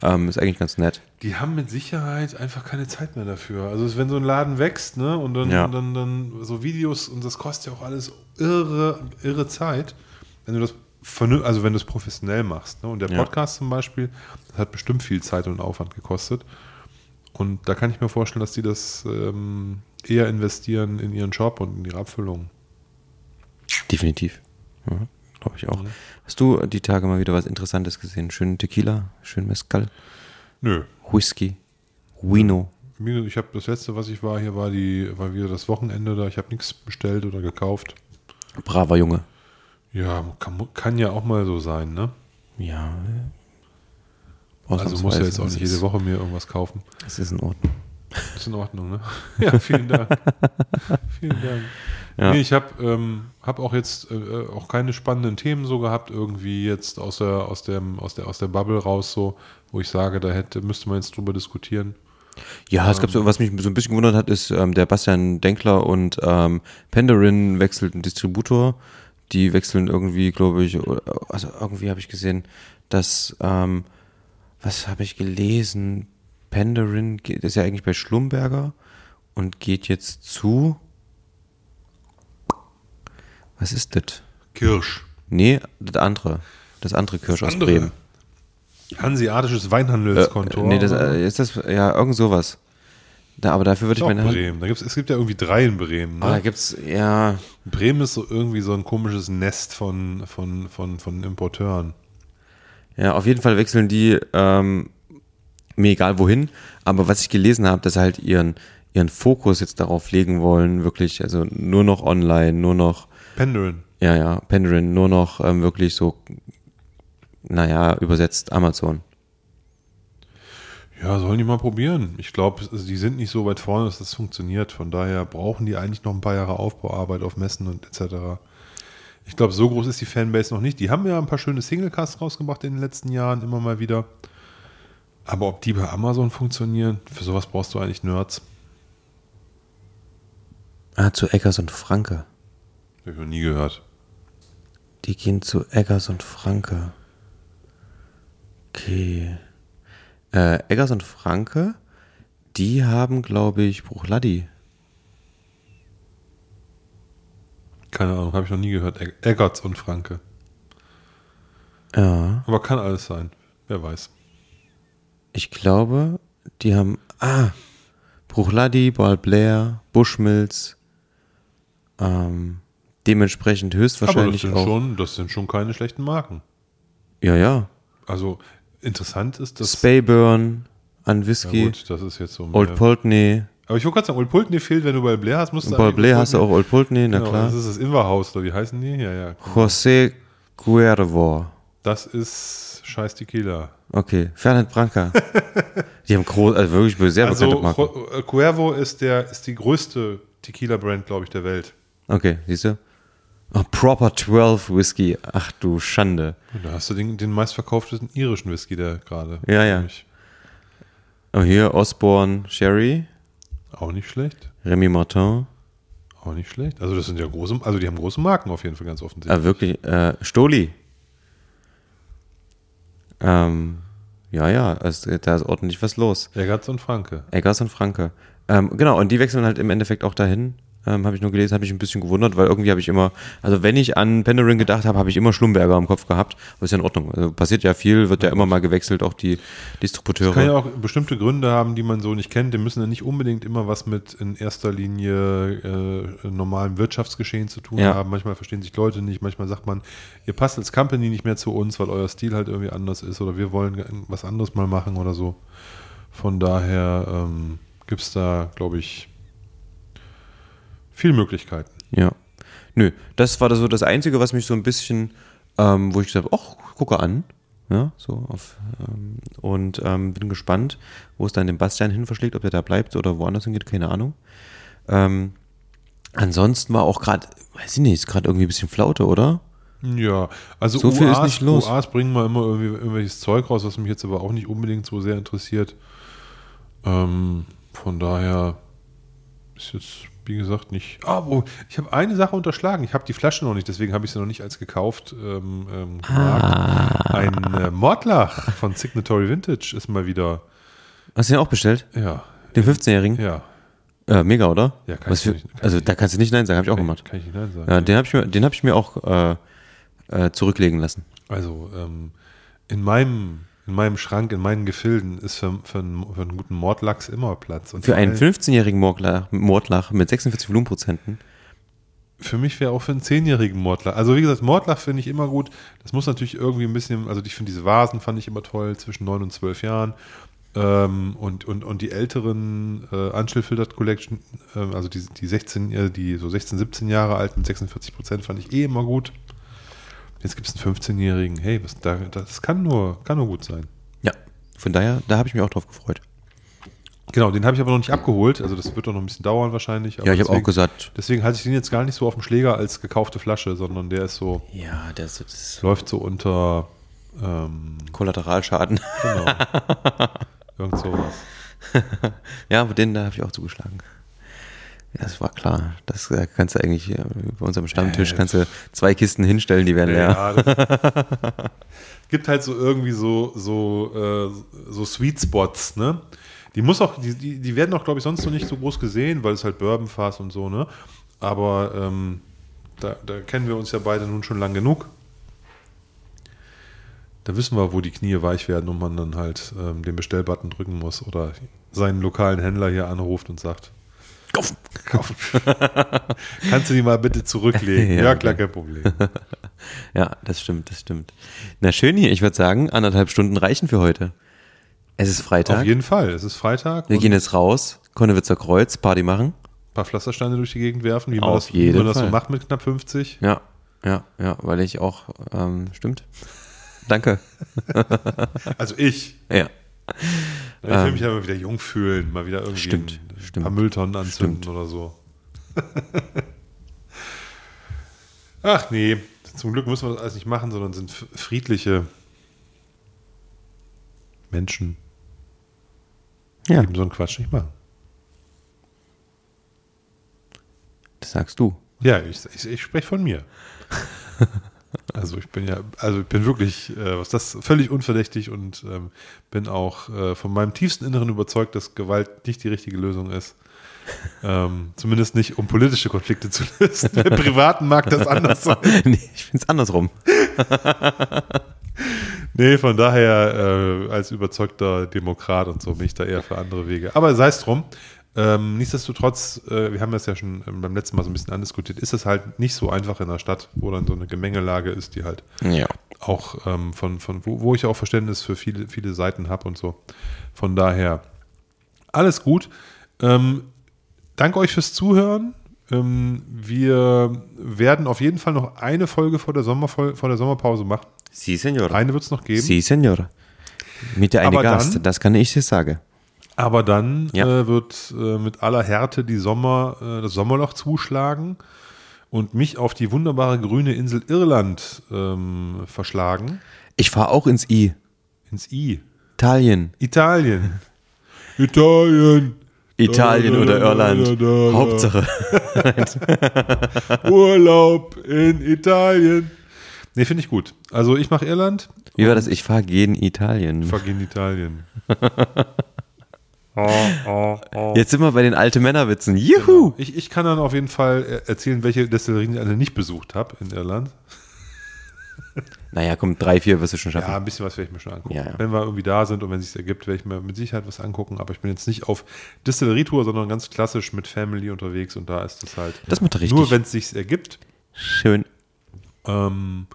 Ähm, ist eigentlich ganz nett. Die haben mit Sicherheit einfach keine Zeit mehr dafür. Also wenn so ein Laden wächst, ne, und dann, Ja. dann, dann so Videos und das kostet ja auch alles irre, irre Zeit, wenn du das also wenn du es professionell machst. Ne? Und der Ja. Podcast zum Beispiel, das hat bestimmt viel Zeit und Aufwand gekostet. Und da kann ich mir vorstellen, dass die das ähm, eher investieren in ihren Job und in ihre Abfüllung. Definitiv. Ja, Glaube ich auch. Hast du die Tage mal wieder was Interessantes gesehen? Schönen Tequila, schön Mezcal, Nö. Whisky, Wino. Ich habe das letzte, was ich war, hier war die, war wieder das Wochenende da. Ich habe nichts bestellt oder gekauft. Braver Junge. Ja, kann, kann ja auch mal so sein, ne? Ja. Also muss ja jetzt auch nicht jede Woche mir irgendwas kaufen. Das ist in Ordnung. Ist in Ordnung, ne? [laughs] Ja, vielen Dank. [laughs] vielen Dank. Ja. Nee, ich habe ähm, hab auch jetzt äh, auch keine spannenden Themen so gehabt, irgendwie jetzt aus der, aus, dem, aus, der, aus der Bubble raus, so, wo ich sage, da hätte, müsste man jetzt drüber diskutieren. Ja, es gab so, was mich so ein bisschen gewundert hat, ist, ähm, der Bastian Denkler und ähm, Penderin wechselten Distributor. Die wechseln irgendwie, glaube ich, oder- also irgendwie habe ich gesehen, dass, ähm, was habe ich gelesen? Penderin geht, ist ja eigentlich bei Schlumberger und geht jetzt zu. Was ist das? Kirsch. Nee, das andere. Das andere Kirsch aus andere? Bremen. Hanseatisches Weinhandelskontor. Nee, das, äh, ist das, ja, irgend sowas. Da, aber dafür würde ich meine. Bremen. Da gibt's, es gibt ja irgendwie drei in Bremen. Ne? Ah, da gibt's, ja, Bremen ist so irgendwie so ein komisches Nest von, von, von, von Importeuren. Ja, auf jeden Fall wechseln die, ähm, mir egal wohin, aber was ich gelesen habe, dass sie halt ihren, ihren Fokus jetzt darauf legen wollen, wirklich, also nur noch online, nur noch, Penderin. ja, ja, Penderin, nur noch ähm, wirklich so, naja, übersetzt Amazon. Ja, sollen die mal probieren. Ich glaube, die sind nicht so weit vorne, dass das funktioniert. Von daher brauchen die eigentlich noch ein paar Jahre Aufbauarbeit auf Messen und etc. Ich glaube, so groß ist die Fanbase noch nicht. Die haben ja ein paar schöne Singlecasts rausgebracht in den letzten Jahren, immer mal wieder. Aber ob die bei Amazon funktionieren, für sowas brauchst du eigentlich Nerds. Ah, zu Eggers und Franke. Habe ich noch nie gehört. Die gehen zu Eggers und Franke. Okay. Äh, Eggers und Franke, die haben, glaube ich, Bruchladi. Keine Ahnung, habe ich noch nie gehört. Egg- Eggerts und Franke. Ja. Aber kann alles sein. Wer weiß. Ich glaube, die haben. Ah! Bruchladi, Ball Blair, Bushmills. Ähm, dementsprechend Aber das höchstwahrscheinlich sind, auch. schon, das sind schon keine schlechten Marken. Ja, ja. Also interessant ist, dass. Spayburn an Whisky, gut, das ist jetzt so. mehr- Old Pulteney. Aber ich wollte gerade sagen, Old Pulteney fehlt, wenn du bei Blair hast, musst du Ball eigentlich Blair hast du auch Old Pulteney, na genau, klar. Das ist das Inverhaus, oder wie heißen die? Ja, ja. José Cuervo. Das ist Scheiß Tequila. Okay, Fernand Branca. [laughs] die haben groß, also wirklich sehr Also bekannte Marken. Jo- äh, Cuervo ist, der, ist die größte Tequila-Brand, glaube ich, der Welt. Okay, siehst du? Oh, Proper 12 Whisky. Ach du Schande. Und da hast du den, den meistverkauftesten irischen Whisky, der gerade. Ja, ja. Oh, hier Osborne Sherry, Auch nicht schlecht. Remy Martin. Auch nicht schlecht. Also das sind ja große, also die haben große Marken auf jeden Fall ganz offensichtlich. Ah, wirklich. Äh, Stoli. Ähm, ja, ja, also, da ist ordentlich was los. Eggers und Franke. Eggers und Franke. Ähm, genau, und die wechseln halt im Endeffekt auch dahin. Ähm, habe ich nur gelesen, habe ich ein bisschen gewundert, weil irgendwie habe ich immer, also wenn ich an Penderin gedacht habe, habe ich immer Schlumberger im Kopf gehabt. Aber ist ja in Ordnung. Also passiert ja viel, wird ja immer mal gewechselt, auch die Distributeure. Kann ja auch bestimmte Gründe haben, die man so nicht kennt. Die müssen ja nicht unbedingt immer was mit in erster Linie äh, normalem Wirtschaftsgeschehen zu tun Ja. haben. Manchmal verstehen sich Leute nicht. Manchmal sagt man, ihr passt als Company nicht mehr zu uns, weil euer Stil halt irgendwie anders ist oder wir wollen was anderes mal machen oder so. Von daher ähm, gibt es da, glaube ich, viele Möglichkeiten. Ja. Nö, das war so das Einzige, was mich so ein bisschen, ähm, wo ich gesagt habe, ach, gucke an. Ja, so auf, ähm, und ähm, bin gespannt, wo es dann den Bastian hin verschlägt, ob er da bleibt oder woanders hingeht, keine Ahnung. Ähm, ansonsten war auch gerade, weiß ich nicht, ist gerade irgendwie ein bisschen Flaute, oder? Ja, also So viel ist UAs, nicht los. UAs bringen mal immer irgendwelches Zeug raus, was mich jetzt aber auch nicht unbedingt so sehr interessiert. Ähm, von daher ist jetzt, wie gesagt, nicht. Ah, wo, ich habe eine Sache unterschlagen. Ich habe die Flasche noch nicht, deswegen habe ich sie noch nicht als gekauft ähm, ähm, gemarkt. Ein äh, Mordlach von Signatory Vintage ist mal wieder. Hast du den auch bestellt? Ja. Den 15-Jährigen? Ja. Ja, mega, oder? Ja, kann Was ich für, nicht- kann Also ich da kannst du nicht Nein sagen, habe ich auch gemacht. Kann ich nicht nein sagen. Ja, den habe ich, mir- den hab ich mir auch äh, äh, zurücklegen lassen. Also ähm, in meinem in meinem Schrank, in meinen Gefilden ist für, für, einen, für einen guten Mordlachs immer Platz. Und Für einen allem- 15-jährigen Mordlach, Mordlach mit 46 Volumenprozenten. Für mich wäre auch für einen zehnjährigen Mordlach. Also wie gesagt, Mordlach finde ich immer gut. Das muss natürlich irgendwie ein bisschen, also ich finde diese Vasen fand ich immer toll, zwischen neun und zwölf Jahren. Ähm, und, und, und die älteren äh, Filtered Collection, ähm, also die, die 16, äh, die so 16, 17 Jahre alt mit 46 Prozent fand ich eh immer gut. Jetzt gibt es einen 15-Jährigen. Hey, was, da, das kann nur, kann nur gut sein. Ja, von daher, da habe ich mich auch drauf gefreut. Genau, den habe ich aber noch nicht abgeholt. Also das wird doch noch ein bisschen dauern wahrscheinlich. Ja, ich habe auch gesagt. Deswegen halte ich den jetzt gar nicht so auf dem Schläger als gekaufte Flasche, sondern der ist so, Ja, das ist läuft so unter, ähm, Kollateralschaden. genau, [laughs] irgend sowas. ja, aber den da habe ich auch zugeschlagen. Ja, das war klar. Das äh, kannst du eigentlich äh, bei unserem Stammtisch Ja, kannst du zwei Kisten hinstellen, die werden leer. Ja, [laughs] [laughs] gibt halt so irgendwie so, so, äh, so Sweet Spots, ne? Die muss auch, die, die, die werden auch, glaube ich, sonst noch nicht so groß gesehen, weil es halt Bourbonfass und so, ne? Aber ähm, da, da kennen wir uns ja beide nun schon lang genug. Da wissen wir, wo die Knie weich werden und man dann halt ähm, den Bestellbutton drücken muss oder seinen lokalen Händler hier anruft und sagt, Kaufen. Kauf. [laughs] Kannst du die mal bitte zurücklegen? [laughs] Ja, ja, klar, kein Problem. [laughs] Ja, das stimmt, das stimmt. Na schön hier, ich würde sagen, anderthalb Stunden reichen für heute. Es ist Freitag. Auf jeden Fall. Es ist Freitag. Wir gehen jetzt raus, Konnewitzer Kreuz, Party machen. ein paar Pflastersteine durch die Gegend werfen, wie man, Auf das, wie jeden man das so macht mit knapp 50. Ja, ja, ja, weil ich auch, ähm, stimmt. Danke. Also ich. Ja. Ich will mich ja mal wieder jung fühlen, mal wieder irgendwie Stimmt, stimmt. paar Mülltonnen anzünden oder so. [laughs] Ach nee, zum Glück müssen wir das alles nicht machen, sondern sind friedliche Menschen, die Ja, eben so einen Quatsch nicht machen. das sagst du. Ja, ich, ich, ich spreche von mir. [laughs] Also ich bin ja, also ich bin wirklich, äh, was das völlig unverdächtig und ähm, bin auch äh, von meinem tiefsten Inneren überzeugt, dass Gewalt nicht die richtige Lösung ist. Ähm, zumindest nicht, um politische Konflikte zu [laughs] lösen. Im Privaten mag das anders sein. [laughs] nee, ich finde es andersrum. [laughs] Nee, von daher äh, als überzeugter Demokrat und so bin ich da eher für andere Wege. Aber sei es drum. Ähm, nichtsdestotrotz, äh, wir haben das ja schon ähm, beim letzten Mal so ein bisschen andiskutiert, ist es halt nicht so einfach in der Stadt, wo dann so eine Gemengelage ist, die halt Ja. auch ähm, von, von wo, wo ich auch Verständnis für viele, viele Seiten habe und so. Von daher alles gut. Ähm, danke euch fürs Zuhören. Ähm, wir werden auf jeden Fall noch eine Folge vor der, Sommerfol vor der Sommerpause machen. Sie, Senor. Eine wird es noch geben. Sie, Senor. Mit der eine Aber Gast, dann- das kann ich dir sagen. Aber dann Ja. äh, wird äh, mit aller Härte die Sommer, äh, das Sommerloch zuschlagen und mich auf die wunderbare grüne Insel Irland ähm, verschlagen. Ich fahre auch ins I. Ins I. Italien. Italien. [laughs] Italien. Italien oder Irland. Hauptsache. [laughs] Urlaub in Italien. Nee, finde ich gut. Also ich mache Irland, Wie war das? Ich fahre gegen Italien. fuck in Italien. [laughs] Jetzt sind wir bei den alten Männerwitzen. Juhu! Ich, ich kann dann auf jeden Fall äh, erzählen, welche Destillerien ich alle nicht besucht habe in Irland. [laughs] Naja, komm, drei, vier wirst du schon schaffen. Ja, ein bisschen was werde ich mir schon angucken. Ja, ja. Wenn wir irgendwie da sind und wenn es sich ergibt, werde ich mir mit Sicherheit was angucken. Aber ich bin jetzt nicht auf Distillerie-Tour, sondern ganz klassisch mit Family unterwegs und da ist es halt Das macht richtig. nur, wenn es sich ergibt. Schön. Ähm,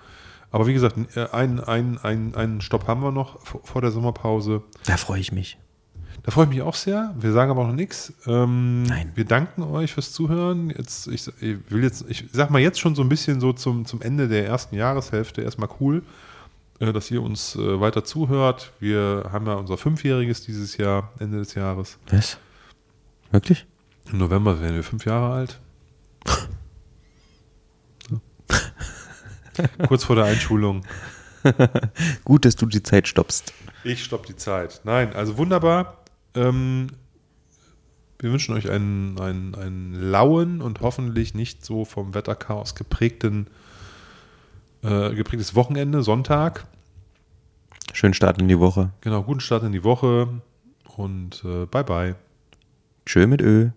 aber wie gesagt, äh, einen ein, ein, einen Stopp haben wir noch vor der Sommerpause. Da freue ich mich. Da freue ich mich auch sehr. Wir sagen aber noch nichts. Ähm, Nein. Wir danken euch fürs Zuhören. Jetzt, ich, ich will jetzt, ich sag mal jetzt schon so ein bisschen so zum, zum Ende der ersten Jahreshälfte erstmal cool, äh, dass ihr uns äh, weiter zuhört. Wir haben ja unser Fünfjähriges dieses Jahr, Ende des Jahres. Was? Wirklich? Im November werden wir fünf Jahre alt. [laughs] Kurz vor der Einschulung. [laughs] Gut, dass du die Zeit stoppst. Ich stopp die Zeit. Nein, also wunderbar. Ähm, wir wünschen euch einen, einen, einen lauen und hoffentlich nicht so vom Wetterchaos geprägten, äh, geprägtes Wochenende, Sonntag. Schönen Start in die Woche. Genau, guten Start in die Woche und äh, bye bye. Tschö mit Ö.